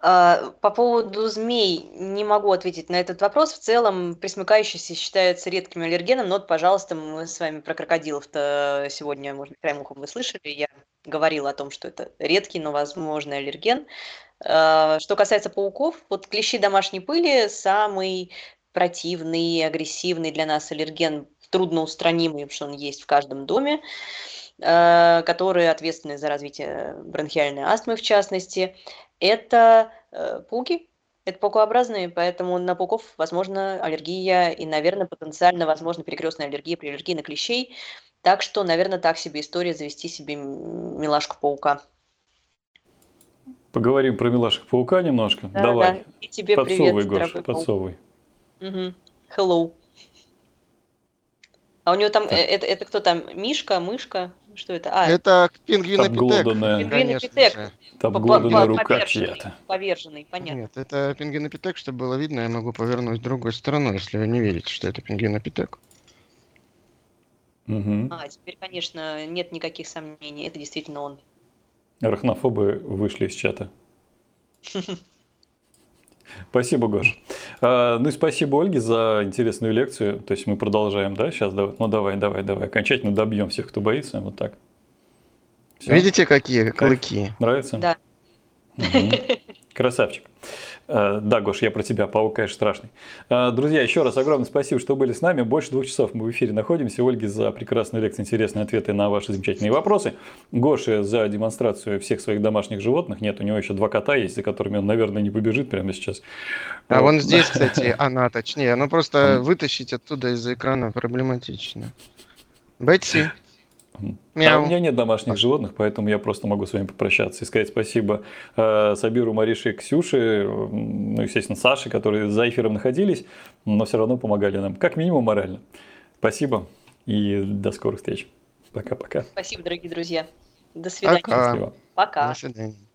C: А, по поводу змей не могу ответить на этот вопрос. В целом, пресмыкающиеся считаются редким аллергеном, но пожалуйста, мы с вами про крокодилов-то сегодня, может быть, краем вы слышали. Я говорила о том, что это редкий, но возможный аллерген. А, что касается пауков, вот клещи домашней пыли самый противный, агрессивный для нас аллерген, трудноустранимый, потому что он есть в каждом доме а, которые ответственны за развитие бронхиальной астмы в частности это э, пауки, это паукообразные, поэтому на пауков возможно аллергия и, наверное, потенциально возможно перекрестная аллергия при аллергии на клещей. Так что, наверное, так себе история завести себе милашку-паука.
A: Поговорим про милашек-паука немножко. Да, Давай. Да.
C: И тебе
A: подсовывай, привет, Гош, подсовывай.
C: Угу. Hello. А у него там, э, это, это кто там, Мишка, Мышка? Что это? А,
B: это пингвинопитек.
C: Пингвинопитек.
A: Обглоданная рука чья-то.
C: Поверженный, понятно. Нет,
B: это пингвинопитек, чтобы было видно, я могу повернуть другой стороной, если вы не видите, что это пингвинопитек.
C: Угу. А, теперь, конечно, нет никаких сомнений, это действительно он.
A: Арахнофобы вышли из чата. *laughs* Спасибо, Гош. А, ну и спасибо Ольге за интересную лекцию. То есть мы продолжаем, да, сейчас? Давай. Ну давай, давай, давай. Окончательно добьем всех, кто боится. Вот так.
B: Все? Видите, какие клыки?
A: Нравится?
C: Да.
A: Угу. Красавчик. Э, да, Гош, я про тебя, паук, конечно, страшный. Э, друзья, еще раз огромное спасибо, что были с нами. Больше двух часов мы в эфире находимся. Ольге за прекрасную лекцию, интересные ответы на ваши замечательные вопросы. Гоше за демонстрацию всех своих домашних животных. Нет, у него еще два кота есть, за которыми он, наверное, не побежит прямо сейчас.
B: А вон здесь, кстати, *laughs* она, точнее. Ну, просто вытащить оттуда из-за экрана проблематично. Бетси.
A: А у меня нет домашних животных, поэтому я просто могу с вами попрощаться и сказать спасибо э, Сабиру, Марише, Ксюше, ну, естественно, Саше, которые за эфиром находились, но все равно помогали нам, как минимум морально. Спасибо и до скорых встреч. Пока-пока.
C: Спасибо, дорогие друзья. До свидания.
B: Пока.
C: Пока.
B: До свидания.